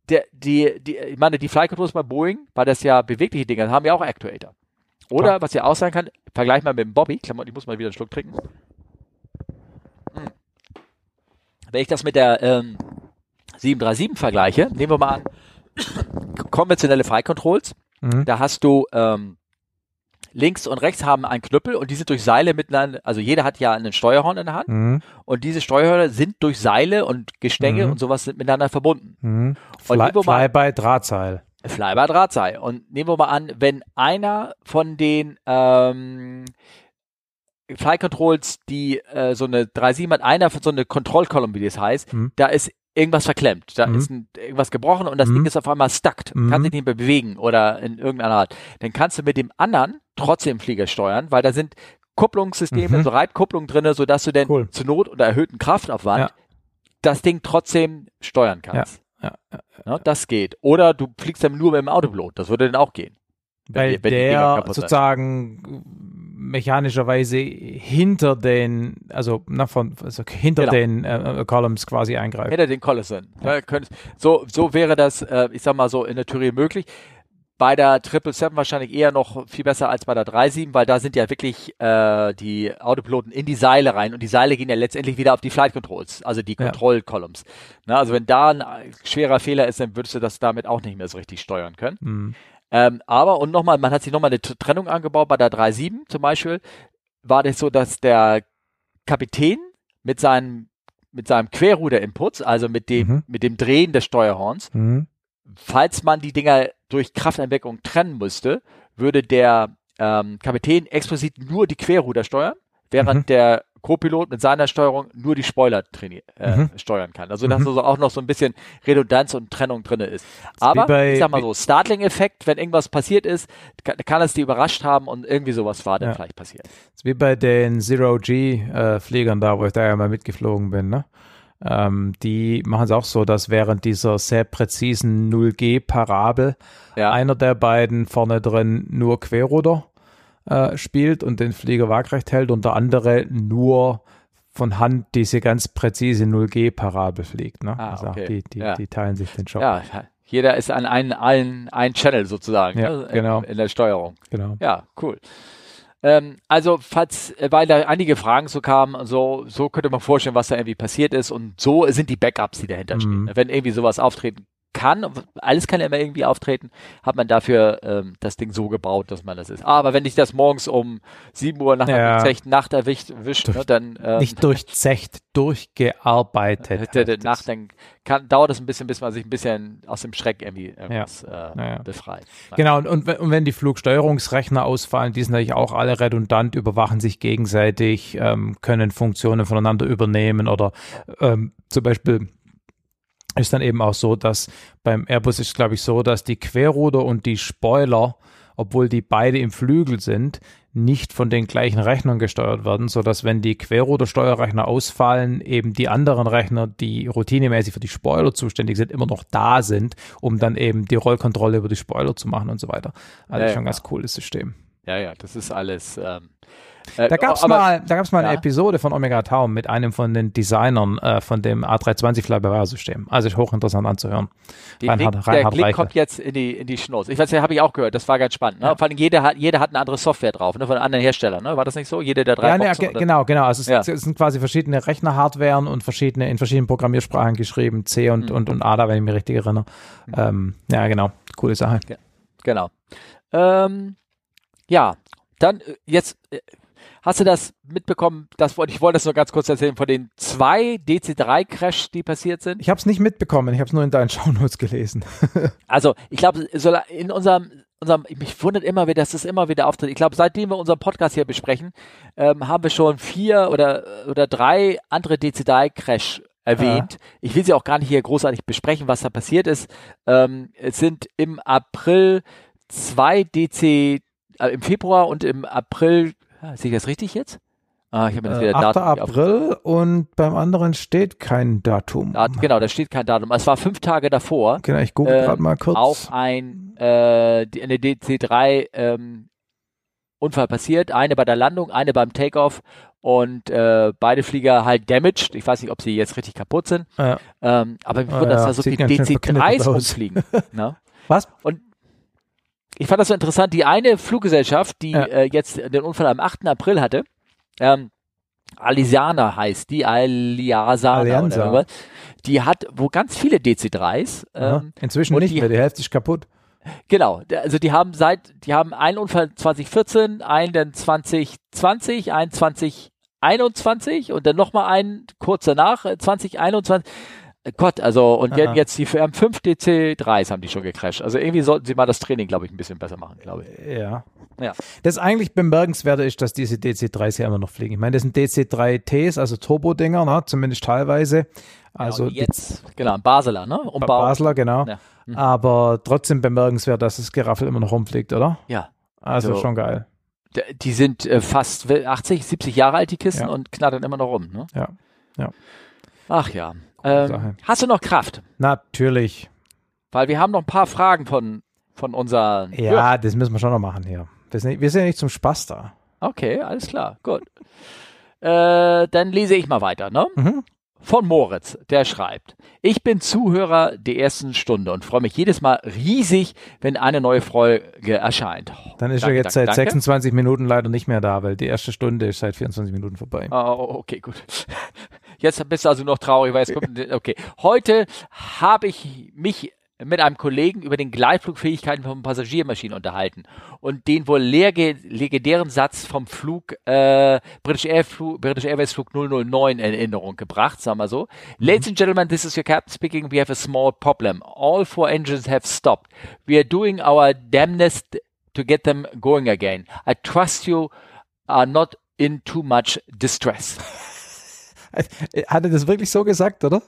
der, die, die, ich meine, die Fly Controls bei Boeing, weil das ja bewegliche Dinge haben ja auch Actuator. Oder, Klar. was ja auch sein kann, vergleich mal mit dem Bobby, Klammer, ich muss mal wieder einen Schluck trinken. Hm. Wenn ich das mit der ähm, 737 vergleiche, nehmen wir mal an, konventionelle Fly Controls, mhm. da hast du ähm, links und rechts haben einen Knüppel und die sind durch Seile miteinander, also jeder hat ja einen Steuerhorn in der Hand mhm. und diese Steuerhörner sind durch Seile und Gestänge mhm. und sowas sind miteinander verbunden. Mhm. Fly, Fly by Drahtseil. Fly by Drahtseil. Und nehmen wir mal an, wenn einer von den ähm, Fly Controls, die äh, so eine 3.7 hat, einer von so eine Kontrollkolumn, wie das heißt, mhm. da ist irgendwas verklemmt, da mhm. ist ein, irgendwas gebrochen und das mhm. Ding ist auf einmal stuckt, mhm. kann sich nicht mehr bewegen oder in irgendeiner Art. Dann kannst du mit dem anderen trotzdem Flieger steuern, weil da sind Kupplungssysteme, mhm. so Reitkupplungen drinne, sodass du denn cool. zur Not oder erhöhten Kraftaufwand ja. das Ding trotzdem steuern kannst. Ja. Ja. ja. das geht. Oder du fliegst dann nur mit dem Autopilot, das würde dann auch gehen. Weil wenn der sozusagen mechanischerweise hinter den, also, na, von, also hinter genau. den äh, äh Columns quasi eingreift. Hinter den Columns. Ja. So, so wäre das, äh, ich sag mal so, in der Theorie möglich. Bei der 777 wahrscheinlich eher noch viel besser als bei der 37, weil da sind ja wirklich äh, die Autopiloten in die Seile rein und die Seile gehen ja letztendlich wieder auf die Flight Controls, also die Control Columns. Na, also wenn da ein schwerer Fehler ist, dann würdest du das damit auch nicht mehr so richtig steuern können. Mhm. Ähm, aber, und nochmal, man hat sich nochmal eine Trennung angebaut bei der 3.7 zum Beispiel, war das so, dass der Kapitän mit seinem, mit seinem Querruder-Inputs, also mit dem, mhm. mit dem Drehen des Steuerhorns, mhm. falls man die Dinger durch Krafteinwirkung trennen müsste, würde der ähm, Kapitän explizit nur die Querruder steuern, während mhm. der Co-Pilot mit seiner Steuerung nur die Spoiler äh, mhm. steuern kann. Also dass mhm. also auch noch so ein bisschen Redundanz und Trennung drin ist. Aber bei, ich sag mal so, Startling-Effekt, wenn irgendwas passiert ist, kann, kann, es die überrascht haben und irgendwie sowas war dann ja. vielleicht passiert. Das ist wie bei den Zero-G-Fliegern äh, da, wo ich da ja mal mitgeflogen bin, ne? Ähm, die machen es auch so, dass während dieser sehr präzisen 0G-Parabel ja. einer der beiden vorne drin nur Querruder äh, spielt und den Flieger waagrecht hält und der andere nur von Hand diese ganz präzise 0G-Parabel fliegt. Ne? Ah, also okay. die, die, ja. die teilen sich den Job. Ja, jeder ist an einen, allen, ein Channel sozusagen ja, ne? genau. in, in, der Steuerung. Genau. Ja, cool. Ähm, also, falls, äh, weil da einige Fragen so kamen, so, so könnte man vorstellen, was da irgendwie passiert ist und so sind die Backups, die dahinter stehen. Mhm. Wenn irgendwie sowas auftreten kann, alles kann ja immer irgendwie auftreten, hat man dafür ähm, das Ding so gebaut, dass man das ist. Aber wenn dich das morgens um 7 Uhr nach ja. Nacht erwischt, erwischt durch, ne, dann ähm, nicht durchzecht, durchgearbeitet. Äh, Nacht, dann kann, dauert es ein bisschen, bis man sich ein bisschen aus dem Schreck irgendwie irgendwas ja. Äh, ja. befreit. Genau, und, und, und, wenn die Flugsteuerungsrechner ausfallen, die sind natürlich auch alle redundant, überwachen sich gegenseitig, ähm, können Funktionen voneinander übernehmen oder ähm, zum Beispiel ist dann eben auch so, dass beim Airbus ist, glaube ich, so, dass die Querruder und die Spoiler, obwohl die beide im Flügel sind, nicht von den gleichen Rechnern gesteuert werden, sodass wenn die Querruder-Steuerrechner ausfallen, eben die anderen Rechner, die routinemäßig für die Spoiler zuständig sind, immer noch da sind, um dann eben die Rollkontrolle über die Spoiler zu machen und so weiter. Also ja, schon ein ja. ganz cooles System. Ja, ja, das ist alles ähm, äh, da gab es mal, da gab's mal ja. eine Episode von Omega Tau mit einem von den Designern äh, von dem A320 Fly-by-Wire-System. Also ist hochinteressant anzuhören. Die Reinhard, Link, Reinhard der Link kommt jetzt in die, in die Schnauze. Ich weiß habe ich auch gehört. Das war ganz spannend. Ne? Ja. Vor allem jeder hat, jeder hat eine andere Software drauf, ne? von anderen Herstellern. Ne? War das nicht so? Jeder der drei ja, ne, Genau, genau. Also es, ja. es, sind quasi verschiedene Rechner-Hardwaren und verschiedene, in verschiedenen Programmiersprachen geschrieben. C und, mhm. und, und ADA, wenn ich mich richtig erinnere. Mhm. Ähm, ja, genau. Coole Sache. Genau. Ähm, ja, dann äh, jetzt äh, Hast du das mitbekommen? Das ich wollte das nur ganz kurz erzählen von den zwei DC3 Crash, die passiert sind. Ich habe es nicht mitbekommen. Ich habe es nur in deinen Shownotes gelesen. also ich glaube, in unserem unserem, mich wundert immer wieder, dass es immer wieder auftritt. Ich glaube, seitdem wir unseren Podcast hier besprechen, ähm, haben wir schon vier oder, oder drei andere DC3-Crash erwähnt. Ja. Ich will sie auch gar nicht hier großartig besprechen, was da passiert ist. Ähm, es sind im April zwei DC, äh, im Februar und im April sehe ich das richtig jetzt? Ah, ich habe jetzt wieder äh, 8. Datum April und beim anderen steht kein Datum. Da, genau, da steht kein Datum. Es war fünf Tage davor. Genau, ich google äh, gerade mal kurz. Auch ein äh, eine DC3 ähm, Unfall passiert. Eine bei der Landung, eine beim Takeoff und äh, beide Flieger halt damaged. Ich weiß nicht, ob sie jetzt richtig kaputt sind. Ja. Ähm, aber ich wundert, ja, dass da so viele DC3s rumfliegen. ne? Was? Und ich fand das so interessant. Die eine Fluggesellschaft, die ja. äh, jetzt den Unfall am 8. April hatte, ähm, Alisiana heißt die, Aliasana oder irgendwas, die hat wo ganz viele DC3s. Ähm, Inzwischen nicht mehr, die Hälfte ist kaputt. Genau, also die haben seit, die haben einen Unfall 2014, einen dann 2020, einen 2021 und dann nochmal einen kurz danach, 2021. Äh, Gott, also und Aha. jetzt die haben fünf DC3s haben die schon gecrashed. Also irgendwie sollten sie mal das Training, glaube ich, ein bisschen besser machen, glaube ich. Ja. Ja. Das eigentlich bemerkenswerte ist, dass diese DC3s ja immer noch fliegen. Ich meine, das sind DC3Ts, also Turbo-Dinger, ne? zumindest teilweise. Also genau, jetzt, genau, Basler, ne? Um Basler, genau. Ja. Mhm. Aber trotzdem bemerkenswert, dass das Geraffel immer noch rumfliegt, oder? Ja. Also, also schon geil. Die sind äh, fast 80, 70 Jahre alt, die Kisten, ja. und knattern immer noch rum, ne? Ja. ja. Ach ja. Ähm, hast du noch Kraft? Natürlich. Weil wir haben noch ein paar Fragen von, von unseren. Ja, Hörern. das müssen wir schon noch machen hier. Wir sind, wir sind ja nicht zum Spaß da. Okay, alles klar, gut. Äh, dann lese ich mal weiter, ne? Mhm von Moritz, der schreibt, ich bin Zuhörer der ersten Stunde und freue mich jedes Mal riesig, wenn eine neue Folge erscheint. Dann ist danke, er jetzt danke, seit danke. 26 Minuten leider nicht mehr da, weil die erste Stunde ist seit 24 Minuten vorbei. Oh, okay, gut. Jetzt bist du also noch traurig, weil es kommt. Okay. Heute habe ich mich mit einem Kollegen über den Gleitflugfähigkeiten von Passagiermaschinen unterhalten und den wohl legendären Satz vom Flug äh, British, Air British Airways Flug 009 in Erinnerung gebracht, sagen wir so. Mhm. Ladies and gentlemen, this is your captain speaking. We have a small problem. All four engines have stopped. We are doing our damnedest to get them going again. I trust you are not in too much distress. Hat er das wirklich so gesagt, oder?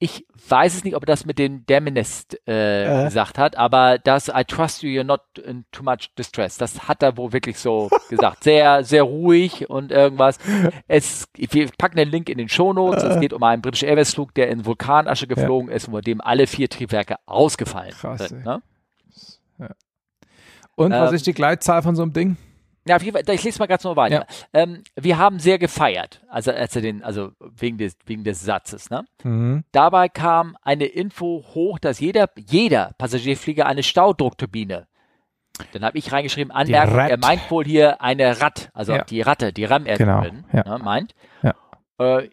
Ich weiß es nicht, ob er das mit dem Demonist äh, äh. gesagt hat, aber das I trust you, you're not in too much distress. Das hat er wohl wirklich so gesagt. Sehr, sehr ruhig und irgendwas. Es, wir packen den Link in den Shownotes. Äh. Es geht um einen britischen Airways-Flug, der in Vulkanasche geflogen ja. ist, wo dem alle vier Triebwerke ausgefallen Krass, sind. Ne? Ja. Und ähm, was ist die Gleitzahl von so einem Ding? Ja, ich lese mal ganz nur weiter. Ja. Ähm, wir haben sehr gefeiert, also, als er den, also wegen des, wegen des Satzes. Ne? Mhm. Dabei kam eine Info hoch, dass jeder, jeder Passagierflieger eine Staudruckturbine dann habe ich reingeschrieben, Anmerkung, er meint wohl hier eine Rat, also ja. die Ratte, die ram genau. ja. ne, meint, ja. äh,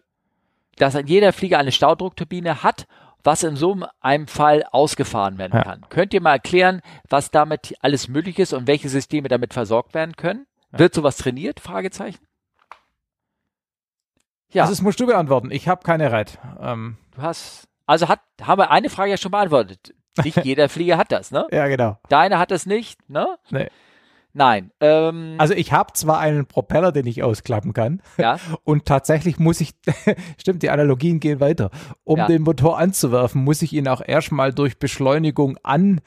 dass jeder Flieger eine Staudruckturbine hat was in so einem Fall ausgefahren werden ja. kann. Könnt ihr mal erklären, was damit alles möglich ist und welche Systeme damit versorgt werden können? Ja. Wird sowas trainiert? Fragezeichen. Ja. Also das musst du beantworten. Ich habe keine Red. Ähm. Du hast, also hat, haben wir eine Frage ja schon beantwortet. Nicht jeder Flieger hat das, ne? Ja, genau. Deine hat das nicht, ne? Nee. Nein. Ähm, also ich habe zwar einen Propeller, den ich ausklappen kann. Ja. Und tatsächlich muss ich, stimmt, die Analogien gehen weiter. Um ja. den Motor anzuwerfen, muss ich ihn auch erstmal durch Beschleunigung an,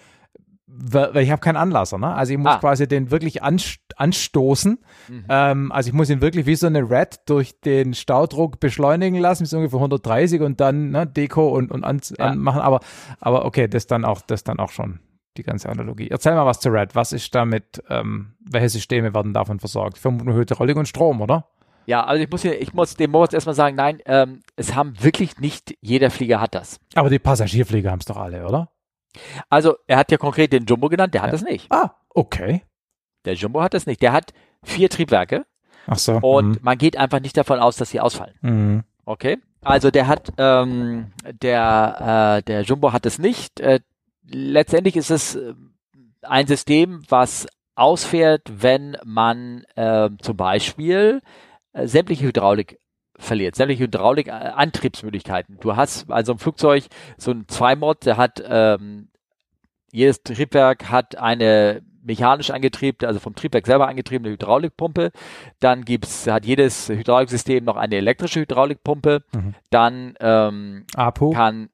weil ich habe keinen Anlasser, ne? Also ich muss ah. quasi den wirklich anstoßen. Mhm. Ähm, also ich muss ihn wirklich wie so eine Red durch den Staudruck beschleunigen lassen, bis ungefähr 130 und dann ne, Deko und, und an, ja. anmachen. Aber, aber okay, das dann auch, das dann auch schon die ganze Analogie. Erzähl mal was zu Red. Was ist damit, ähm, welche Systeme werden davon versorgt? Vermutlich Hydraulik und Strom, oder? Ja, also ich muss hier, ich muss dem Moritz erstmal sagen, nein, ähm, es haben wirklich nicht jeder Flieger hat das. Aber die Passagierflieger haben es doch alle, oder? Also er hat ja konkret den Jumbo genannt, der hat das nicht. Ah, okay. Der Jumbo hat das nicht. Der hat vier Triebwerke. Ach so. Und mhm. man geht einfach nicht davon aus, dass sie ausfallen. Mhm. Okay. Also der hat, ähm, der, äh, der Jumbo hat es nicht. Äh, letztendlich ist es äh, ein System, was ausfährt, wenn man äh, zum Beispiel äh, sämtliche Hydraulik verliert, sämtliche Hydraulik-Antriebsmöglichkeiten. Du hast also ein Flugzeug, so ein Zweimod, der hat ähm, jedes Triebwerk hat eine mechanisch angetriebene, also vom Triebwerk selber angetriebene Hydraulikpumpe. Dann gibt's, hat jedes Hydrauliksystem noch eine elektrische Hydraulikpumpe. Mhm. Dann ähm, APO. kann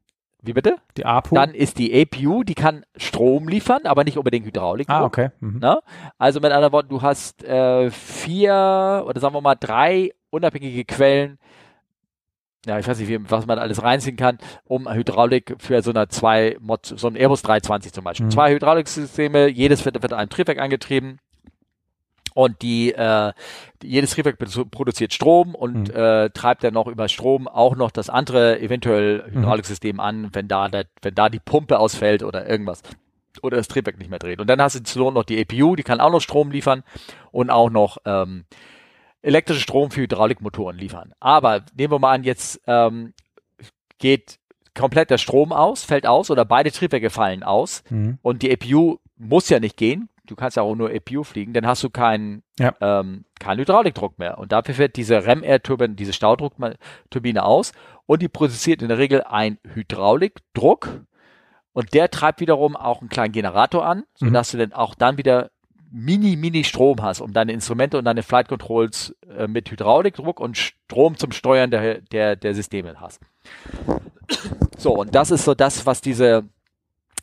wie bitte? Die APU. Dann ist die APU, die kann Strom liefern, aber nicht unbedingt Hydraulik. Ah, okay. Mhm. Also mit anderen Worten, du hast äh, vier oder sagen wir mal drei unabhängige Quellen, ja, ich weiß nicht, wie, was man alles reinziehen kann, um Hydraulik für so eine zwei so ein Airbus 320 zum Beispiel. Mhm. Zwei Hydrauliksysteme, jedes wird, wird einem Triebwerk angetrieben und die, äh, jedes Triebwerk produziert Strom und mhm. äh, treibt dann noch über Strom auch noch das andere eventuell mhm. Hydrauliksystem an, wenn da, der, wenn da die Pumpe ausfällt oder irgendwas oder das Triebwerk nicht mehr dreht. Und dann hast du zur noch die APU, die kann auch noch Strom liefern und auch noch ähm, elektrischen Strom für Hydraulikmotoren liefern. Aber nehmen wir mal an, jetzt ähm, geht komplett der Strom aus, fällt aus oder beide Triebwerke fallen aus mhm. und die APU muss ja nicht gehen. Du kannst ja auch nur EPU fliegen, dann hast du keinen ja. ähm, keinen Hydraulikdruck mehr. Und dafür fährt diese REM-Air-Turbine, diese Staudruckturbine aus und die produziert in der Regel einen Hydraulikdruck und der treibt wiederum auch einen kleinen Generator an, mhm. sodass mhm. du dann auch dann wieder mini, mini Strom hast, um deine Instrumente und deine Flight Controls äh, mit Hydraulikdruck und Strom zum Steuern der, der, der Systeme hast. So, und das ist so das, was diese,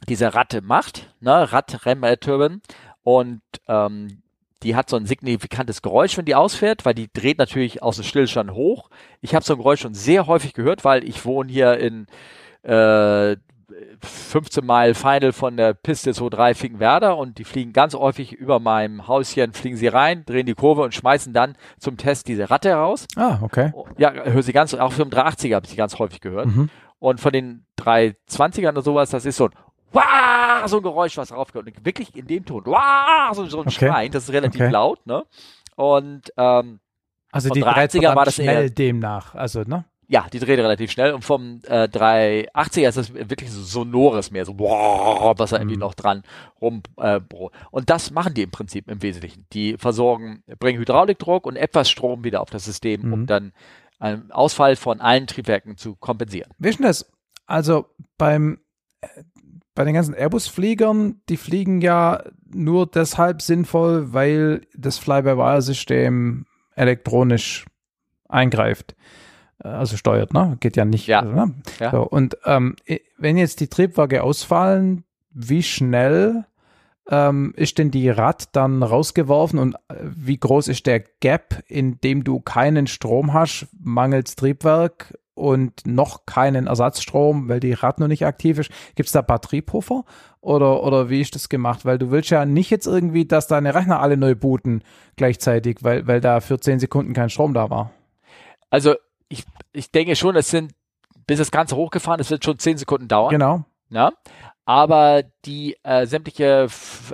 diese Ratte macht, ne? Rad-Rem-Turbine. Und ähm, die hat so ein signifikantes Geräusch, wenn die ausfährt, weil die dreht natürlich aus dem Stillstand hoch. Ich habe so ein Geräusch schon sehr häufig gehört, weil ich wohne hier in äh, 15 Mile Final von der Piste SO3 Finkenwerder und die fliegen ganz häufig über meinem Häuschen, fliegen sie rein, drehen die Kurve und schmeißen dann zum Test diese Ratte raus. Ah, okay. Ja, höre sie ganz, auch für 380er habe ich sie ganz häufig gehört. Mhm. Und von den 320ern oder sowas, das ist so ein Wah! so ein Geräusch, was raufkommt. Und wirklich in dem Ton. Wah! So, so ein okay. Schreien, das ist relativ okay. laut, ne? Und ähm, also die 380er war das schnell eher, demnach, also, ne? Ja, die dreht relativ schnell und vom äh, 380er ist das wirklich so sonores mehr, so boah, was da irgendwie mhm. noch dran rum. Äh, und das machen die im Prinzip im Wesentlichen. Die versorgen, bringen Hydraulikdruck und etwas Strom wieder auf das System, mhm. um dann einen Ausfall von allen Triebwerken zu kompensieren. Denn das? Also beim äh, bei den ganzen Airbus-Fliegern, die fliegen ja nur deshalb sinnvoll, weil das Fly-by-Wire-System elektronisch eingreift. Äh, also steuert, ne? Geht ja nicht. Ja. Also, ne? ja. So, und ähm, wenn jetzt die Triebwerke ausfallen, wie schnell ähm, ist denn die Rad dann rausgeworfen und äh, wie groß ist der Gap, in dem du keinen Strom hast, mangels Triebwerk und noch keinen Ersatzstrom, weil die Rad noch nicht aktiv ist? Gibt es da Batteriepuffer oder, oder wie ist das gemacht? Weil du willst ja nicht jetzt irgendwie, dass deine Rechner alle neu booten gleichzeitig, weil, weil da für 10 Sekunden kein Strom da war. Also ich, ich denke schon, es sind, bis das Ganze hochgefahren ist, wird schon zehn Sekunden dauern. Genau. Ja. Aber die äh, sämtliche,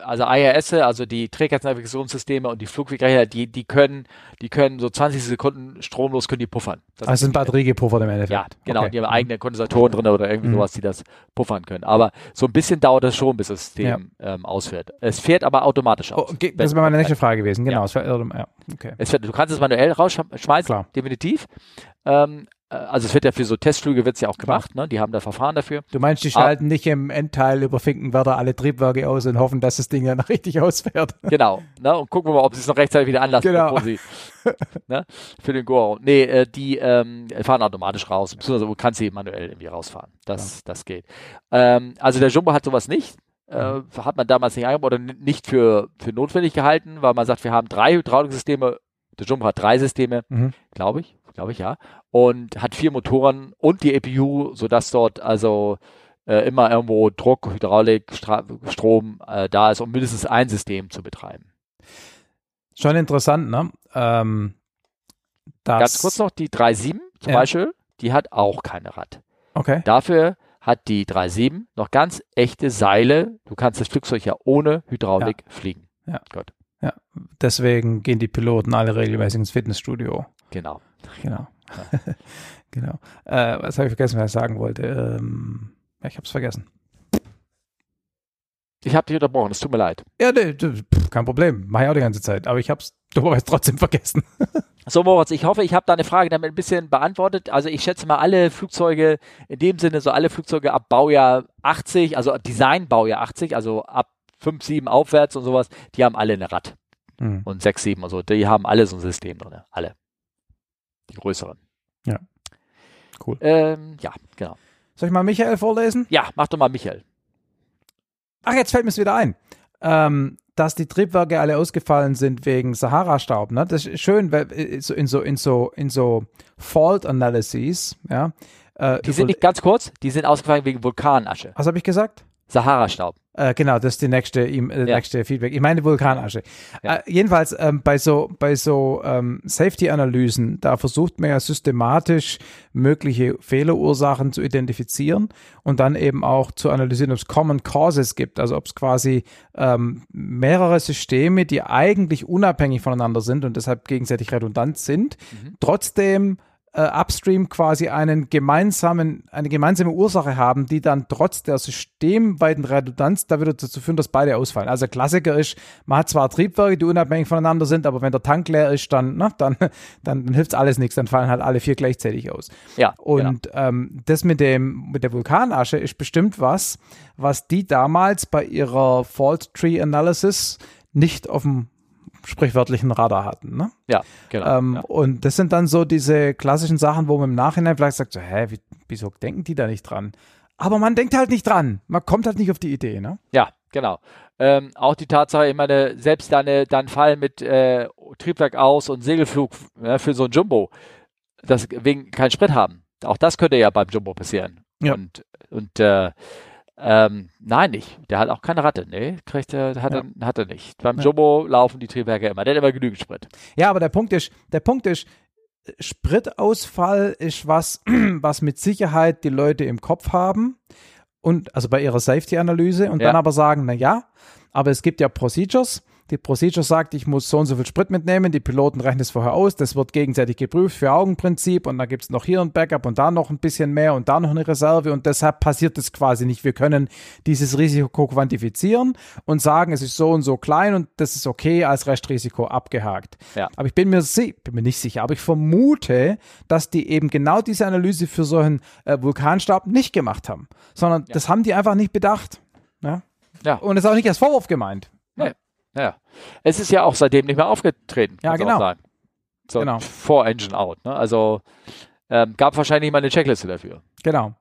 also IRS, also die Trägheitsnavigationssysteme und die Flugwegrechner, die, die können, die können so 20 Sekunden stromlos können die puffern. Das also sind batteriegepuffert im Endeffekt. Ja, genau. Okay. Die haben eigene Kondensatoren drin oder irgendwie mhm. sowas, die das puffern können. Aber so ein bisschen dauert das schon, bis das System ja. ähm, ausfährt. Es fährt aber automatisch aus. Oh, okay. Das wäre meine nächste Frage gewesen. Genau. Ja. Es fährt, ja. Okay. Es fährt, du kannst es manuell rausschmeißen, definitiv. Ähm, äh, also es wird ja für so Testflüge wird es ja auch gemacht, ne? Die haben da Verfahren dafür. Du meinst, die schalten Aber, nicht im Endteil über Finkenwerder alle Triebwerke aus und hoffen, dass das Ding dann richtig ausfährt. Genau, ne? Und gucken wir mal, ob sie es noch rechtzeitig wieder anlassen, genau. bevor sie ne? für den Go. Nee, äh, die ähm, fahren automatisch raus, beziehungsweise du kannst sie manuell irgendwie rausfahren. Das, ja. das geht. Ähm, also der Jumbo hat sowas nicht. Äh, mhm. hat man damals nicht oder nicht für, für notwendig gehalten, weil man sagt, wir haben drei Hydrauliksysteme. Der Jumbo hat drei Systeme, mhm. glaube ich glaube ich, ja. Und hat vier Motoren und die EPU, sodass dort also äh, immer irgendwo Druck, Hydraulik, Stra Strom äh, da ist, um mindestens ein System zu betreiben. Schon interessant, ne? Ähm, Ganz kurz noch, die 3.7 zum ja. Beispiel, die hat auch keine Rad. Okay. Dafür hat die 3.7 noch ganz echte Seile. Du kannst das Flugzeug ja ohne Hydraulik ja. fliegen. Ja. Gut. Ja, deswegen gehen die Piloten alle regelmäßig ins Fitnessstudio. Genau. Genau. Ja. genau. Äh, was habe ich vergessen, was ich sagen wollte? Ähm, ja, ich habe es vergessen. Ich habe dich unterbrochen, es tut mir leid. Ja, nee, kein Problem. Mache ich auch die ganze Zeit. Aber ich habe es dummerweise trotzdem vergessen. so, Moritz, ich hoffe, ich habe deine Frage damit ein bisschen beantwortet. Also ich schätze mal, alle Flugzeuge, in dem Sinne, so alle Flugzeuge ab Baujahr 80, also Design-Baujahr 80, also ab 5, 7 aufwärts und sowas, die haben alle eine Rad. Mhm. Und 6, 7 und so, die haben alle so ein System drin. Alle. Die größeren. Ja. Cool. Ähm, ja, genau. Soll ich mal Michael vorlesen? Ja, mach doch mal Michael. Ach, jetzt fällt mir es wieder ein. Ähm, dass die Triebwerke alle ausgefallen sind wegen Sahara-Staub. Ne? Das ist schön, weil äh, in so, in so, in so Fault Analyses, ja. Äh, die sind nicht ganz kurz, die sind ausgefallen wegen Vulkanasche. Was habe ich gesagt? Sahara-Staub. Äh, genau, das ist die nächste, äh, ja. nächste Feedback. Ich meine Vulkanasche. Ja. Äh, jedenfalls ähm, bei so, bei so ähm, Safety-Analysen, da versucht man ja systematisch mögliche Fehlerursachen zu identifizieren und dann eben auch zu analysieren, ob es Common Causes gibt, also ob es quasi ähm, mehrere Systeme, die eigentlich unabhängig voneinander sind und deshalb gegenseitig redundant sind, mhm. trotzdem äh, upstream quasi einen gemeinsamen, eine gemeinsame Ursache haben, die dann trotz der systemweiten Redundanz da wieder dazu führen, dass beide ausfallen. Also Klassiker ist, man hat zwar Triebwerke, die unabhängig voneinander sind, aber wenn der Tank leer ist, dann, na, dann, dann, dann hilft alles nichts, dann fallen halt alle vier gleichzeitig aus. Ja. Und genau. ähm, das mit dem, mit der Vulkanasche ist bestimmt was, was die damals bei ihrer Fault Tree Analysis nicht auf dem sprichwörtlichen Radar hatten. Ne? Ja, genau. Ähm, ja. Und das sind dann so diese klassischen Sachen, wo man im Nachhinein vielleicht sagt, so, hä, wie, wieso denken die da nicht dran? Aber man denkt halt nicht dran. Man kommt halt nicht auf die Idee, ne? Ja, genau. Ähm, auch die Tatsache, ich meine, selbst deine, dein Fall mit äh, Triebwerk aus und Segelflug ja, für so ein Jumbo, das wegen keinen Sprit haben. Auch das könnte ja beim Jumbo passieren. Ja. Und, und äh, ähm, nein, nicht. Der hat auch keine Ratte. Nee, kriegt er, hat, Ja. er, hat er nicht. Beim Ja. Jumbo laufen die Triebwerke immer. Der hat immer genügend Sprit. Ja, aber der Punkt ist, der Punkt ist, Spritausfall ist was, was mit Sicherheit die Leute im Kopf haben und also bei ihrer Safety-Analyse und Ja. dann aber sagen, na ja, aber es gibt ja Procedures. Die Procedure sagt, ich muss so und so viel Sprit mitnehmen, die Piloten rechnen es vorher aus, das wird gegenseitig geprüft für Augenprinzip und dann gibt es noch hier ein Backup und da noch ein bisschen mehr und da noch eine Reserve und deshalb passiert es quasi nicht. Wir können dieses Risiko quantifizieren und sagen, es ist so und so klein und das ist okay als Restrisiko abgehakt. Ja. Aber ich bin mir, bin mir nicht sicher, aber ich vermute, dass die eben genau diese Analyse für so einen äh, Vulkanstaub nicht gemacht haben, sondern das haben die einfach nicht bedacht. Ja? Ja. Und es ist auch nicht als Vorwurf gemeint. Ja. Es ist ja auch seitdem nicht mehr aufgetreten. Ja, genau. So, Genau. vor Engine Out. Ne? Also ähm, gab wahrscheinlich mal eine Checkliste dafür. Genau.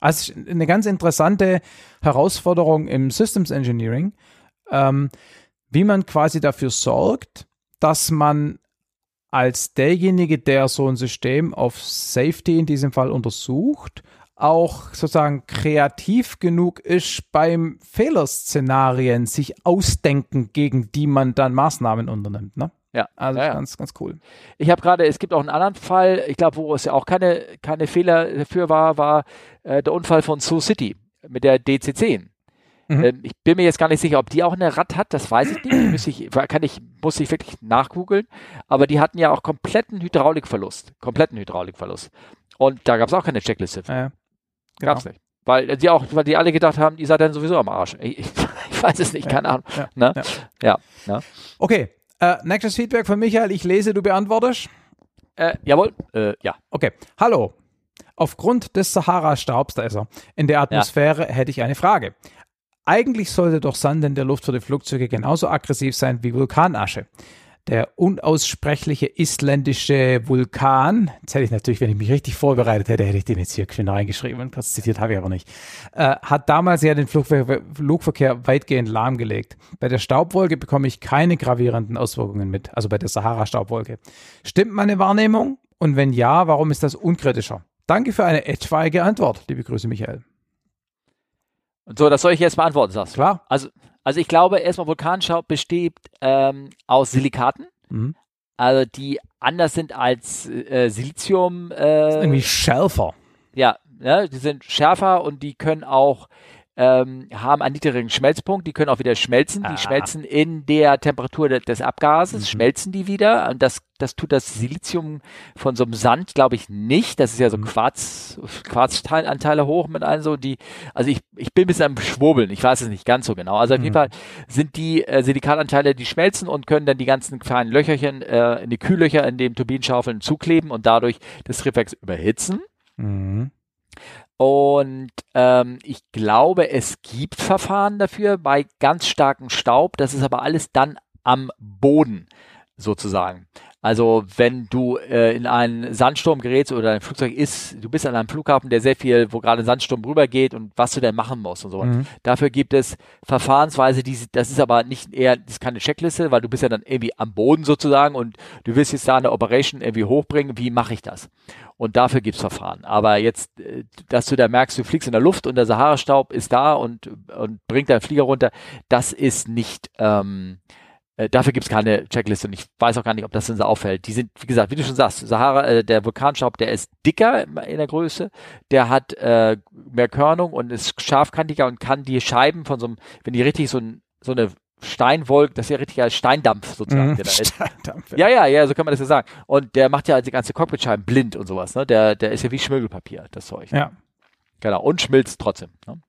Also eine ganz interessante Herausforderung im Systems Engineering, ähm, wie man quasi dafür sorgt, dass man als derjenige, der so ein System auf Safety in diesem Fall untersucht, auch sozusagen kreativ genug ist, beim Fehlerszenarien sich ausdenken, gegen die man dann Maßnahmen unternimmt. Ne? Ja. Also ja, ja. ganz, ganz cool. Ich habe gerade, es gibt auch einen anderen Fall, ich glaube, wo es ja auch keine, keine Fehler dafür war, war äh, der Unfall von Sioux City mit der DC-10. Mhm. Ähm, ich bin mir jetzt gar nicht sicher, ob die auch eine Rad hat, das weiß ich nicht. Muss ich, kann ich, muss ich wirklich nachgoogeln. Aber die hatten ja auch kompletten Hydraulikverlust. Kompletten Hydraulikverlust. Und da gab es auch keine Checkliste. ja. Genau. Gab's nicht. Weil die auch, weil die alle gedacht haben, ihr seid dann sowieso am Arsch. Ich, ich, ich weiß es nicht, keine Ahnung. Ja, Ne? ja. Ja. Okay, äh, nächstes Feedback von Michael. Ich lese, du beantwortest. Äh, jawohl. Äh, ja. Okay, hallo. Aufgrund des Sahara-Staubs, da ist er, in der Atmosphäre hätte ich eine Frage. Eigentlich sollte doch Sand in der Luft für die Flugzeuge genauso aggressiv sein wie Vulkanasche. Der unaussprechliche isländische Vulkan, jetzt hätte ich natürlich, wenn ich mich richtig vorbereitet hätte, hätte ich den jetzt hier schön reingeschrieben, kurz zitiert habe ich aber nicht, äh, hat damals ja den Flugver Flugverkehr weitgehend lahmgelegt. Bei der Staubwolke bekomme ich keine gravierenden Auswirkungen mit, also bei der Sahara-Staubwolke. Stimmt meine Wahrnehmung? Und wenn ja, warum ist das unkritischer? Danke für eine etwaige Antwort. Liebe Grüße, Michael. Und so, das soll ich jetzt beantworten, sagst du. Klar. Also, also ich glaube, erstmal Vulkanstaub besteht ähm, aus Silikaten, Mhm. also die anders sind als äh, Silizium. Äh, Irgendwie schärfer. ja, ne, die sind schärfer und die können auch ähm, haben einen niedrigen Schmelzpunkt, die können auch wieder schmelzen, die Ah. schmelzen in der Temperatur de des Abgases, Mhm. schmelzen die wieder und das, das tut das Silizium von so einem Sand, glaube ich, nicht. Das ist ja so Mhm. Quarz, Quarzanteile hoch mit allen so, die, also ich, ich bin ein bisschen am Schwurbeln, ich weiß es nicht ganz so genau. Also auf jeden Mhm. Fall sind die äh, Silikatanteile, die schmelzen und können dann die ganzen kleinen Löcherchen äh, in die Kühllöcher in den Turbinenschaufeln zukleben und dadurch das Triebwerk überhitzen. Und ähm, ich glaube, es gibt Verfahren dafür bei ganz starkem Staub. Das ist aber alles dann am Boden sozusagen. Also wenn du äh, in einen Sandsturm gerätst oder ein Flugzeug ist, du bist an einem Flughafen, der sehr viel, wo gerade ein Sandsturm rübergeht und was du denn machen musst und so. Mhm. Dafür gibt es Verfahrensweise, die, das ist aber nicht eher, das ist keine Checkliste, weil du bist ja dann irgendwie am Boden sozusagen und du willst jetzt da eine Operation irgendwie hochbringen. Wie mache ich das? Und dafür gibt's Verfahren. Aber jetzt, äh, dass du da merkst, du fliegst in der Luft und der Sahara-Staub ist da und, und bringt deinen Flieger runter, das ist nicht, ähm, äh, dafür gibt's keine Checkliste und ich weiß auch gar nicht, ob das denn so auffällt. Die sind, wie gesagt, wie du schon sagst, Sahara, äh, der Vulkanstaub, der ist dicker in der Größe, der hat äh, mehr Körnung und ist scharfkantiger und kann die Scheiben von so einem, wenn die richtig so, ein, so eine Steinwolk, das ist ja richtig als Steindampf sozusagen, mhm, der da ist. Steindampf, ja. ja, ja, ja, so kann man das ja sagen. Und der macht ja die ganze Cockpitscheiben blind und sowas, ne? Der, der ist ja wie Schmirgelpapier, das Zeug. Ja. Genau, und schmilzt trotzdem. Ne?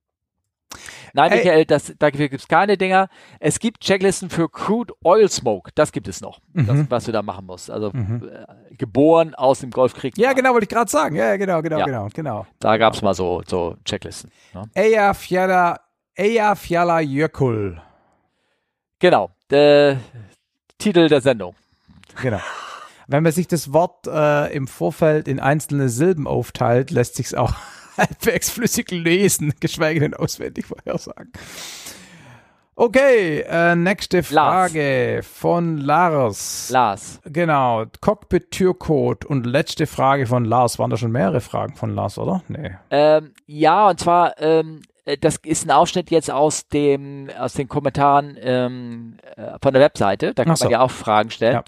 Nein, Ey. Michael, das, dafür gibt es keine Dinger. Es gibt Checklisten für Crude Oil Smoke. Das gibt es noch, mhm. das, was du da machen musst. Also mhm. äh, geboren aus dem Golfkrieg. Ja, genau, wollte ich gerade sagen. Ja, genau, genau, ja. genau, genau. Da gab es mal so, so Checklisten. Ne? Eja Fjalla, Eja Fjalla Jökull. Genau, der Titel der Sendung. Genau. Wenn man sich das Wort äh, im Vorfeld in einzelne Silben aufteilt, lässt sich es auch halbwegs flüssig lesen, geschweige denn auswendig vorhersagen. Okay, äh, nächste Frage Lars. von Lars. Lars. Genau, Cockpit-Türcode und letzte Frage von Lars. Waren da schon mehrere Fragen von Lars, oder? Nee. Ähm, ja, und zwar, ähm, äh, das ist ein Ausschnitt jetzt aus dem, aus den Kommentaren ähm, äh, von der Webseite. Da kann so. man ja auch Fragen stellen. Ja.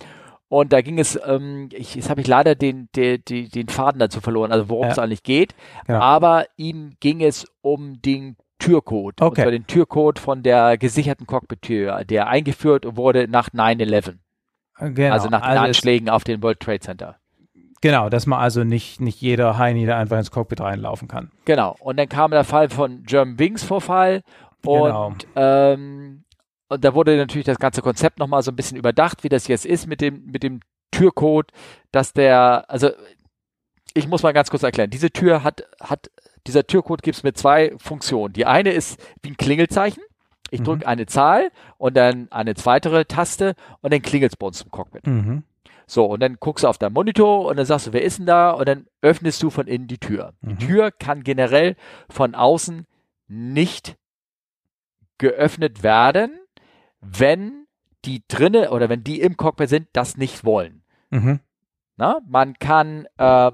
Und da ging es, ähm, ich, jetzt habe ich leider den, den, den, den Faden dazu verloren, also worum ja. es eigentlich geht. Genau. Aber ihm ging es um den Türcode. Okay. Und zwar den Türcode von der gesicherten Cockpit-Tür, der eingeführt wurde nach 9-11. Genau. Also nach den also Anschlägen auf den World Trade Center. Genau, dass man also nicht, nicht jeder Heini da einfach ins Cockpit reinlaufen kann. Genau. Und dann kam der Fall von German Wings Vorfall. Genau. Und ähm, und da wurde natürlich das ganze Konzept nochmal so ein bisschen überdacht, wie das jetzt ist mit dem, mit dem Türcode, dass der, also ich muss mal ganz kurz erklären, diese Tür hat, hat, dieser Türcode gibt es mit zwei Funktionen. Die eine ist wie ein Klingelzeichen. Ich drücke mhm. eine Zahl und dann eine weitere Taste und dann klingelt es bei uns im Cockpit. Mhm. So, und dann guckst du auf deinen Monitor und dann sagst du, wer ist denn da? Und dann öffnest du von innen die Tür. Mhm. Die Tür kann generell von außen nicht geöffnet werden, wenn die drinne oder wenn die im Cockpit sind, das nicht wollen. Mhm. Na, man kann, äh,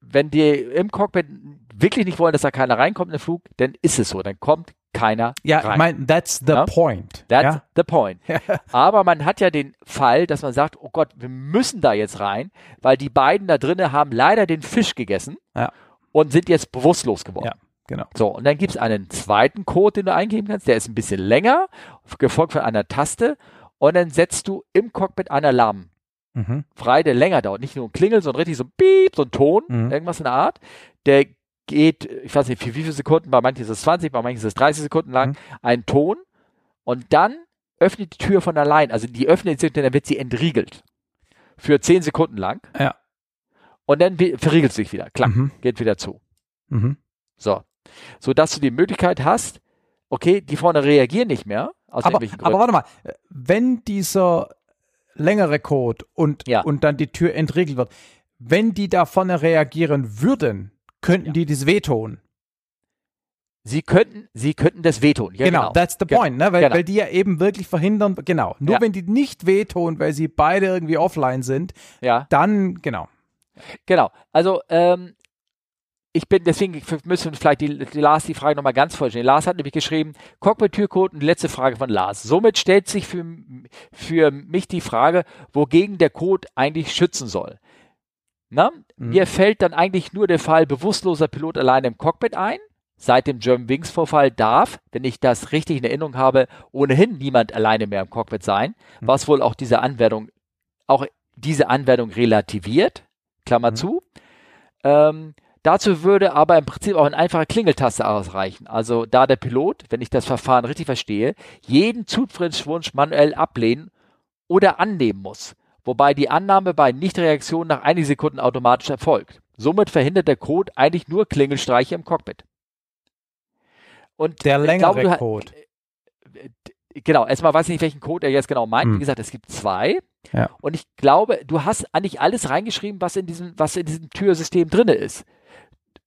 wenn die im Cockpit wirklich nicht wollen, dass da keiner reinkommt in den Flug, dann ist es so, dann kommt keiner ja, rein. Ja, ich meine, that's the ja? point. That's ja? the point. Aber man hat ja den Fall, dass man sagt, oh Gott, wir müssen da jetzt rein, weil die beiden da drinnen haben leider den Fisch gegessen und sind jetzt bewusstlos geworden. Genau. So, und dann gibt es einen zweiten Code, den du eingeben kannst, der ist ein bisschen länger, gefolgt von einer Taste, und dann setzt du im Cockpit einen Alarm mhm. frei, der länger dauert. Nicht nur ein Klingel, sondern richtig so ein Piep, so ein Ton, mhm. irgendwas in der Art. Der geht, ich weiß nicht, für wie viele Sekunden, bei manchen ist es 20, bei manchen ist es 30 Sekunden lang, mhm. ein Ton, und dann öffnet die Tür von allein. Also die öffnet sich, dann wird sie entriegelt. Für 10 Sekunden lang. Ja. Und dann verriegelt sie sich wieder. Klack, mhm. geht wieder zu. Mhm. So so dass du die Möglichkeit hast, okay, die vorne reagieren nicht mehr. aber, aber warte mal, wenn dieser längere Code und, ja. und dann die Tür entriegelt wird, wenn die da vorne reagieren würden, könnten ja. die das wehtun. Sie könnten, sie könnten das wehtun. Ja, genau, genau, that's the point, ne? Weil, genau. weil die ja eben wirklich verhindern, genau. Nur ja. wenn die nicht wehtun, weil sie beide irgendwie offline sind, ja. dann, genau. Genau. Also, ähm, ich bin, deswegen müssen wir vielleicht die, die Lars die Frage nochmal ganz vollständig. Lars hat nämlich geschrieben, Cockpit-Türcode und letzte Frage von Lars. Somit stellt sich für, für mich die Frage, wogegen der Code eigentlich schützen soll. Na? Mhm. Mir fällt dann eigentlich nur der Fall bewusstloser Pilot alleine im Cockpit ein. Seit dem German Wings Vorfall darf, wenn ich das richtig in Erinnerung habe, ohnehin niemand alleine mehr im Cockpit sein, mhm. was wohl auch diese Anwendung, auch diese Anwendung relativiert. Klammer mhm. zu. Ähm, Dazu würde aber im Prinzip auch eine einfache Klingeltaste ausreichen. Also da der Pilot, wenn ich das Verfahren richtig verstehe, jeden Zutrittswunsch manuell ablehnen oder annehmen muss. Wobei die Annahme bei Nichtreaktion nach einigen Sekunden automatisch erfolgt. Somit verhindert der Code eigentlich nur Klingelstreiche im Cockpit. Und der längere glaube, Code. Genau, erstmal weiß ich nicht, welchen Code er jetzt genau meint. Hm. Wie gesagt, es gibt zwei. Ja. Und ich glaube, du hast eigentlich alles reingeschrieben, was in diesem, was in diesem Türsystem drinne ist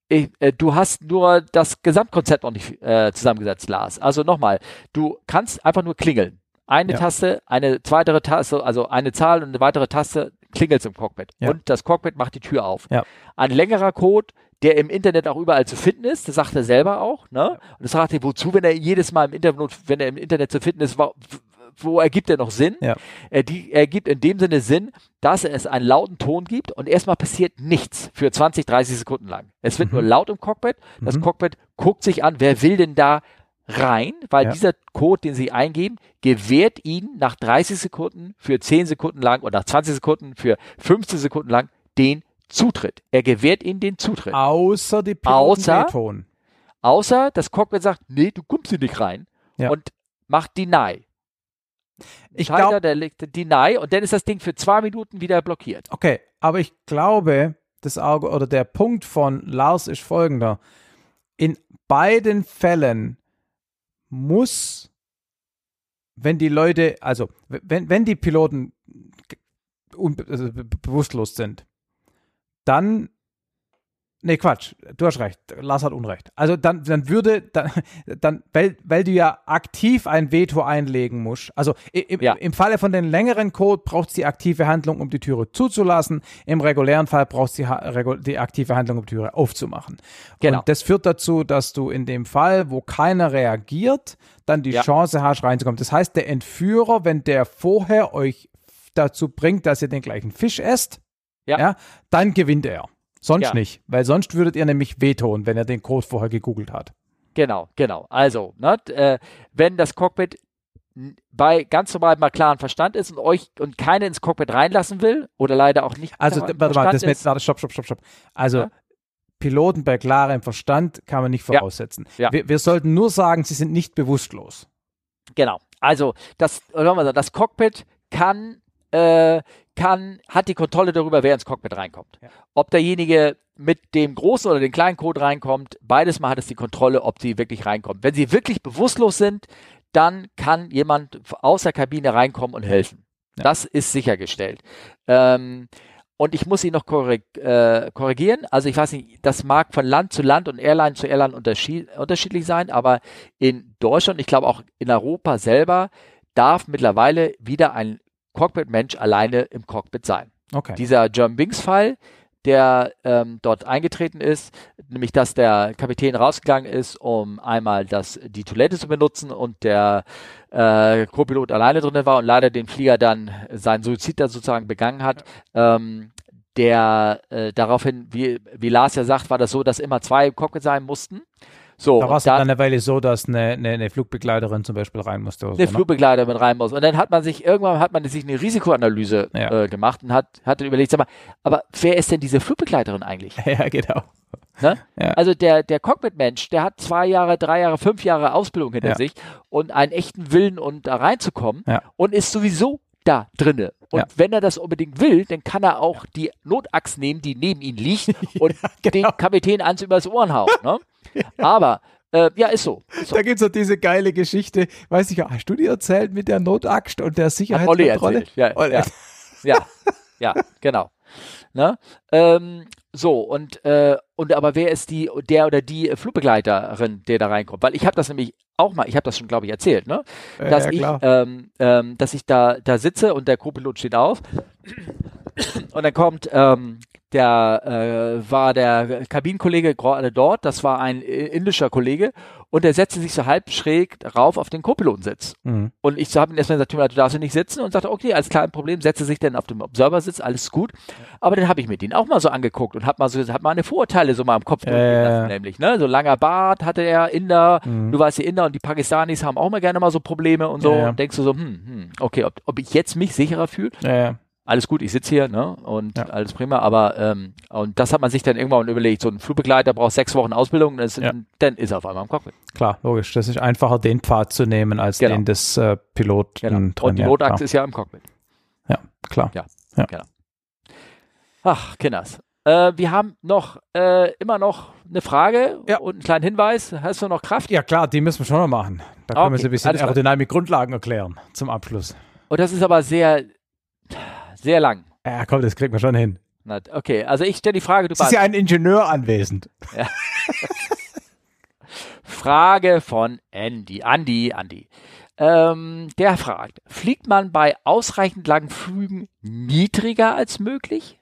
ich, äh, du hast nur das Gesamtkonzept noch nicht äh, zusammengesetzt, Lars. Also nochmal, du kannst einfach nur klingeln. Eine ja. Taste, eine weitere Taste, also eine Zahl und eine weitere Taste klingelt im Cockpit. Ja. Und das Cockpit macht die Tür auf. Ja. Ein längerer Code, der im Internet auch überall zu finden ist, das sagt er selber auch, ne? Und das sagt er, wozu, wenn er jedes Mal im Internet, wenn er im Internet zu finden ist, wo ergibt er noch Sinn? Ja. Er die, ergibt in dem Sinne Sinn, dass es einen lauten Ton gibt und erstmal passiert nichts für 20, 30 Sekunden lang. Es wird mhm. nur laut im Cockpit. Das mhm. Cockpit guckt sich an, wer will denn da rein, weil ja. dieser Code, den Sie eingeben, gewährt Ihnen nach 30 Sekunden für 10 Sekunden lang oder nach 20 Sekunden für 15 Sekunden lang den Zutritt. Er gewährt Ihnen den Zutritt. Außer die Piloten außer, außer das Cockpit sagt, nee, du kommst hier nicht rein ja. und macht Deny. Ich glaube, der legt Deny und dann ist das Ding für zwei Minuten wieder blockiert. Okay, aber ich glaube, das Auge oder der Punkt von Lars ist folgender. In beiden Fällen muss, wenn die Leute, also wenn, wenn die Piloten also bewusstlos sind, dann Nee, Quatsch. Du hast recht. Lars hat Unrecht. Also dann, dann würde, dann, dann weil, weil du ja aktiv ein Veto einlegen musst. Also im, ja. im Falle von den längeren Code braucht es die aktive Handlung, um die Türe zuzulassen. Im regulären Fall brauchst du die, die aktive Handlung, um die Türe aufzumachen. Genau. Und das führt dazu, dass du in dem Fall, wo keiner reagiert, dann die ja. Chance hast, reinzukommen. Das heißt, der Entführer, wenn der vorher euch dazu bringt, dass ihr den gleichen Fisch esst, ja. ja dann gewinnt er. Sonst ja. nicht, weil sonst würdet ihr nämlich wehtun, wenn er den Code vorher gegoogelt hat. Genau, genau. Also, ne, äh, wenn das Cockpit bei ganz normal mal klaren Verstand ist und euch und keine ins Cockpit reinlassen will oder leider auch nicht. Also, warte mal, das mit, warte, stopp, stopp, stopp, stopp. Also, ja? Piloten bei klarem Verstand kann man nicht voraussetzen. Ja. Wir, wir, sollten nur sagen, sie sind nicht bewusstlos. Genau. Also, das, das Cockpit kann äh, kann, hat die Kontrolle darüber, wer ins Cockpit reinkommt. Ja. Ob derjenige mit dem großen oder dem kleinen Code reinkommt, beides mal hat es die Kontrolle, ob sie wirklich reinkommen. Wenn sie wirklich bewusstlos sind, dann kann jemand aus der Kabine reinkommen und helfen. Ja. Das ist sichergestellt. Ähm, und ich muss ihn noch korrig äh, korrigieren. Also ich weiß nicht, das mag von Land zu Land und Airline zu Airline unterschied unterschiedlich sein, aber in Deutschland, ich glaube auch in Europa selber, darf mittlerweile wieder ein Cockpit-Mensch alleine im Cockpit sein. Okay. Dieser German Wings-Fall, der ähm, dort eingetreten ist, nämlich dass der Kapitän rausgegangen ist, um einmal das, die Toilette zu benutzen und der äh, Co-Pilot alleine drin war und leider den Flieger dann seinen Suizid da sozusagen begangen hat. Ähm, der äh, daraufhin, wie, wie Lars ja sagt, war das so, dass immer zwei im Cockpit sein mussten. So, da war es dann eine Weile so, dass eine, eine, eine, Flugbegleiterin zum Beispiel rein musste. eine so, ne? Flugbegleiterin mit rein muss. Und dann hat man sich, irgendwann hat man sich eine Risikoanalyse ja. äh, gemacht und hat, hat dann überlegt, sag mal, aber wer ist denn diese Flugbegleiterin eigentlich? Ja, genau. Ne? Ja. Also der, der Cockpit-Mensch, der hat zwei Jahre, drei Jahre, fünf Jahre Ausbildung hinter ja. sich und einen echten Willen, um da reinzukommen und ist sowieso da drinne. Und ja. wenn er das unbedingt will, dann kann er auch die Notachs nehmen, die neben ihm liegt und ja, genau. den Kapitän ans übers Ohren hauen. Ne? Aber äh, ja, ist so. Ist so. Da gibt es so diese geile Geschichte, weiß ich, hast du dir erzählt mit der Notaxt und der Sicherheitskontrolle? Ja, ja, ja, ja, genau. Ne? Ähm, so, und, äh, und aber wer ist die, der oder die Flugbegleiterin, der da reinkommt? Weil ich habe das nämlich auch mal, ich habe das schon, glaube ich, erzählt, ne? Dass ja, ich, ähm, ähm, dass ich da, da sitze und der Co-Pilot steht auf und dann kommt ähm, der äh, war der Kabinenkollege gerade dort, das war ein indischer Kollege und der setzte sich so halb schräg rauf auf den Co-Pilotensitz. Mhm. Und ich habe ihm erstmal gesagt, du darfst nicht sitzen und sagte, okay, alles klar, ein Problem, setzte sich dann auf dem Observer-Sitz, alles gut. Aber dann habe ich mir den auch mal so angeguckt und habe mal so, hab meine Vorurteile so mal im Kopf äh. nämlich, ne, so langer Bart hatte er, Inder, mhm. du weißt ja, Inder und die Pakistanis haben auch mal gerne mal so Probleme und so ja, und denkst du so, hm, hm, okay, ob, ob ich jetzt mich sicherer fühle? Ja, alles gut, ich sitze hier, ne? Und ja. alles prima, aber ähm, und das hat man sich dann irgendwann überlegt, so ein Flugbegleiter braucht sechs Wochen Ausbildung, das, ja. dann ist er auf einmal im Cockpit. Klar, logisch. Das ist einfacher, den Pfad zu nehmen, als genau. den des äh, Piloten genau. drin. Und die Notachse ist ja im Cockpit. Ja, klar. Ja, ja. genau. Ach, Kinders. Äh, wir haben noch äh, immer noch eine Frage ja. und einen kleinen Hinweis. Hast du noch Kraft? Ja, klar, die müssen wir schon noch machen. Da können okay. wir so ein bisschen Aerodynamik-Grundlagen erklären zum Abschluss. Und das ist aber sehr sehr lang. Ja, komm, das kriegt man schon hin. Na, okay, also ich stelle die Frage. Du es ist ja ein Ingenieur anwesend. Ja. Frage von Andy. Andy, Andy. Ähm, der fragt, fliegt man bei ausreichend langen Flügen niedriger als möglich?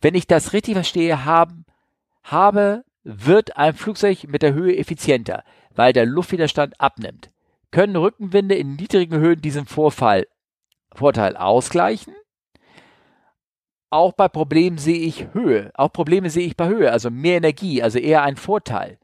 Wenn ich das richtig verstehe, haben, habe, wird ein Flugzeug mit der Höhe effizienter, weil der Luftwiderstand abnimmt. Können Rückenwinde in niedrigen Höhen diesen Vorfall, Vorteil ausgleichen? Auch bei Problemen sehe ich Höhe. Auch Probleme sehe ich bei Höhe, also mehr Energie, also eher ein Vorteil.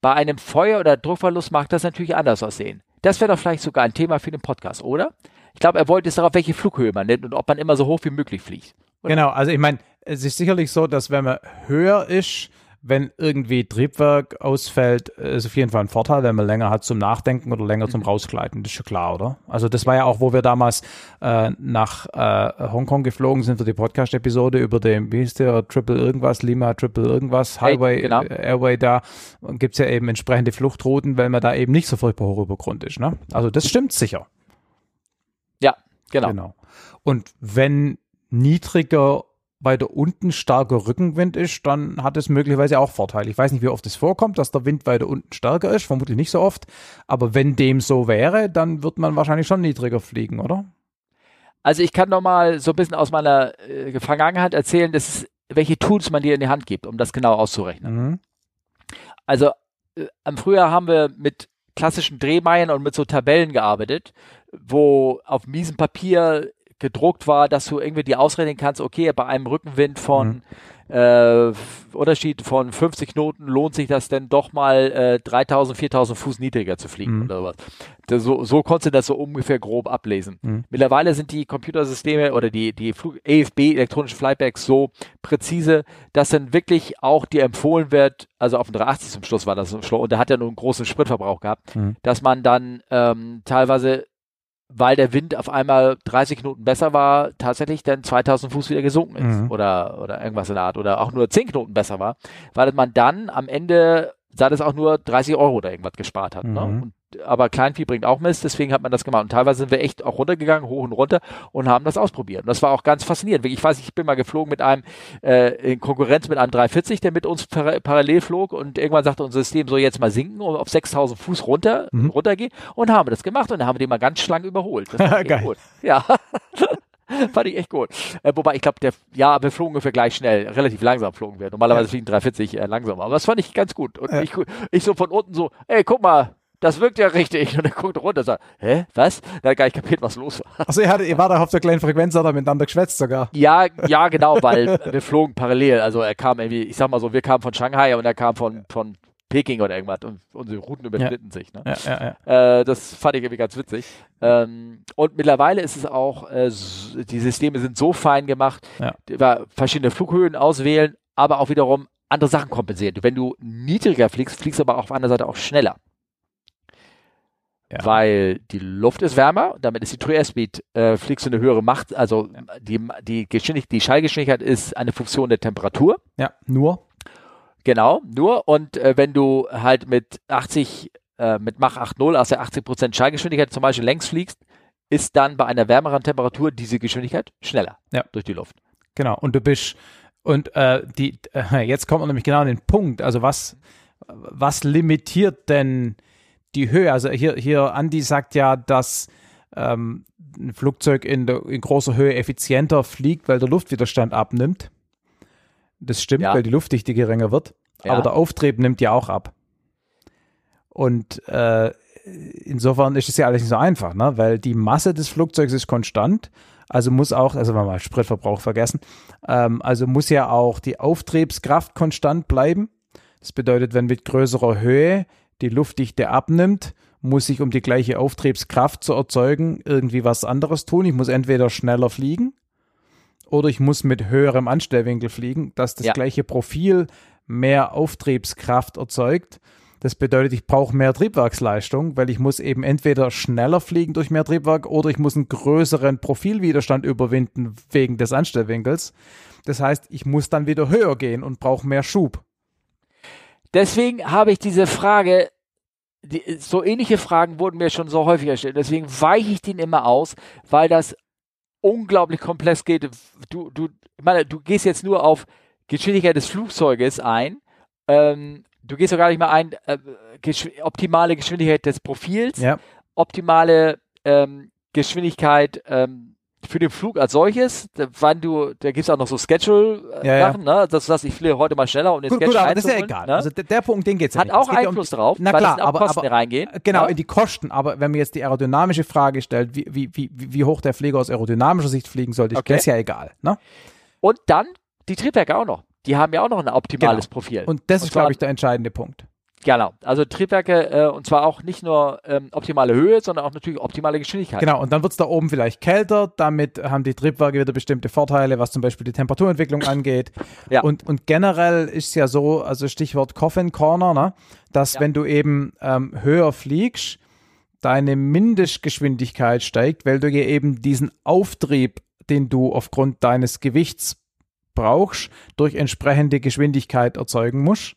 Bei einem Feuer- oder Druckverlust mag das natürlich anders aussehen. Das wäre doch vielleicht sogar ein Thema für den Podcast, oder? Ich glaube, er wollte es darauf, welche Flughöhe man nimmt und ob man immer so hoch wie möglich fliegt. Oder? Genau, also ich meine, es ist sicherlich so, dass wenn man höher ist, wenn irgendwie Triebwerk ausfällt, ist auf jeden Fall ein Vorteil, wenn man länger hat zum Nachdenken oder länger zum mhm. Rausgleiten. Das ist schon klar, oder? Also das war ja auch, wo wir damals äh, nach äh, Hongkong geflogen sind für die Podcast-Episode über den, wie hieß der, Triple irgendwas, Lima Triple irgendwas, Highway, hey, genau. Äh, Airway da, gibt es ja eben entsprechende Fluchtrouten, weil man da eben nicht so furchtbar hoch über Grund ist. Ne? Also das stimmt sicher. Ja, genau. genau. Und wenn niedriger weiter unten starker Rückenwind ist, dann hat es möglicherweise auch Vorteile. Ich weiß nicht, wie oft es vorkommt, dass der Wind weiter unten stärker ist, vermutlich nicht so oft. Aber wenn dem so wäre, dann wird man wahrscheinlich schon niedriger fliegen, oder? Also ich kann noch mal so ein bisschen aus meiner äh, Vergangenheit erzählen, dass welche Tools man dir in die Hand gibt, um das genau auszurechnen. Mhm. Also äh, am Frühjahr haben wir mit klassischen Drehmeilen und mit so Tabellen gearbeitet, wo auf miesem Papier gedruckt war, dass du irgendwie die ausrechnen kannst, okay, bei einem Rückenwind von mhm. äh, Unterschied von 50 Knoten lohnt sich das denn doch mal äh, 3000, 4000 Fuß niedriger zu fliegen mhm. oder was. Das, so, so konntest du das so ungefähr grob ablesen. Mhm. Mittlerweile sind die Computersysteme oder die, die Flug AFB, elektronischen Flightbacks, so präzise, dass dann wirklich auch dir empfohlen wird, also auf dem 380 zum Schluss war das so, und der hat ja nur einen großen Spritverbrauch gehabt, mhm. dass man dann ähm, teilweise weil der Wind auf einmal 30 Knoten besser war, tatsächlich dann 2000 Fuß wieder gesunken ist mhm. oder, oder irgendwas in der Art oder auch nur 10 Knoten besser war, weil man dann am Ende sah das auch nur 30 Euro oder irgendwas gespart hat. Ne? Mhm. Ne? Und aber Kleinvieh bringt auch Mist, deswegen hat man das gemacht. Und teilweise sind wir echt auch runtergegangen, hoch und runter und haben das ausprobiert. Und das war auch ganz faszinierend. Ich weiß, ich bin mal geflogen mit einem, äh, in Konkurrenz mit einem 340, der mit uns par parallel flog und irgendwann sagte unser System so jetzt mal sinken und auf 6000 Fuß runter, mhm. runtergehen und haben wir das gemacht und dann haben wir den mal ganz schlank überholt. Das war Geil. gut. Ja. Fand ich echt gut. Äh, wobei ich glaube, der, ja, wir flogen ungefähr gleich schnell, relativ langsam flogen wir. Normalerweise ja. fliegen 340 äh, langsamer. Aber das fand ich ganz gut. Und ja. ich, ich so von unten so, ey, guck mal, das wirkt ja richtig. Und er guckt runter und sagt, hä, was? Da hat gar nicht kapiert, was los war. Also ihr, hattet, ihr war da auf der kleinen Frequenz, hat er miteinander geschwätzt sogar. Ja, ja, genau, weil wir flogen parallel. Also er kam irgendwie, ich sag mal so, wir kamen von Shanghai und er kam von, von Peking oder irgendwas und unsere Routen überschnitten ja. sich. Ne? Ja, ja. Äh, das fand ich irgendwie ganz witzig. Ähm, und mittlerweile ist es auch, äh, die Systeme sind so fein gemacht, ja. verschiedene Flughöhen auswählen, aber auch wiederum andere Sachen kompensieren. Wenn du niedriger fliegst, fliegst du aber auf der anderen Seite auch schneller. Ja. Weil die Luft ist wärmer, damit ist die True Airspeed, äh, fliegst du eine höhere Macht, also ja. die, die, Geschwindigkeit, die Schallgeschwindigkeit ist eine Funktion der Temperatur. Ja, nur. Genau, nur. Und äh, wenn du halt mit 80, äh, mit Mach 8.0, also 80% Schallgeschwindigkeit zum Beispiel längs fliegst, ist dann bei einer wärmeren Temperatur diese Geschwindigkeit schneller ja. durch die Luft. Genau, und du bist, und äh, die, äh, jetzt kommt man nämlich genau an den Punkt, also was, was limitiert denn die Höhe. Also hier, hier Andi sagt ja, dass ähm, ein Flugzeug in, der, in großer Höhe effizienter fliegt, weil der Luftwiderstand abnimmt. Das stimmt, ja. weil die Luftdichte geringer wird. Ja. Aber der Auftrieb nimmt ja auch ab. Und äh, insofern ist es ja alles nicht so einfach, ne? weil die Masse des Flugzeugs ist konstant. Also muss auch, also wenn wir mal Spritverbrauch vergessen, ähm, also muss ja auch die Auftriebskraft konstant bleiben. Das bedeutet, wenn mit größerer Höhe die Luftdichte abnimmt, muss ich, um die gleiche Auftriebskraft zu erzeugen, irgendwie was anderes tun. Ich muss entweder schneller fliegen oder ich muss mit höherem Anstellwinkel fliegen, dass das ja. gleiche Profil mehr Auftriebskraft erzeugt. Das bedeutet, ich brauche mehr Triebwerksleistung, weil ich muss eben entweder schneller fliegen durch mehr Triebwerk oder ich muss einen größeren Profilwiderstand überwinden wegen des Anstellwinkels. Das heißt, ich muss dann wieder höher gehen und brauche mehr Schub. Deswegen habe ich diese Frage, die, so ähnliche Fragen wurden mir schon so häufig gestellt. Deswegen weiche ich den immer aus, weil das unglaublich komplex geht. Du, du, ich meine, du gehst jetzt nur auf Geschwindigkeit des Flugzeuges ein. Ähm, du gehst doch gar nicht mal ein, äh, gesch optimale Geschwindigkeit des Profils, ja. optimale ähm, Geschwindigkeit ähm, für den Flug als solches, wann du, da gibt es auch noch so Schedule-Sachen, äh, ja, ja. ne? dass du sagst, ich fliege heute mal schneller, um den gut, Schedule gut, aber das ist ja egal. Ne? Also der, der, Punkt, den geht es Hat ja auch Einfluss um, drauf, na klar, aber, Kosten aber, reingehen. Genau, ja? in die Kosten, aber wenn man jetzt die aerodynamische Frage stellt, wie, wie, wie, wie hoch der Flieger aus aerodynamischer Sicht fliegen sollte, okay. das ist ja egal. Ne? Und dann die Triebwerke auch noch. Die haben ja auch noch ein optimales genau. Profil. Und das Und ist, glaube ich, der entscheidende Punkt. Genau, also Triebwerke äh, und zwar auch nicht nur ähm, optimale Höhe, sondern auch natürlich optimale Geschwindigkeit. Genau, und dann wird es da oben vielleicht kälter, damit haben die Triebwerke wieder bestimmte Vorteile, was zum Beispiel die Temperaturentwicklung angeht. Ja. Und, und generell ist es ja so, also Stichwort Coffin Corner, ne, dass ja. wenn du eben ähm, höher fliegst, deine Mindestgeschwindigkeit steigt, weil du ja eben diesen Auftrieb, den du aufgrund deines Gewichts brauchst, durch entsprechende Geschwindigkeit erzeugen musst.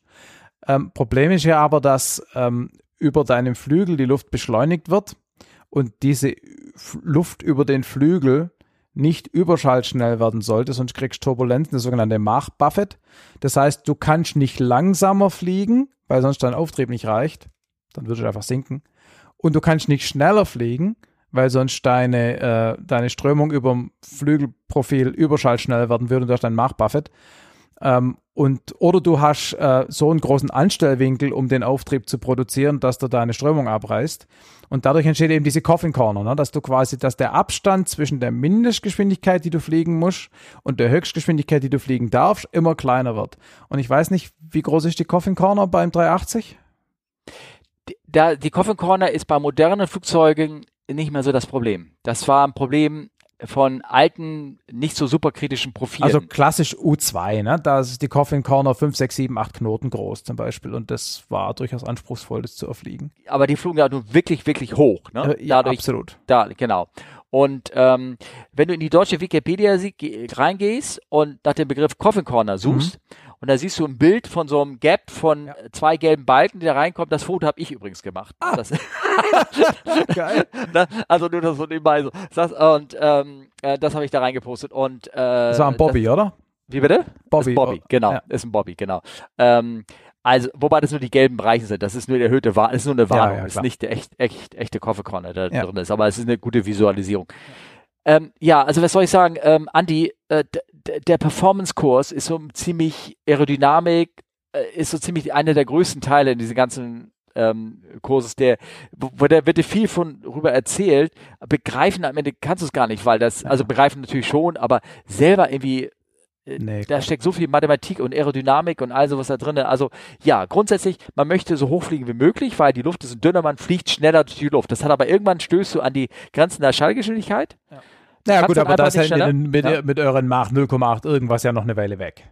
Ähm, Problem ist ja aber, dass ähm, über deinem Flügel die Luft beschleunigt wird und diese Luft über den Flügel nicht überschallschnell werden sollte, sonst kriegst du Turbulenzen, das sogenannte Mach Buffet. Das heißt, du kannst nicht langsamer fliegen, weil sonst dein Auftrieb nicht reicht. Dann würde du einfach sinken. Und du kannst nicht schneller fliegen, weil sonst deine, äh, deine Strömung über dem Flügelprofil überschallschnell werden würde durch dein Mach Buffet. Ähm, und, oder du hast äh, so einen großen Anstellwinkel, um den Auftrieb zu produzieren, dass du deine Strömung abreißt. Und dadurch entsteht eben diese Coffin Corner, ne? dass du quasi, dass der Abstand zwischen der Mindestgeschwindigkeit, die du fliegen musst, und der Höchstgeschwindigkeit, die du fliegen darfst, immer kleiner wird. Und ich weiß nicht, wie groß ist die Coffin Corner beim 380? Die, da, die Coffin Corner ist bei modernen Flugzeugen nicht mehr so das Problem. Das war ein Problem von alten, nicht so superkritischen Profilen. Also klassisch U2, ne? Da ist die Coffin Corner 5, 6, 7, 8 Knoten groß zum Beispiel und das war durchaus anspruchsvoll, das zu erfliegen. Aber die flogen ja nun wirklich, wirklich hoch, ne? Äh, ja, Dadurch, absolut. Da, genau. Und ähm, wenn du in die deutsche Wikipedia reingehst und nach dem Begriff Coffin Corner suchst, mhm und da siehst du ein Bild von so einem Gap von ja. zwei gelben Balken, die da reinkommen. Das Foto habe ich übrigens gemacht. Ah. Das, Geil. also nur das so nebenbei so. Das, und ähm, äh, das habe ich da reingepostet. Und, äh, das war ein Bobby, das, oder? Wie bitte? Bobby. Ist Bobby, genau. Ja. Ist ein Bobby, genau. Ähm, also, wobei das nur die gelben Bereiche sind. Das ist nur die erhöhte Warnung, ist nur eine Warnung. Ja, ja, ist nicht der echt, echt, echte Coffee der da drin ist. Aber es ist eine gute Visualisierung. Ähm, ja, also was soll ich sagen, ähm, Andi, äh, der Performance-Kurs ist so ziemlich Aerodynamik, äh, ist so ziemlich einer der größten Teile in diesem ganzen ähm, Kurses, der, wo da wird dir viel von rüber erzählt, begreifen am Ende kannst du es gar nicht, weil das, also begreifen natürlich schon, aber selber irgendwie äh, Nee, da steckt so viel Mathematik und Aerodynamik und all sowas da drin. Also ja, grundsätzlich, man möchte so hochfliegen wie möglich, weil die Luft ist dünner, man fliegt schneller durch die Luft. Das hat aber irgendwann stößt du an die Grenzen der Schallgeschwindigkeit. Ja. Naja, gut, aber das ist halt mit, ja. mit euren Mach 0,8 irgendwas ja noch eine Weile weg.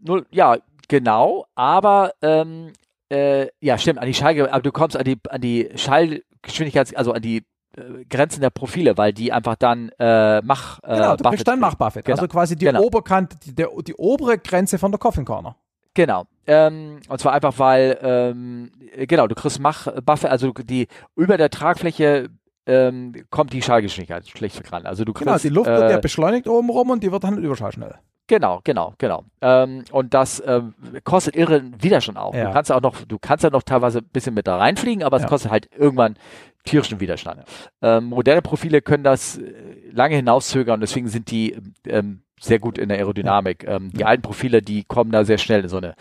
Null, ja, genau, aber ähm, äh, ja, stimmt, an die Schall, aber du kommst an die, an die Schallgeschwindigkeit, also an die äh, Grenzen der Profile, weil die einfach dann äh, Mach äh, Genau, du kriegst dann Mach Buffet. Genau. Also quasi die genau. Oberkante, die, der, die obere Grenze von der Coffin Corner. Genau. Ähm, und zwar einfach, weil, ähm, genau, du kriegst Mach Buffet, also die über der Tragfläche ähm, kommt die Schallgeschwindigkeit schlecht ran. Also du kriegst, genau, die Luft wird ja äh, beschleunigt oben rum und die wird dann überschallschnell. Genau, genau, genau. Ähm, und das ähm, kostet irre Widerstand auch. Ja. Du kannst auch noch, du kannst ja noch teilweise ein bisschen mit da reinfliegen, aber es ja. kostet halt irgendwann tierischen Widerstand. Ähm, moderne Profile können das äh, lange hinauszögern und deswegen sind die ähm, sehr gut in der Aerodynamik. Ja. Ähm, die alten Profile, die kommen da sehr schnell in so eine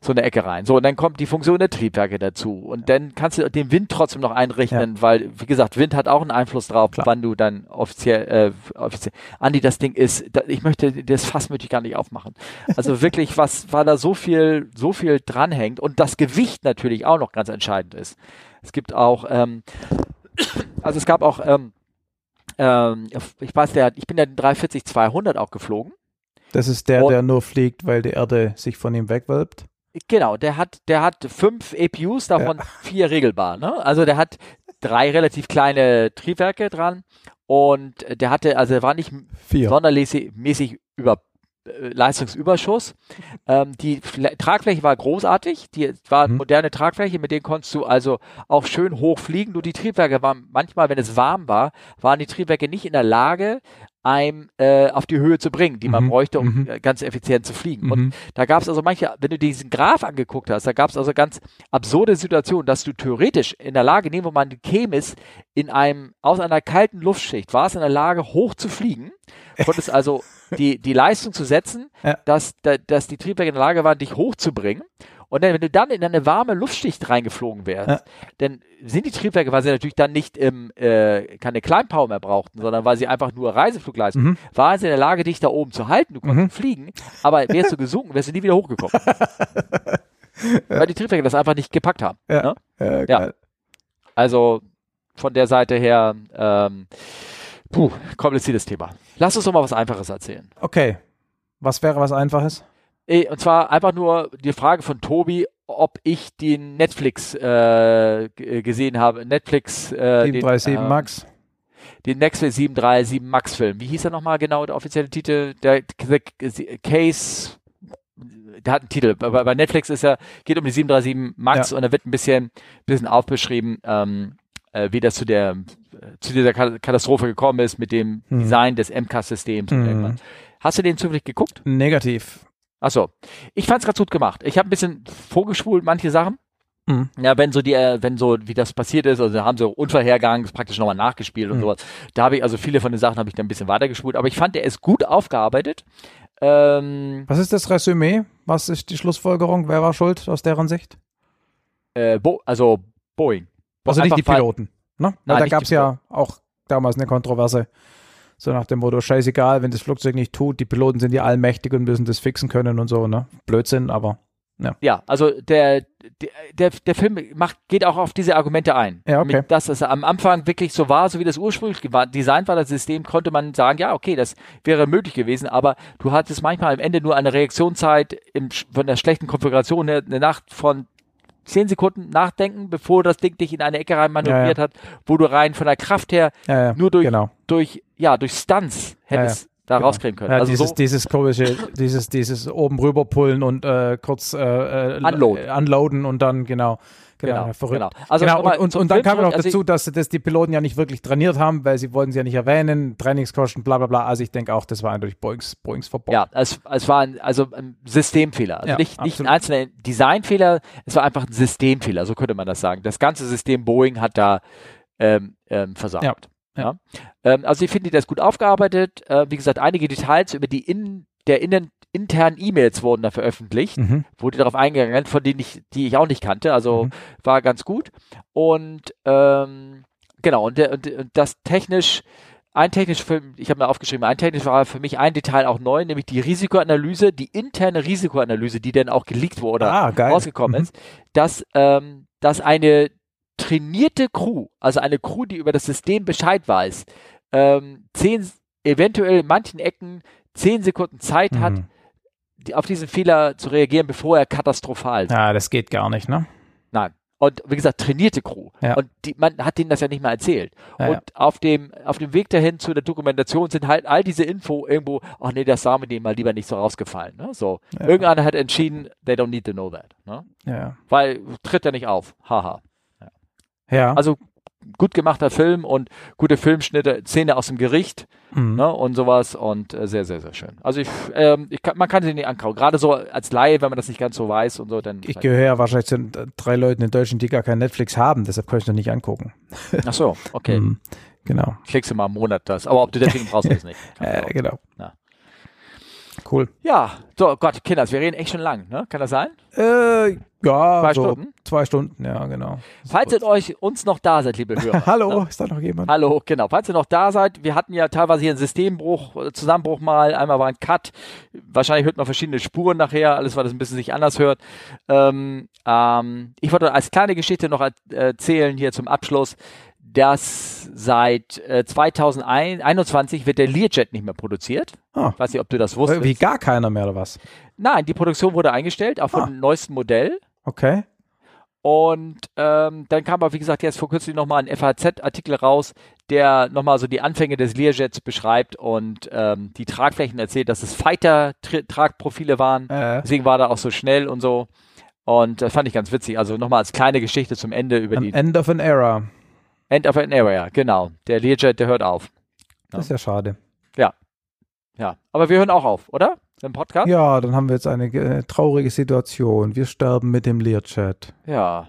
so eine Ecke rein. So, und dann kommt die Funktion der Triebwerke dazu. Und dann kannst du den Wind trotzdem noch einrechnen, ja. weil, wie gesagt, Wind hat auch einen Einfluss drauf, Klar. wann du dann offiziell, äh, offiziell, Andi, das Ding ist, da, ich möchte, das Fass möchte ich gar nicht aufmachen. Also wirklich, was, weil da so viel, so viel dranhängt und das Gewicht natürlich auch noch ganz entscheidend ist. Es gibt auch, ähm, also es gab auch, ähm, ähm, ich weiß, der, ich bin ja den 340-200 auch geflogen. Das ist der, und, der nur fliegt, weil die Erde sich von ihm wegwölbt? Genau, der hat, der hat fünf APUs, davon ja. vier regelbar. Ne? Also der hat drei relativ kleine Triebwerke dran und der hatte, also er war nicht vier. sondermäßig über äh, Leistungsüberschuss. Ähm, die Fl Tragfläche war großartig, die war mhm. moderne Tragfläche, mit denen konntest du also auch schön hoch fliegen. Nur die Triebwerke waren manchmal, wenn es warm war, waren die Triebwerke nicht in der Lage, einem äh, auf die Höhe zu bringen, die man mhm. bräuchte, um mhm. Äh, ganz effizient zu fliegen. Mhm. Und da gab es also manche, wenn du diesen Graph angeguckt hast, da gab es also ganz absurde Situationen, dass du theoretisch in der Lage, nehmen wir mal kämest, in einem, aus einer kalten Luftschicht, war es in der Lage, hoch zu fliegen, konntest also die, die Leistung zu setzen, ja. dass, dass die Triebwerke in der Lage waren, dich hochzubringen. Und dann, wenn du dann in eine warme Luftschicht reingeflogen wärst, ja. dann sind die Triebwerke, weil sie natürlich dann nicht im, äh, keine Kleinpower mehr brauchten, sondern weil sie einfach nur Reiseflugleistung, mhm. waren sie in der Lage, dich da oben zu halten. Du konntest mhm. fliegen, aber wärst du gesunken, wärst du nie wieder hochgekommen. weil die Triebwerke das einfach nicht gepackt haben. Ja. Ne? ja. Also von der Seite her, ähm, puh, kompliziertes Thema. Lass uns doch mal was Einfaches erzählen. Okay. Was wäre was Einfaches? Und zwar einfach nur die Frage von Tobi, ob ich den Netflix äh, gesehen habe. Netflix. Äh, 737 den, äh, Max. Den Netflix 737 Max Film. Wie hieß er nochmal genau, der offizielle Titel? Der the Case. Der hat einen Titel. Bei, bei Netflix ist er, geht um die 737 Max ja. und da wird ein bisschen, bisschen aufbeschrieben, ähm, äh, wie das zu der zu dieser Katastrophe gekommen ist mit dem hm. Design des MCAS-Systems. Hm. Hast du den zufällig geguckt? Negativ. Achso. Ich fand's ganz gut gemacht. Ich habe ein bisschen vorgespult, manche Sachen. Mhm. Ja, wenn so die, äh, wenn so, wie das passiert ist, also haben sie Unvorhergang praktisch nochmal nachgespielt und mhm. sowas. Da habe ich, also viele von den Sachen habe ich dann ein bisschen weitergespult, aber ich fand, der ist gut aufgearbeitet. Ähm, Was ist das Resümee? Was ist die Schlussfolgerung? Wer war schuld aus deren Sicht? Äh, Bo also Boeing. Also nicht die Piloten. Ne? Nein, da gab es ja auch damals eine Kontroverse. So nach dem Motto, scheißegal, wenn das Flugzeug nicht tut, die Piloten sind ja allmächtig und müssen das fixen können und so, ne? Blödsinn, aber ja. ja, also der, der, der Film macht, geht auch auf diese Argumente ein. Ja, okay. Mit, dass es am Anfang wirklich so war, so wie das ursprünglich designt war, das System, konnte man sagen, ja, okay, das wäre möglich gewesen, aber du hattest manchmal am Ende nur eine Reaktionszeit im, von der schlechten Konfiguration, eine, eine Nacht von zehn Sekunden nachdenken, bevor das Ding dich in eine Ecke rein manövriert ja, ja. hat, wo du rein von der Kraft her ja, nur durch, genau. durch, ja, durch Stunts hättest da genau. rauskriegen können. also dieses, so dieses komische, dieses, dieses oben rüberpullen und äh, kurz äh, äh unloaden. unloaden und dann, genau. Genau, genau, verrückt. Genau. Also genau, und, und, und dann kam noch also dazu, dass das die Piloten ja nicht wirklich trainiert haben, weil sie wollten sie ja nicht erwähnen, Trainingskosten, bla bla bla. Also ich denke auch, das war eindeutig Boeings, Boeings Verbot. Ja, es, es war ein, also ein Systemfehler. Also ja, nicht, nicht ein einzelner Designfehler, es war einfach ein Systemfehler, so könnte man das sagen. Das ganze System Boeing hat da ähm, ähm, versagt. Ja. Ja. Ähm, also ich finde, das gut aufgearbeitet. Äh, wie gesagt, einige Details über die in, der innen internen E-Mails wurden da veröffentlicht, mhm. wurde darauf eingegangen, von denen ich, die ich auch nicht kannte, also mhm. war ganz gut. Und ähm, genau, und, und, und das technisch, ein technisch für, ich habe mir aufgeschrieben, ein technisch war für mich ein Detail auch neu, nämlich die Risikoanalyse, die interne Risikoanalyse, die dann auch geleakt wurde oder ah, rausgekommen mhm. ist, dass, ähm, dass eine trainierte Crew, also eine Crew, die über das System Bescheid weiß, ähm, zehn, eventuell in manchen Ecken zehn Sekunden Zeit hat, mhm die, auf diesen Fehler zu reagieren, bevor er katastrophal ist. Ja, das geht gar nicht, ne? Nein. Und wie gesagt, trainierte Crew. Ja. Und die, man hat denen das ja nicht mal erzählt. Ja, und ja. auf dem, auf dem Weg dahin zu der Dokumentation sind halt all diese Info irgendwo, ach nee, das sah mir denen mal lieber nicht so rausgefallen. Ne? So. Irgendeiner hat entschieden, they don't need to know that. Ne? Ja. Weil tritt er nicht auf. Haha. Ja. Also gut gemachter Film und gute Filmschnitte, Szene aus dem Gericht mhm. ne, und sowas und äh, sehr, sehr, sehr schön. Also ich, ähm, ich kann, man kann sie nicht ankauen. Gerade so als Laie, wenn man das nicht ganz so weiß und so, dann. Ich gehöre ja wahrscheinlich zu drei Leuten in Deutschland, die gar kein Netflix haben, deshalb kann ich noch nicht angucken. Ach so, okay. Mhm. Genau. Klickst du mal im Monat das. Aber ob du deswegen brauchst, ist nicht. äh, genau. Ja. Cool. Ja, so Gott, Kinders, wir reden echt schon lang, ne? Kann das sein? Äh, ja, zwei so Stunden. Zwei Stunden, ja, genau. Falls ihr euch uns noch da seid, liebe Hörer. Hallo, ne? ist da noch jemand? Hallo, genau. Falls ihr noch da seid, wir hatten ja teilweise hier einen Systembruch, äh, Zusammenbruch mal. Einmal war ein Cut. Wahrscheinlich hört man verschiedene Spuren nachher, alles, weil das ein bisschen sich anders hört. Ähm, ähm, ich wollte als kleine Geschichte noch erzählen hier zum Abschluss dass seit äh, 2021 wird der Learjet nicht mehr produziert. Ah. Weiß nicht, ob du das wusstest. Wie gar keiner mehr oder was? Nein, die Produktion wurde eingestellt, auch von ah. dem neuesten Modell. Okay. Und ähm, dann kam aber, wie gesagt, jetzt vor kurzem nochmal ein FAZ-Artikel raus, der nochmal so die Anfänge des Learjets beschreibt und ähm, die Tragflächen erzählt, dass es Fighter-Tragprofile waren. Äh. Deswegen war er auch so schnell und so. Und das fand ich ganz witzig. Also nochmal als kleine Geschichte zum Ende über an die. End of an Era. End of an Area, genau. Der Learjet, der hört auf. Das ist ja schade. Ja. Ja. Aber wir hören auch auf, oder? Im Podcast? Ja, dann haben wir jetzt eine äh, traurige Situation. Wir sterben mit dem Learjet. Ja.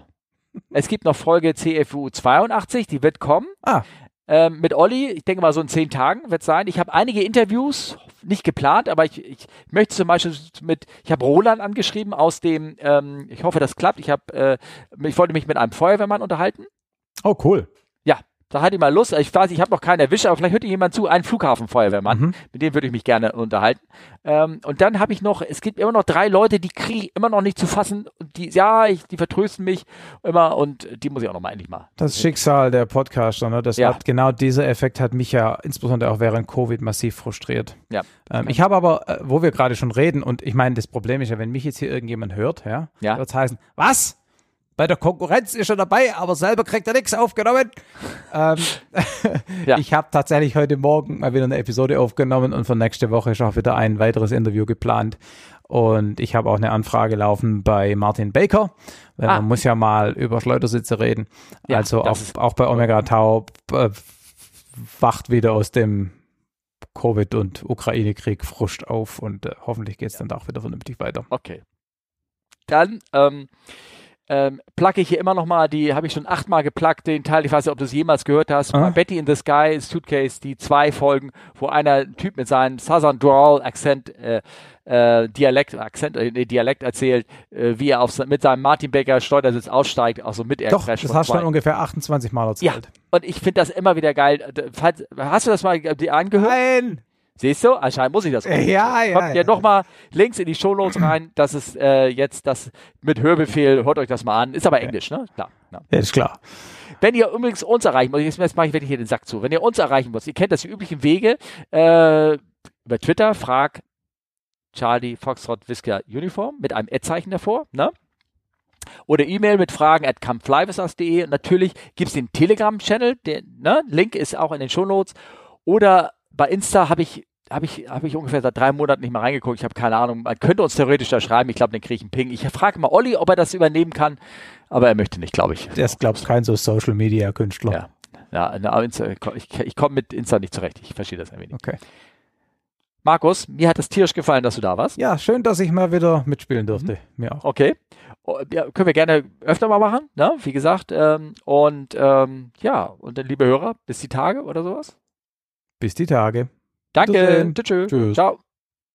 Es gibt noch Folge CFU 82, die wird kommen. Ah. Ähm, mit Olli, ich denke mal so in zehn Tagen wird es sein. Ich habe einige Interviews, nicht geplant, aber ich, ich möchte zum Beispiel mit, ich habe Roland angeschrieben aus dem, ähm, ich hoffe, das klappt. Ich habe, äh, ich wollte mich mit einem Feuerwehrmann unterhalten. Oh, cool. Da hatte ich mal Lust. Ich weiß, ich habe noch keinen erwischt, aber vielleicht hört jemand zu. Ein Flughafenfeuerwehrmann. Mhm. Mit dem würde ich mich gerne unterhalten. Ähm, und dann habe ich noch, es gibt immer noch drei Leute, die kriege ich immer noch nicht zu fassen. Die, ja, ich, die vertrösten mich immer und die muss ich auch noch mal endlich mal. Das Schicksal der Podcaster, ne? Das ja. hat genau dieser Effekt hat mich ja insbesondere auch während Covid massiv frustriert. Ja. Ähm, ich habe aber, äh, wo wir gerade schon reden, und ich meine, das Problem ist ja, wenn mich jetzt hier irgendjemand hört, ja, ja. wird es heißen, was? Bei der Konkurrenz ist er dabei, aber selber kriegt er nichts aufgenommen. ähm, ja. Ich habe tatsächlich heute Morgen mal wieder eine Episode aufgenommen und für nächste Woche ist auch wieder ein weiteres Interview geplant. Und ich habe auch eine Anfrage laufen bei Martin Baker, weil ah. man muss ja mal über Schleudersitze reden. Ja, also auch, auch bei Omega Tau äh, wacht wieder aus dem Covid- und Ukraine-Krieg Frust auf und äh, hoffentlich geht es dann auch wieder vernünftig weiter. Okay. Dann ähm, ähm, plugge ich hier immer noch mal, die habe ich schon achtmal geplagt, den Teil, ich weiß nicht, ob du es jemals gehört hast, ah. Betty in the Sky, Suitcase, die zwei Folgen, wo einer Typ mit seinem Southern Drawl Akzent, äh, äh, Dialekt, Akzent, äh, Dialekt erzählt, äh, wie er auf, mit seinem Martin Baker Steuersitz aussteigt, auch so mit Doch, das hast du schon ungefähr 28 Mal erzählt. Ja, und ich finde das immer wieder geil. Falls, hast du das mal dir angehört? Nein! Siehst du? Anscheinend muss ich das. Machen. Ja, ja. Kommt ja, ja. nochmal Links in die Shownotes rein. Das ist äh, jetzt das mit Hörbefehl. Hört euch das mal an. Ist aber Englisch, ne? Klar. Ja, ist klar. Wenn ihr übrigens uns erreichen wollt, jetzt mache ich wirklich hier den Sack zu. Wenn ihr uns erreichen wollt, ihr kennt das die üblichen Wege. Äh, über Twitter, frag Charlie Foxtrot Whisker Uniform mit einem Ad-Zeichen davor, ne? Oder E-Mail mit Fragen at comeflyvisas.de. Und natürlich gibt es den Telegram-Channel, der ne? Link ist auch in den Shownotes. Oder bei Insta habe ich habe ich, hab ich ungefähr seit drei Monaten nicht mehr reingeguckt. Ich habe keine Ahnung. Man könnte uns theoretisch da schreiben. Ich glaube, den kriege ich einen Ping. Ich frage mal Olli, ob er das übernehmen kann. Aber er möchte nicht, glaube ich. Der ist, glaubst kein so Social Media Künstler. Ja. Ja, na, ich, ich komme mit Insta nicht zurecht. Ich verstehe das ein wenig. Okay. Markus, mir hat es tierisch gefallen, dass du da warst. Ja, schön, dass ich mal wieder mitspielen durfte. Mhm. Mir auch. Okay. Oh, ja, können wir gerne öfter mal machen, ne? wie gesagt. Ähm, und ähm, ja, und dann, liebe Hörer, bis die Tage oder sowas. Bis die Tage. Danke. Tschüss. Ciao.